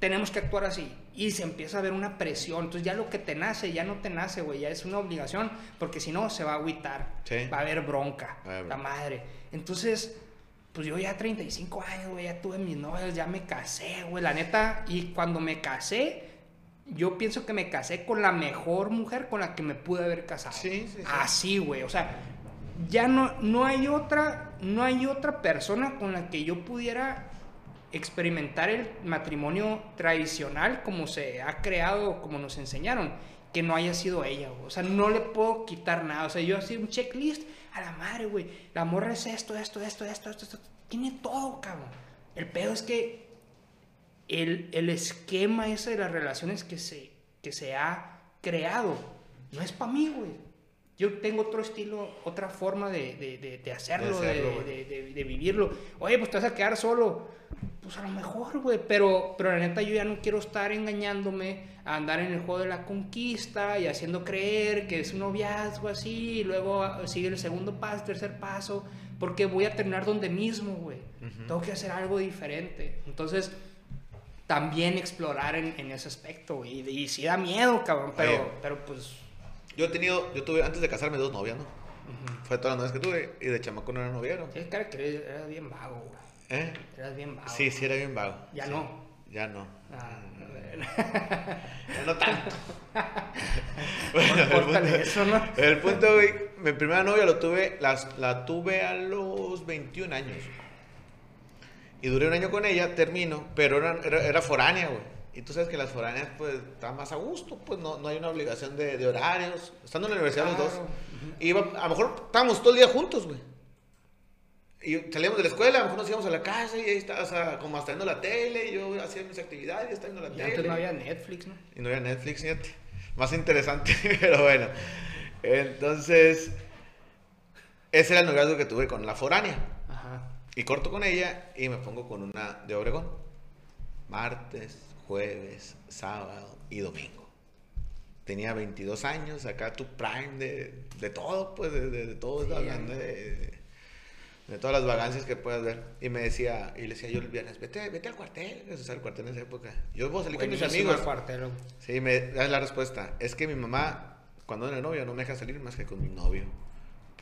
tenemos que actuar así. Y se empieza a ver una presión. Entonces ya lo que te nace, ya no te nace, güey. Ya es una obligación. Porque si no, se va a agüitar. Sí. Va a haber bronca. A haber La madre. Entonces, pues yo ya 35 años, güey. Ya tuve mis novios, ya me casé, güey. La neta. Y cuando me casé, yo pienso que me casé con la mejor mujer con la que me pude haber casado. Sí, sí, sí. Así, güey. O sea, ya no, no hay otra, no hay otra persona con la que yo pudiera experimentar el matrimonio tradicional como se ha creado, como nos enseñaron, que no haya sido ella, güey. O sea, no le puedo quitar nada. O sea, yo así un checklist a la madre, güey. La morra es esto, esto, esto, esto, esto, esto. Tiene todo, cabrón. El pedo es que el, el esquema ese de las relaciones que se, que se ha creado no es para mí, güey. Yo tengo otro estilo, otra forma de, de, de, de hacerlo, hacerlo, de- vivirlo. Oye, pues te vas a quedar solo. Pues a lo mejor, güey. Pero, pero la neta, yo ya no quiero estar engañándome a andar en el juego de la conquista y haciendo creer que es un noviazgo así. Y luego ah, sigue el segundo paso, tercer paso. Porque voy a terminar donde mismo, güey. Tengo que hacer algo diferente. Entonces, también explorar en, en ese aspecto, güey. Y, y sí da miedo, cabrón. Pero, Oye. pero pues. Yo he tenido, yo tuve, antes de casarme, dos novias, ¿no? Fue todas las novias que tuve y de chamaco no era noviero. Cara que eras bien vago, güey. ¿Eh? Eras bien vago. Sí, sí, era bien vago. Ya Sí. no. Ya no. Ah. Ya no tanto. Córtale eso, ¿no? El punto, güey, mi primera novia lo tuve, las, la tuve a los 21 años. Y duré un año con ella, termino, pero era, era, era foránea, güey. Y tú sabes que las foráneas, pues, están más a gusto, pues, no, no hay una obligación de, de horarios. Estando en la universidad los dos. Iba, a lo mejor estábamos todo el día juntos, güey. Y salíamos de la escuela, a lo mejor nos íbamos a la casa y ahí estaba, o sea, como hasta viendo la tele, y yo hacía mis actividades, estaba viendo la Y tele. antes no había Netflix, ¿no? Y no había Netflix, fíjate. Más interesante, pero bueno. Entonces, ese era el noviazgo que tuve con la foránea. Ajá. Y corto con ella y me pongo con una de Obregón. Martes, jueves, sábado y domingo. Tenía 22 años, acá tu prime de, de todo, pues, de, de, de todo, Sí, hablando de, de todas las vagancias que puedas ver. Y me decía, y le decía yo el viernes, vete, vete al cuartel, eso es el cuartel en esa época. Yo voy a salir con mis amigos. el cuartelo. Sí, me das la respuesta. Es que mi mamá, cuando era novio, no me deja salir más que con mi novio.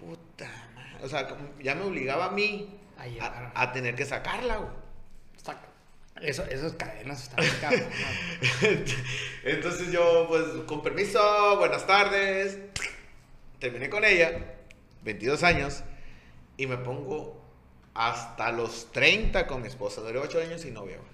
Puta madre. O sea, ya me obligaba a mí a, a tener que sacarla, güey. Eso, esas cadenas están cabrón. Entonces yo, pues, con permiso, buenas tardes. Terminé con ella, 22 años, y me pongo hasta los 30 con mi esposa. Duré 8 años y novia, güey.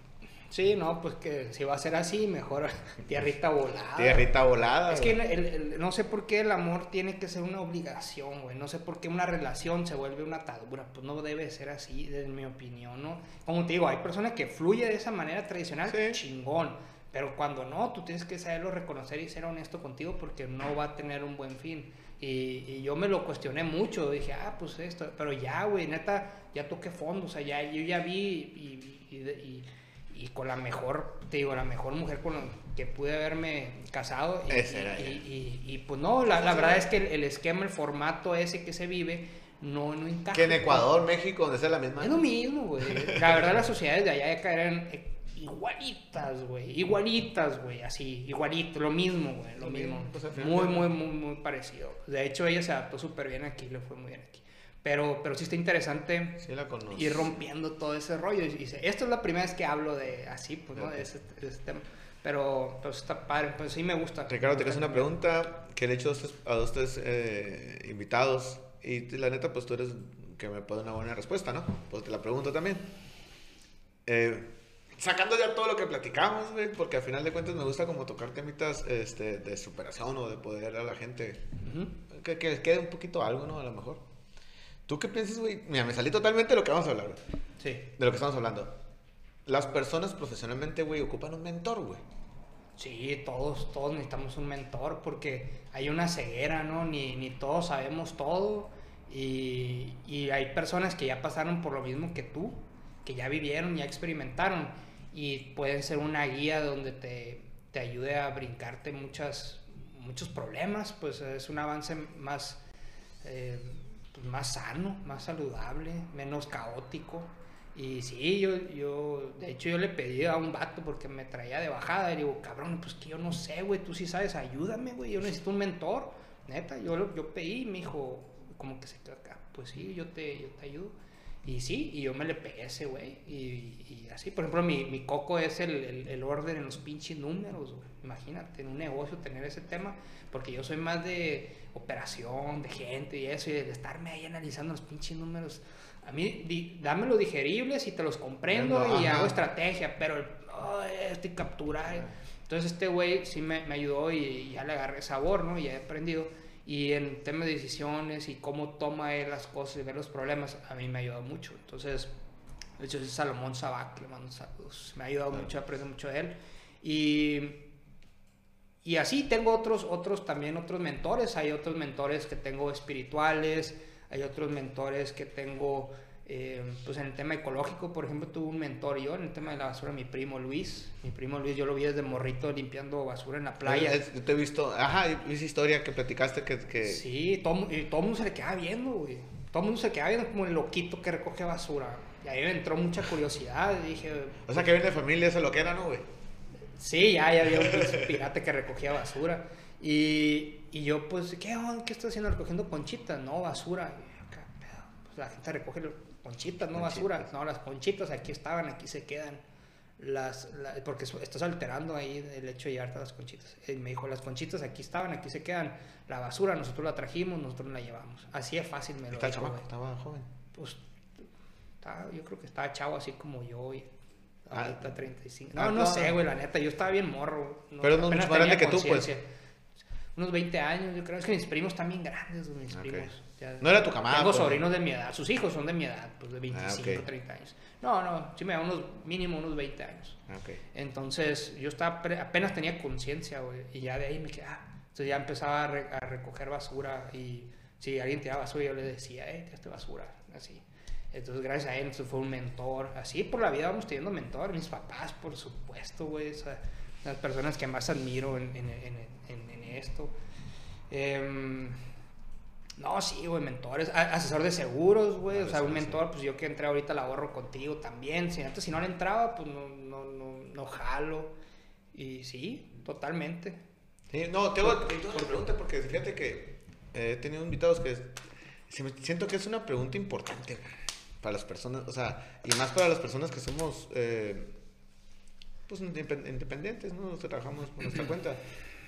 Sí, no, pues que si va a ser así, mejor tierrita volada. Tierrita volada. Es que güey. el- el- el- no sé por qué el amor tiene que ser una obligación, güey. No sé por qué una relación se vuelve una atadura. Pues no debe ser así, en mi opinión, ¿no? Como te digo, hay personas que fluye de esa manera tradicional, Sí. chingón. Pero cuando no, tú tienes que saberlo reconocer y ser honesto contigo porque no va a tener un buen fin. Y, y yo me lo cuestioné mucho. Dije, ah, pues esto. Pero ya, güey, neta, ya toqué fondo. O sea, ya, yo ya vi y, y- y- y con la mejor, te digo, la mejor mujer con la que pude haberme casado. Y, Esa era y- ella. y- y, pues no, la, la verdad es que el, el esquema, el formato ese que se vive, no, no encaja. Que en Ecuador, México, donde sea la misma. Es lo mismo, güey. La verdad, las sociedades de allá de acá eran igualitas, güey. Igualitas, güey. Así, igualito, lo mismo, güey. Lo Lo mismo. mismo, pues, muy, muy, muy, muy parecido. De hecho, ella se adaptó súper bien aquí, le fue muy bien aquí. Pero, pero sí está interesante Sí, la ir rompiendo todo ese rollo. Y dice, esto es la primera vez que hablo de así, pues, ¿no? De, ese, de ese tema. Pero, pues está padre, pues sí me gusta. Ricardo, te hacer una pregunta que le he hecho a dos, tres eh, invitados y la neta, pues tú eres que me puede una buena respuesta, ¿no? Pues te la pregunto también. Eh, sacando ya todo lo que platicamos, güey, porque al final de cuentas me gusta como tocar temitas este, de superación o de poder a la gente que, que quede un poquito algo, ¿no? A lo mejor. ¿Tú qué piensas, güey? Mira, me salí totalmente de lo que vamos a hablar, güey. Sí. De lo que estamos hablando. Las personas profesionalmente, güey, ocupan un mentor, güey. Sí, todos, todos necesitamos un mentor porque hay una ceguera, ¿no? Ni, ni todos sabemos todo y, y hay personas que ya pasaron por lo mismo que tú, que ya vivieron, ya experimentaron y pueden ser una guía donde te, te ayude a brincarte muchas, muchos problemas, pues es un avance más, eh, pues, más sano, más saludable, menos caótico. Y sí, yo, yo, de hecho yo le pedí a un vato porque me traía de bajada y digo, cabrón, pues que yo no sé, güey, tú sí sabes, ayúdame, güey, yo necesito un mentor, neta, yo, yo pedí me dijo, como que se quedó acá, pues sí, yo te, yo te ayudo. Y sí, y yo me le pegué a ese güey. Y, y así, por ejemplo, mi, mi coco es el, el, el orden en los pinches números, güey. Imagínate, en un negocio tener ese tema, porque yo soy más de operación, de gente y eso, y de estarme ahí analizando los pinches números. A mí, di, dámelo digeribles y te los comprendo y hago estrategia, pero el, oh, esto y capturar. Entonces este güey sí me, me ayudó y, y ya le agarré sabor, ¿no? Y ya he aprendido. Y en temas de decisiones y cómo toma él las cosas y ver los problemas, a mí me ha ayudado mucho. Entonces, de hecho, es Salomón Sabac, le mando saludos. Me ha ayudado mucho, aprendo mucho de él. Y, y así tengo otros, otros también, otros mentores. Hay otros mentores que tengo espirituales, hay otros mentores que tengo, eh, pues en el tema ecológico, por ejemplo, tuve un mentor yo en el tema de la basura, mi primo Luis. Mi primo Luis, yo lo vi desde morrito limpiando basura en la playa. Yo te he visto, ajá, esa historia que platicaste que... que Sí, todo, y todo el mundo se le queda viendo, güey. Todo el mundo se queda viendo como el loquito que recoge basura. Y ahí me entró mucha curiosidad y dije, O sea, que viene de familia, eso lo que era, ¿no, güey? sí, ya, ya había un pirata que recogía basura. Y, y yo, pues, ¿qué? ¿Qué estás haciendo recogiendo conchitas? No, basura. Y ¿qué pedo? Pues la gente recoge conchitas, no basura. No, las conchitas aquí estaban, aquí se quedan. Las, la- porque estás alterando ahí el hecho de llevarte las conchitas. Y me dijo, las conchitas aquí estaban, aquí se quedan. La basura nosotros la trajimos, nosotros la llevamos. Así es fácil, me lo Está dijo, chamaco, güey. estaba joven. Pues, estaba- yo creo que estaba chavo así como yo Ah. ahorita 35. No, Ah, no no. sé, güey, la neta, yo estaba bien morro. No, Pero no mucho más grande que tú, pues. Unos 20 años, yo creo. Es que mis primos están bien grandes, mis primos. Ya- No era tu camada, Tengo pues. sobrinos de mi edad. Sus hijos son de mi edad, pues de 25, ok. 30 años. No, no, sí me da unos, mínimo unos 20 años. Ah, ok. Entonces, yo estaba apenas tenía conciencia, güey, y ya de ahí me quedaba. Entonces ya empezaba a, re- a recoger basura y si alguien tiraba basura, yo le decía, eh, tiraste basura, así. Entonces, gracias a él, entonces, fue un mentor. Así por la vida vamos teniendo mentor. Mis papás, por supuesto, güey, o sea, las personas que más admiro en, en, en, en- esto. Em, no, sí, güey, mentores. Asesor de seguros, güey. O sea, un mentor, pues yo que entré ahorita la ahorro contigo también. Si antes, si no le entraba, pues no, no, no, no jalo. Y sí, totalmente. Sí, no, tengo, una pregunta porque fíjate que eh, he tenido invitados que me- siento que es una pregunta importante para las personas, o sea, y más para las personas que somos eh, pues independ- independientes, ¿no? Sea, trabajamos por nuestra cuenta.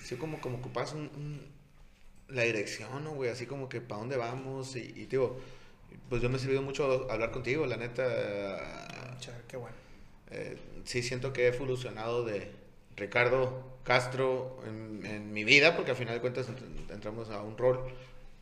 Así como, como ocupas un, un- la dirección, ¿no, güey? Así como que para dónde vamos y, y te digo, pues yo me he servido mucho hablar contigo, la neta. Qué bueno. Eh, sí siento que he evolucionado de Ricardo Castro en, en mi vida, porque al final de cuentas ent- entramos a un rol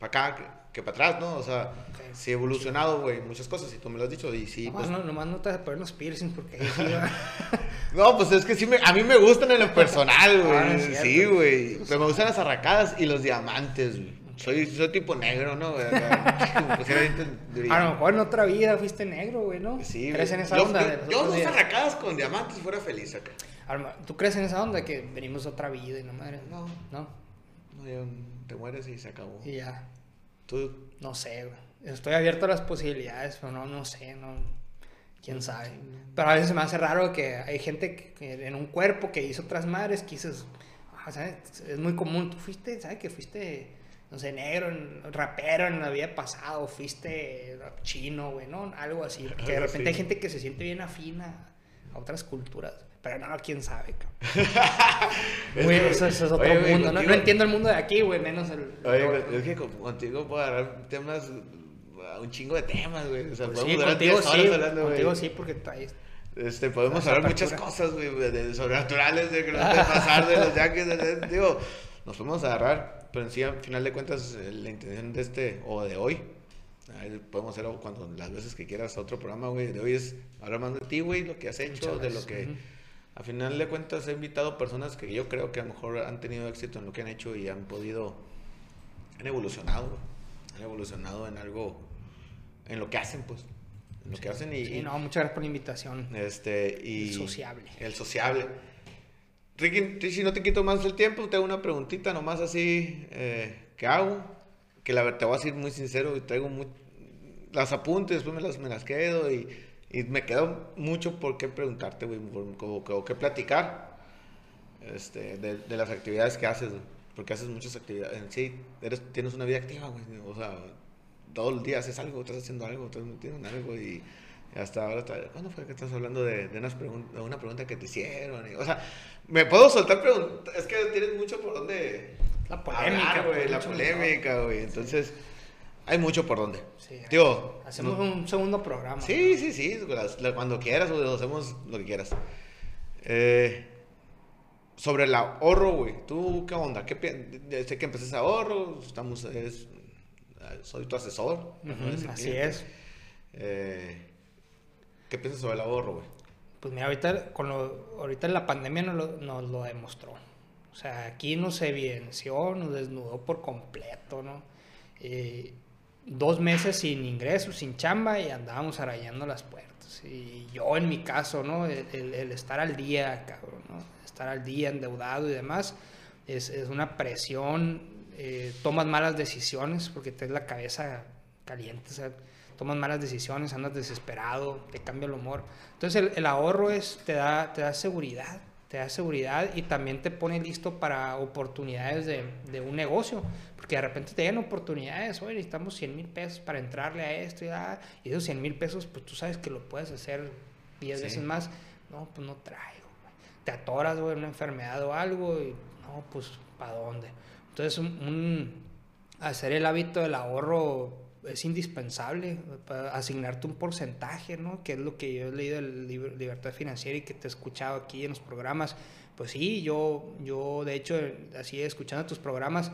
para acá que, para atrás, ¿no? O sea, sí he evolucionado, güey, muchas cosas, y tú me lo has dicho, y sí, nomás, pues... no, nomás no te vas a poner los piercings porque ahí sí va- No, pues es que sí, me, a mí me gustan en lo personal, güey. Ah, cierto. sí, güey. Pero me gustan las arracadas y los diamantes, güey. Soy, soy tipo negro, ¿no? güey? A lo mejor en otra vida fuiste negro, güey, ¿no? Sí, güey. ¿Crees en esa yo, onda? yo- yo dos arracadas con diamantes y fuera feliz acá. ¿Tú crees en esa onda que venimos otra vida y no madre? No. No. No, ya te mueres y se acabó. Y ya. Tú, No sé, güey. Estoy abierto a las posibilidades, pero no, no sé, no. Quién sabe. Pero a veces se me hace raro que hay gente que, en un cuerpo que hizo otras madres que dices, ah, ¿sabes? Es muy común. Tú fuiste, ¿sabes? Que fuiste, no sé, negro, rapero en la vida pasada, o fuiste chino, güey, ¿no? Algo así. Porque de repente hay gente que se siente bien afina a otras culturas. Pero no, quién sabe, cabrón. Güey, eso, eso es otro oye, güey, mundo. No, no contigo- entiendo el mundo de aquí, güey, menos el. Oye, el- güey, es que con- contigo puedo agarrar temas, un chingo de temas, güey. O sea, Pues podemos sí, durar contigo 10 horas sí, hablando, güey. contigo sí, porque traes Este, podemos hablar muchas cosas, güey, de, de sobrenaturales, de que nos puede pasar, de los yankees, de- de- digo, nos podemos agarrar, pero en sí, al final de cuentas, la intención de este, o de hoy, ahí podemos hacer cuando, las veces que quieras otro programa, güey, de hoy es hablar más de ti, güey, lo que has hecho, Muchas de lo que, Ujú. Al final de cuentas, he invitado personas que yo creo que a lo mejor han tenido éxito en lo que han hecho y han podido, han evolucionado, han evolucionado en algo, en lo que hacen, pues, en lo que hacen y... Sí, no, muchas gracias por la invitación. este, y... El sociable. El sociable. Ricky, Richie, no te quito más el tiempo, te hago una preguntita nomás así eh, que hago, que la verdad te voy a decir muy sincero y traigo muy, las apuntes, después me las, me las quedo y, y me quedo mucho por qué preguntarte, güey, o, o qué platicar este, de, de las actividades que haces, güey, porque haces muchas actividades, sí, eres, tienes una vida activa, güey, o sea, todo el día haces algo, estás haciendo algo, estás metido en algo y hasta ahora, ¿cuándo fue que estás hablando de, de, unas pregun- de una pregunta que te hicieron? Y- o sea, me puedo soltar preguntas, es que tienes mucho por donde La polémica, güey, la polémica, güey, entonces hay mucho por donde. Sí. Digo, Hacemos no- un segundo programa. Sí, sí, sí, las- cuando quieras, güey, hacemos lo que quieras. Eh, sobre el ahorro, güey, ¿tú qué onda? ¿Qué Sé que empezaste ahorro, estamos, es- soy tu asesor. Así cliente. es. Eh, ¿Qué piensas sobre el ahorro, güey? Pues mira, ahorita, con lo, ahorita la pandemia nos lo, nos lo demostró. O sea, aquí nos evidenció, nos desnudó por completo, ¿no? Eh, dos meses sin ingresos, sin chamba y andábamos arañando las puertas. Y yo en mi caso, ¿no? El, el- el estar al día, cabrón, ¿no? Estar al día endeudado y demás, es, es una presión, eh, tomas malas decisiones porque te es la cabeza caliente, o sea, tomas malas decisiones, andas desesperado, te cambia el humor. Entonces el, el ahorro es, te, da, te da seguridad, te da seguridad y también te pone listo para oportunidades de, de un negocio, porque de repente te llegan oportunidades, oye, necesitamos 100 mil pesos para entrarle a esto y, ah, y esos 100 mil pesos, pues tú sabes que lo puedes hacer 10 Sí. veces más. No, pues no traigo. güey. Te atoras, güey, una enfermedad o algo y no, pues ¿para dónde? Entonces, un, un- hacer el hábito del ahorro es indispensable, asignarte un porcentaje, ¿no? Que es lo que yo he leído del libro Libertad Financiera y que te he escuchado aquí en los programas. Pues sí, yo, yo de hecho, así escuchando tus programas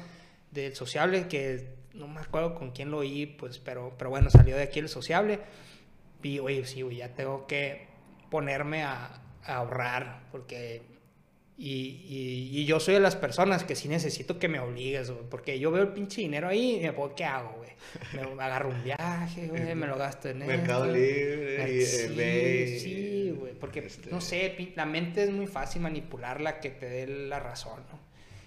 del sociable, que no me acuerdo con quién lo oí, pues, pero, pero bueno, salió de aquí el sociable. Y, oye, sí, ya tengo que ponerme a, a ahorrar, porque... Y, y, y yo soy de las personas que sí necesito que me obligues, güey, porque yo veo el pinche dinero ahí y me pongo, ¿qué hago, güey? Me agarro un viaje, güey, me lo gasto en Mercado esto. Libre, y Sí, eBay, sí, güey, porque, este- no sé, la mente es muy fácil manipularla que te dé la razón, ¿no?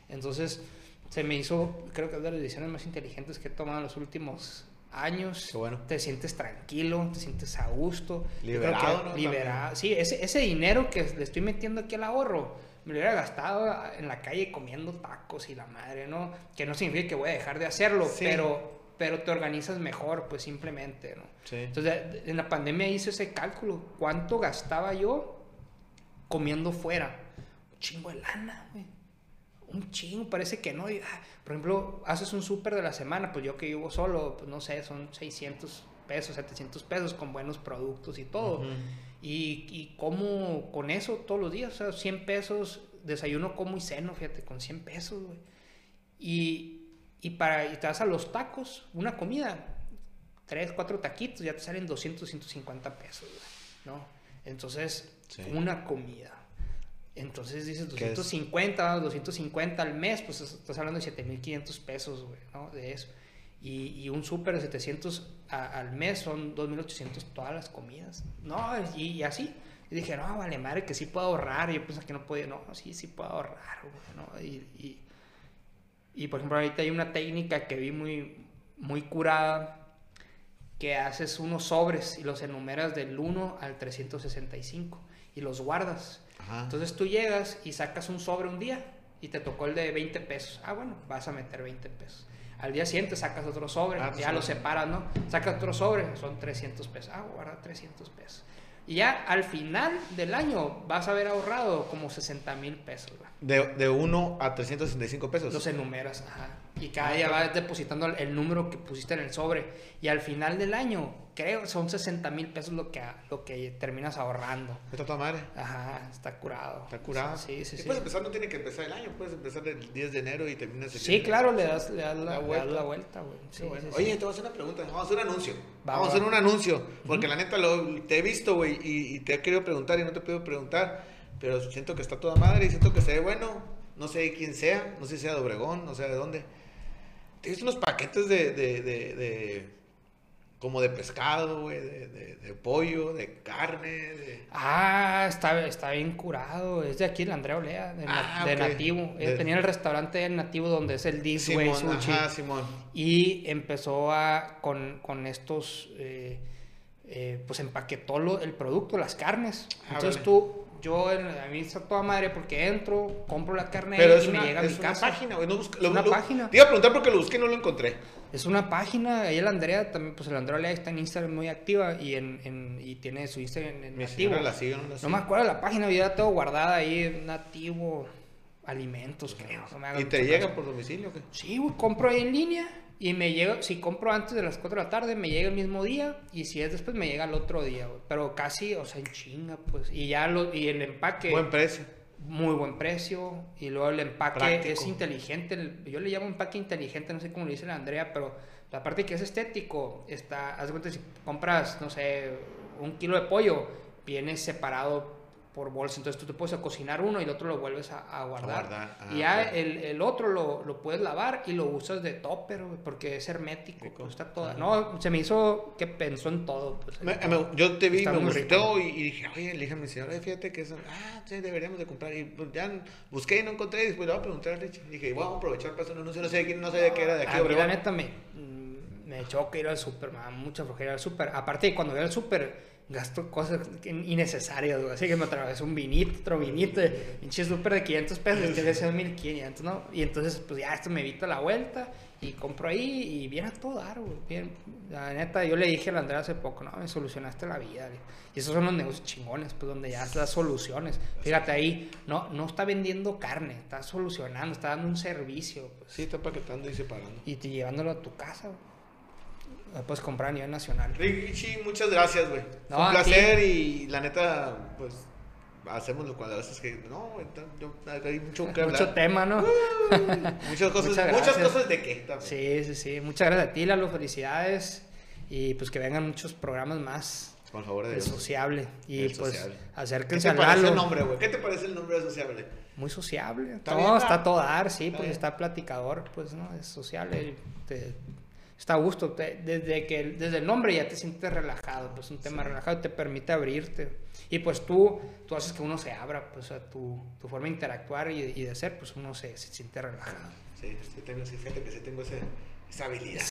Entonces, se me hizo, creo que es de las decisiones más inteligentes que he tomado en los últimos años. Bueno. Te sientes tranquilo, te sientes a gusto. Liberado, que ¿no? Liberado. Sí, ese, ese dinero que le estoy metiendo aquí al ahorro, me lo hubiera gastado en la calle comiendo tacos y la madre, ¿no? Que no significa que voy a dejar de hacerlo, Sí. pero, pero te organizas mejor, pues simplemente, ¿no? Sí. Entonces, en la pandemia hice ese cálculo. ¿Cuánto gastaba yo comiendo fuera? Un chingo de lana, güey. Un chingo, parece que no. Y, ah, por ejemplo, haces un súper de la semana, pues yo que vivo solo, pues no sé, son 600 pesos, 700 pesos con buenos productos y todo. Ujú. Y, y como con eso todos los días, o sea, 100 pesos, desayuno, como y ceno, fíjate, con 100 pesos, güey. Y, y, para, y te vas a los tacos, una comida, 3, 4 taquitos, ya te salen 200, 150 pesos, güey, ¿no? Entonces, Sí. una comida. Entonces dices ¿Qué es? 250, 250 al mes, pues estás hablando de 7500 pesos, güey, ¿no? De eso. Y, y un súper de 700 a- al mes son 2800 todas las comidas. No, y, y así. Y dije, no, vale madre, que sí puedo ahorrar. Y yo pensé que no podía, no, sí, sí puedo ahorrar, güey, ¿no? Y, y, y, por ejemplo, ahorita hay una técnica que vi muy, muy curada que haces unos sobres y los enumeras del 1 al 365 y los guardas. Ajá. Entonces tú llegas y sacas un sobre un día y te tocó el de 20 pesos. Ah, bueno, vas a meter 20 pesos. Al día siguiente sacas otro sobre, Ah, pues ya sí. lo separas, ¿no? Sacas otro sobre, son 300 pesos. Ah, guarda 300 pesos. Y ya al final del año vas a haber ahorrado como 60 mil pesos. De, de 1 a 365 pesos. Los enumeras, ajá. Y cada día vas depositando el- número que pusiste en el sobre. Y al final del año, creo, son 60 mil pesos lo que, lo que terminas ahorrando. Está toda madre. Ajá, está curado. Está curado. Sí, sí, Y sí. puedes empezar, no tiene que empezar el año, puedes empezar el 10 de enero y terminas el Sí, 10 de claro, le das, le das la, La le das vuelta. la vuelta, güey. Sí, bueno. sí, sí. Oye, te voy a hacer una pregunta. Vamos a hacer un anuncio. Va, Vamos a hacer un anuncio. Porque la neta lo, te he visto, güey, y, y te he querido preguntar y no te puedo preguntar. Pero siento que está toda madre y siento que se ve bueno. No sé quién sea, no sé si sea de Obregón, no sé de dónde. Visto unos paquetes de, de, de, de- como de pescado, güey, de, de, de pollo, de carne, de... Ah, está, está bien curado. Es de aquí, el Andrea Olea, de, Ah. Nativo. De- tenía el restaurante del Nativo donde es el This Way Simón, Sushi. ajá, Simón. Y empezó a, con, con estos, eh, eh, pues empaquetó lo- el producto, las carnes. Ah, Entonces vale. tú yo, a mí está toda madre porque entro, compro la carne Pero y me llega a es mi una casa. página, güey. No Es lo- una lo- página. Te iba a preguntar porque lo busqué y no lo encontré. Es una página, ahí el Andrea también, pues el Andrea Lea está en Instagram muy activa y, en, en- y tiene su Instagram en señora la sigue, no la No sigue. me acuerdo la página, yo la tengo guardada ahí, nativo, alimentos, creo. no me ¿Y te llega caso. por domicilio qué? Sí, güey, compro ahí en línea y me llega, si compro antes de las 4 de la tarde, me llega el mismo día y si es después, me llega el otro día, güey. Pero casi, o sea, en chinga, pues. Y ya lo, y el empaque, Buen precio. muy buen precio. Y luego el empaque Práctico. es inteligente. el- yo le llamo empaque inteligente, no sé cómo le dice la Andrea, pero la parte que es estético, está, haz de cuenta, si compras, no sé, un kilo de pollo, viene separado por bolsa, entonces tú te puedes cocinar uno y el otro lo vuelves a, a guardar. guardar, ah, y ya el, el otro lo, lo puedes lavar y lo usas de topper, porque es hermético, pues, está toda. No, se me hizo que pensó en todo. Pues, Me- me- yo te vi, me gustó y, y dije, oye, le dije a mi señora, "Oye, fíjate que eso, ah, sí, deberíamos de comprar. Y pues, ya busqué y no encontré y después le voy a preguntar a Richie. Dije, voy a aprovechar para hacer un anuncio, no sé de quién, no sé de qué era de aquí, A mí, la neta, me, me choca ir al súper, me da mucha flojera ir al súper. Aparte, cuando voy al súper, gasto cosas in- innecesarias, güey. Así que me atravesó un vinito, otro vinito, pinche súper de 500 pesos, este debe ser 1500, ¿no? Y entonces, pues ya esto me evita la vuelta y compro ahí y viene a todo dar, güey. Bien, la neta, yo le dije a la Andrea hace poco, no, me solucionaste la vida, le- Y esos son los negocios chingones, pues donde ya das soluciones. Fíjate ahí, no, no está vendiendo carne, está solucionando, está dando un servicio, pues Sí, está paquetando y separando. y te llevándolo a tu casa. güey. La puedes comprar a nivel nacional. Richie, muchas gracias, güey. No, un ti. placer y la neta, pues, hacemos lo cual a veces que, no, yo, hay mucho que hablar. Mucho tema, ¿no? Muchas cosas, Muchas muchas cosas de qué también. Sí, sí, sí. Muchas gracias a ti, Lalo. Felicidades. Y pues que vengan muchos programas más Con favor de Dios. sociable. Y El pues sociable. ¿Qué acérquense te al parece Lalo. el nombre, güey? ¿Qué te parece el nombre de sociable? Muy sociable. Está no, bien, está todo dar, sí, Está pues bien. está platicador, pues, ¿no? Es sociable. te- está a gusto. te- desde, que, desde el nombre ya te sientes relajado, pues un tema relajado te permite abrirte. Y pues tú, tú haces que uno se abra, pues a tu, tu forma de interactuar y, y de ser, pues uno se, se siente relajado. Sí, sí tengo, sí, fíjate que sí tengo ese, esa habilidad.